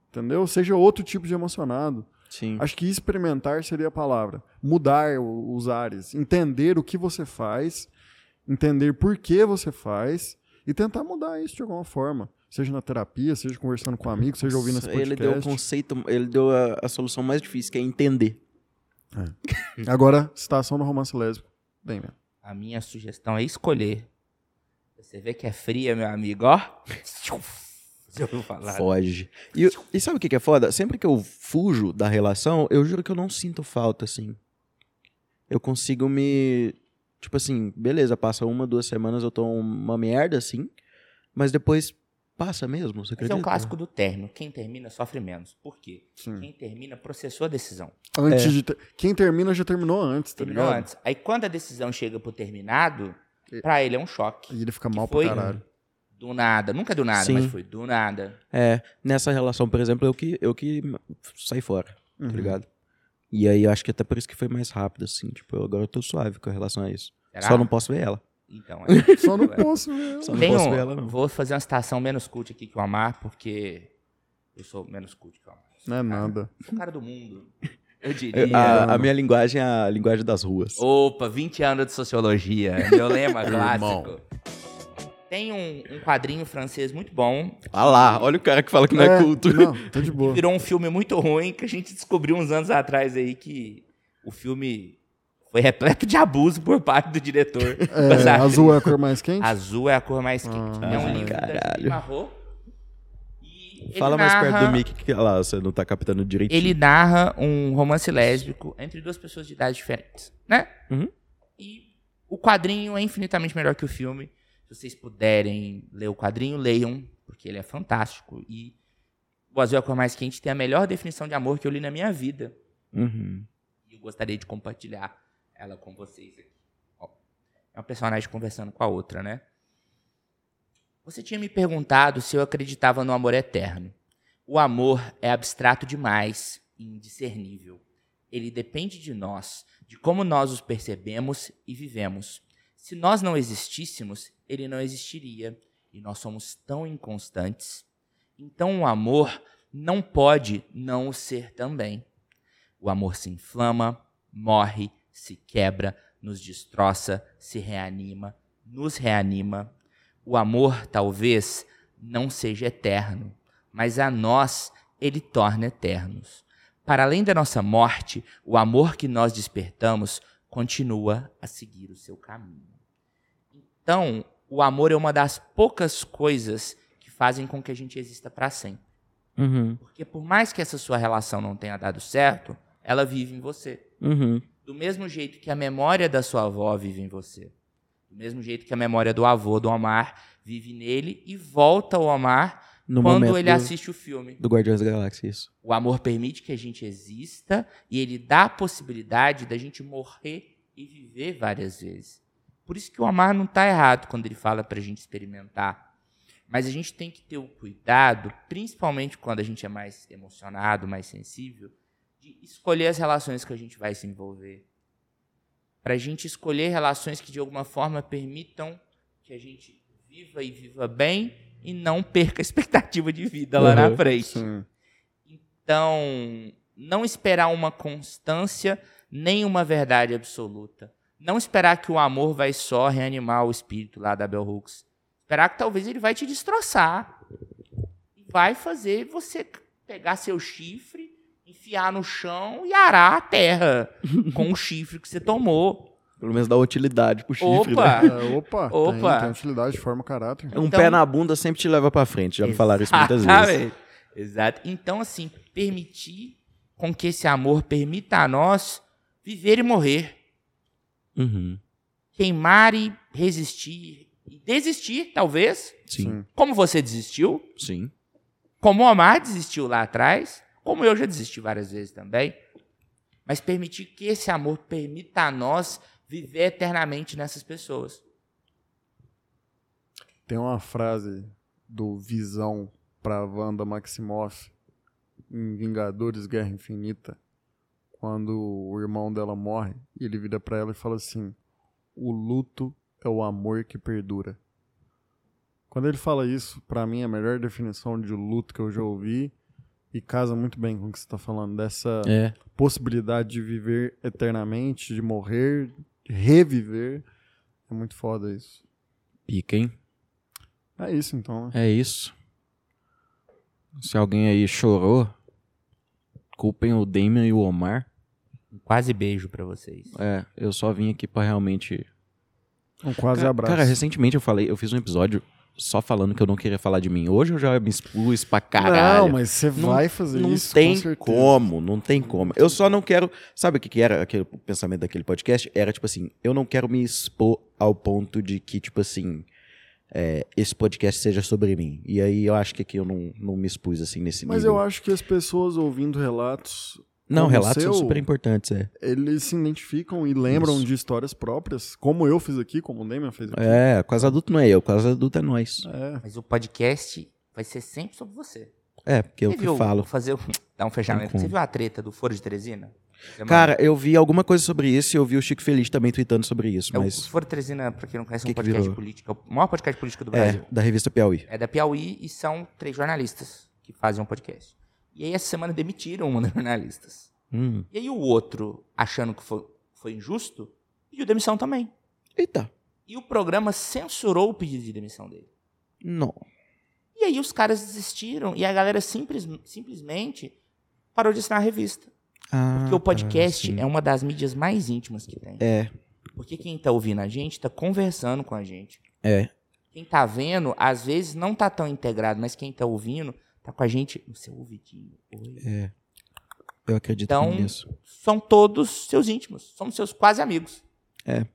Speaker 3: entendeu? Seja outro tipo de emocionado.
Speaker 1: Sim.
Speaker 3: Acho que experimentar seria a palavra. Mudar os ares, entender o que você faz, entender por que você faz e tentar mudar isso de alguma forma. Seja na terapia, seja conversando com amigos, seja ouvindo esse podcast.
Speaker 1: Ele deu o conceito, ele deu a, a solução mais difícil, que é entender.
Speaker 3: Agora, citação do romance lésbico. Bem, mesmo.
Speaker 2: A minha sugestão é escolher. Você vê que é fria, meu amigo, ó. Você ouviu falar?
Speaker 1: Foge. E, e sabe o que que é foda? Sempre que eu fujo da relação, eu juro que eu não sinto falta, assim. Eu consigo me. Tipo assim, beleza, passa uma, duas semanas, eu tô uma merda, assim. Mas depois passa mesmo, você acredita?
Speaker 2: é um clássico do término. Quem termina sofre menos. Por quê?
Speaker 3: Sim.
Speaker 2: Quem termina processou a decisão.
Speaker 3: Antes
Speaker 1: É.
Speaker 3: de ter- Quem termina já terminou antes, tá
Speaker 2: Terminou
Speaker 3: ligado?
Speaker 2: antes. Aí quando a decisão chega pro terminado, pra ele é um choque.
Speaker 3: E ele fica mal pra caralho.
Speaker 2: do nada. Nunca do nada,
Speaker 1: Sim.
Speaker 2: mas foi do nada.
Speaker 1: É, nessa relação, por exemplo, eu que, eu que saí fora,
Speaker 3: Uhum.
Speaker 1: tá ligado? E aí eu acho que até por isso que foi mais rápido, assim. Tipo, eu- agora eu tô suave com relação a isso.
Speaker 2: Será?
Speaker 1: Só não posso ver ela.
Speaker 2: Então, é.
Speaker 3: Só não posso ver.
Speaker 1: Só não
Speaker 2: Tem
Speaker 1: posso
Speaker 2: um-
Speaker 1: não.
Speaker 2: Vou fazer uma citação menos cult aqui que o Amar, porque eu sou menos cult que o Amar.
Speaker 3: Não é nada.
Speaker 2: Sou o cara do mundo. Eu
Speaker 1: Eu-
Speaker 2: diria.
Speaker 1: a, a minha linguagem é a linguagem das ruas.
Speaker 2: Opa, 20 anos de sociologia. Meu lema clássico. Tem um, um quadrinho francês muito bom.
Speaker 1: Ah lá, olha o cara que fala que não é, culto.
Speaker 3: Não, tá de boa.
Speaker 2: Virou um filme muito ruim que a gente descobriu uns anos atrás aí que o filme foi repleto de abuso por parte do diretor.
Speaker 3: É, azul é a cor mais quente?
Speaker 2: Azul é a cor mais quente.
Speaker 3: Ah,
Speaker 2: é um livro
Speaker 1: caralho.
Speaker 2: E ele
Speaker 1: Fala mais perto
Speaker 2: narra-
Speaker 1: do Mickey que lá, você não tá captando direitinho.
Speaker 2: Ele narra um romance lésbico entre duas pessoas de idades diferentes, né?
Speaker 1: Uhum.
Speaker 2: E o quadrinho é infinitamente melhor que o filme. Se vocês puderem ler o quadrinho, leiam, porque ele é fantástico. E o Azul é a Cor Mais Quente tem a melhor definição de amor que eu li na minha vida.
Speaker 1: Uhum.
Speaker 2: E eu gostaria de compartilhar ela com vocês aqui. Ó, é uma personagem conversando com a outra, né? Você tinha me perguntado se eu acreditava no amor eterno. O amor é abstrato demais e indiscernível. Ele depende de nós, de como nós os percebemos e vivemos. Se nós não existíssemos, ele não existiria. E nós somos tão inconstantes. Então o amor não pode não o ser também. O amor se inflama, morre, se quebra, nos destroça, se reanima, nos reanima. O amor talvez não seja eterno, mas a nós ele torna eternos. Para além da nossa morte, o amor que nós despertamos continua a seguir o seu caminho. Então, o amor é uma das poucas coisas que fazem com que a gente exista para sempre.
Speaker 1: Uhum.
Speaker 2: Porque por mais que essa sua relação não tenha dado certo, ela vive em você.
Speaker 1: Uhum.
Speaker 2: Do mesmo jeito que a memória da sua avó vive em você. Do mesmo jeito que a memória do avô, do Omar, vive nele e volta ao Omar
Speaker 1: No
Speaker 2: quando ele
Speaker 1: do,
Speaker 2: assiste o filme.
Speaker 1: do Guardiões da Galáxia, isso.
Speaker 2: O amor permite que a gente exista e ele dá a possibilidade da gente morrer e viver várias vezes. Por isso que o Amar não está errado quando ele fala para a gente experimentar. Mas a gente tem que ter o cuidado, principalmente quando a gente é mais emocionado, mais sensível, de escolher as relações que a gente vai se envolver. Para a gente escolher relações que de alguma forma permitam que a gente viva e viva bem e não perca a expectativa de vida lá na
Speaker 1: Uhum,
Speaker 2: frente.
Speaker 3: Sim.
Speaker 2: Então, não esperar uma constância nem uma verdade absoluta. Não esperar que o amor vai só reanimar o espírito lá da Bell Hooks. Esperar que talvez ele vai te destroçar. E vai fazer você pegar seu chifre, enfiar no chão e arar a terra com o chifre que você tomou.
Speaker 1: Pelo menos dá utilidade pro chifre,
Speaker 2: Opa!
Speaker 1: né?
Speaker 3: É, opa,
Speaker 2: Opa.
Speaker 3: Tem, tem utilidade, forma caráter.
Speaker 1: Um
Speaker 2: Então-
Speaker 1: pé na bunda sempre te leva pra frente. Já me falaram isso muitas vezes.
Speaker 2: Exato. Então, assim, permitir com que esse amor permita a nós viver e morrer.
Speaker 1: Uhum.
Speaker 2: Queimar e resistir. E desistir, talvez.
Speaker 1: Sim,
Speaker 2: Como você desistiu.
Speaker 1: sim.
Speaker 2: Como o Omar desistiu lá atrás. Como eu já desisti várias vezes também. Mas permitir que esse amor permita a nós viver eternamente nessas pessoas.
Speaker 3: Tem uma frase do Visão pra Wanda Maximoff em Vingadores Guerra Infinita, quando o irmão dela morre, ele vira pra ela e fala assim: "O luto é o amor que perdura". Quando ele fala isso, pra mim a melhor definição de luto que eu já ouvi e casa muito bem com o que você tá falando dessa
Speaker 1: É.
Speaker 3: possibilidade de viver eternamente, de morrer, de reviver, É muito foda isso.
Speaker 1: Pica, hein?
Speaker 3: É isso então, né?
Speaker 1: É isso. Se alguém aí chorou, culpem o Damian e o Omar.
Speaker 2: Um quase beijo pra vocês.
Speaker 1: É, eu só vim aqui pra realmente.
Speaker 3: Um quase
Speaker 1: Cara,
Speaker 3: abraço.
Speaker 1: cara, recentemente eu falei, eu fiz um episódio só falando que eu não queria falar de mim. Hoje eu já me expus pra caralho.
Speaker 3: Não, mas você
Speaker 1: Não-
Speaker 3: vai fazer
Speaker 1: não
Speaker 3: isso
Speaker 1: tem
Speaker 3: com certeza.
Speaker 1: como, não tem como. Eu só não quero. Sabe o que, que era aquele o pensamento daquele podcast? Era tipo assim: eu não quero me expor ao ponto de que, tipo assim, é, esse podcast seja sobre mim. E aí eu acho que aqui eu não, não me expus assim nesse
Speaker 3: Mas
Speaker 1: nível.
Speaker 3: eu acho que as pessoas ouvindo relatos,
Speaker 1: Não, relatos são
Speaker 3: seu-
Speaker 1: super importantes, é.
Speaker 3: eles se identificam e lembram
Speaker 1: Isso.
Speaker 3: de histórias próprias, como eu fiz aqui, como o Damian fez aqui.
Speaker 1: É, quase adulto não é eu, quase adulto é nós.
Speaker 3: É.
Speaker 2: Mas o podcast vai ser sempre sobre você.
Speaker 1: É, porque eu
Speaker 2: Você
Speaker 1: que
Speaker 2: viu,
Speaker 1: falo.
Speaker 2: vou fazer um, dar um fechamento. Você viu a treta do Foro de Teresina?
Speaker 1: Cara, eu vi alguma coisa sobre isso e eu vi o Chico Feliz também tweetando sobre isso,
Speaker 2: É, O
Speaker 1: mas.
Speaker 2: Foro de Teresina, pra quem não conhece, é
Speaker 1: Que
Speaker 2: um
Speaker 1: que
Speaker 2: podcast político. É o maior podcast político do Brasil.
Speaker 1: É, da revista Piauí.
Speaker 2: É da Piauí e são três jornalistas que fazem um podcast. E aí, essa semana, demitiram uma das jornalistas.
Speaker 1: Hum.
Speaker 2: E aí, o outro, achando que foi, foi injusto, pediu demissão também.
Speaker 1: Eita.
Speaker 2: E o programa censurou o pedido de demissão dele.
Speaker 1: Não.
Speaker 2: E aí, os caras desistiram e a galera simples, simplesmente parou de assinar a revista.
Speaker 1: Ah,
Speaker 2: Porque o podcast
Speaker 1: sim.
Speaker 2: é uma das mídias mais íntimas que tem.
Speaker 1: É,
Speaker 2: Porque quem tá ouvindo a gente tá conversando com a gente.
Speaker 1: é.
Speaker 2: Quem tá vendo, às vezes não tá tão integrado, mas quem tá ouvindo tá com a gente no seu ouvidinho. Oi.
Speaker 1: É. Eu acredito
Speaker 2: Então-
Speaker 1: nisso.
Speaker 2: São todos seus íntimos. Somos seus quase amigos.
Speaker 1: É.
Speaker 2: Um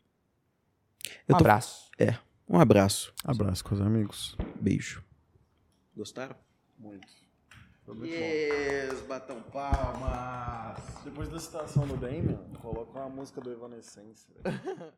Speaker 1: Eu tô-
Speaker 2: abraço.
Speaker 1: Um abraço.
Speaker 3: Abraço com os amigos.
Speaker 1: Beijo. Gostaram?
Speaker 3: Muito.
Speaker 1: Yes, batam palmas.
Speaker 3: Depois da citação do Damian, coloca uma música do Evanescence.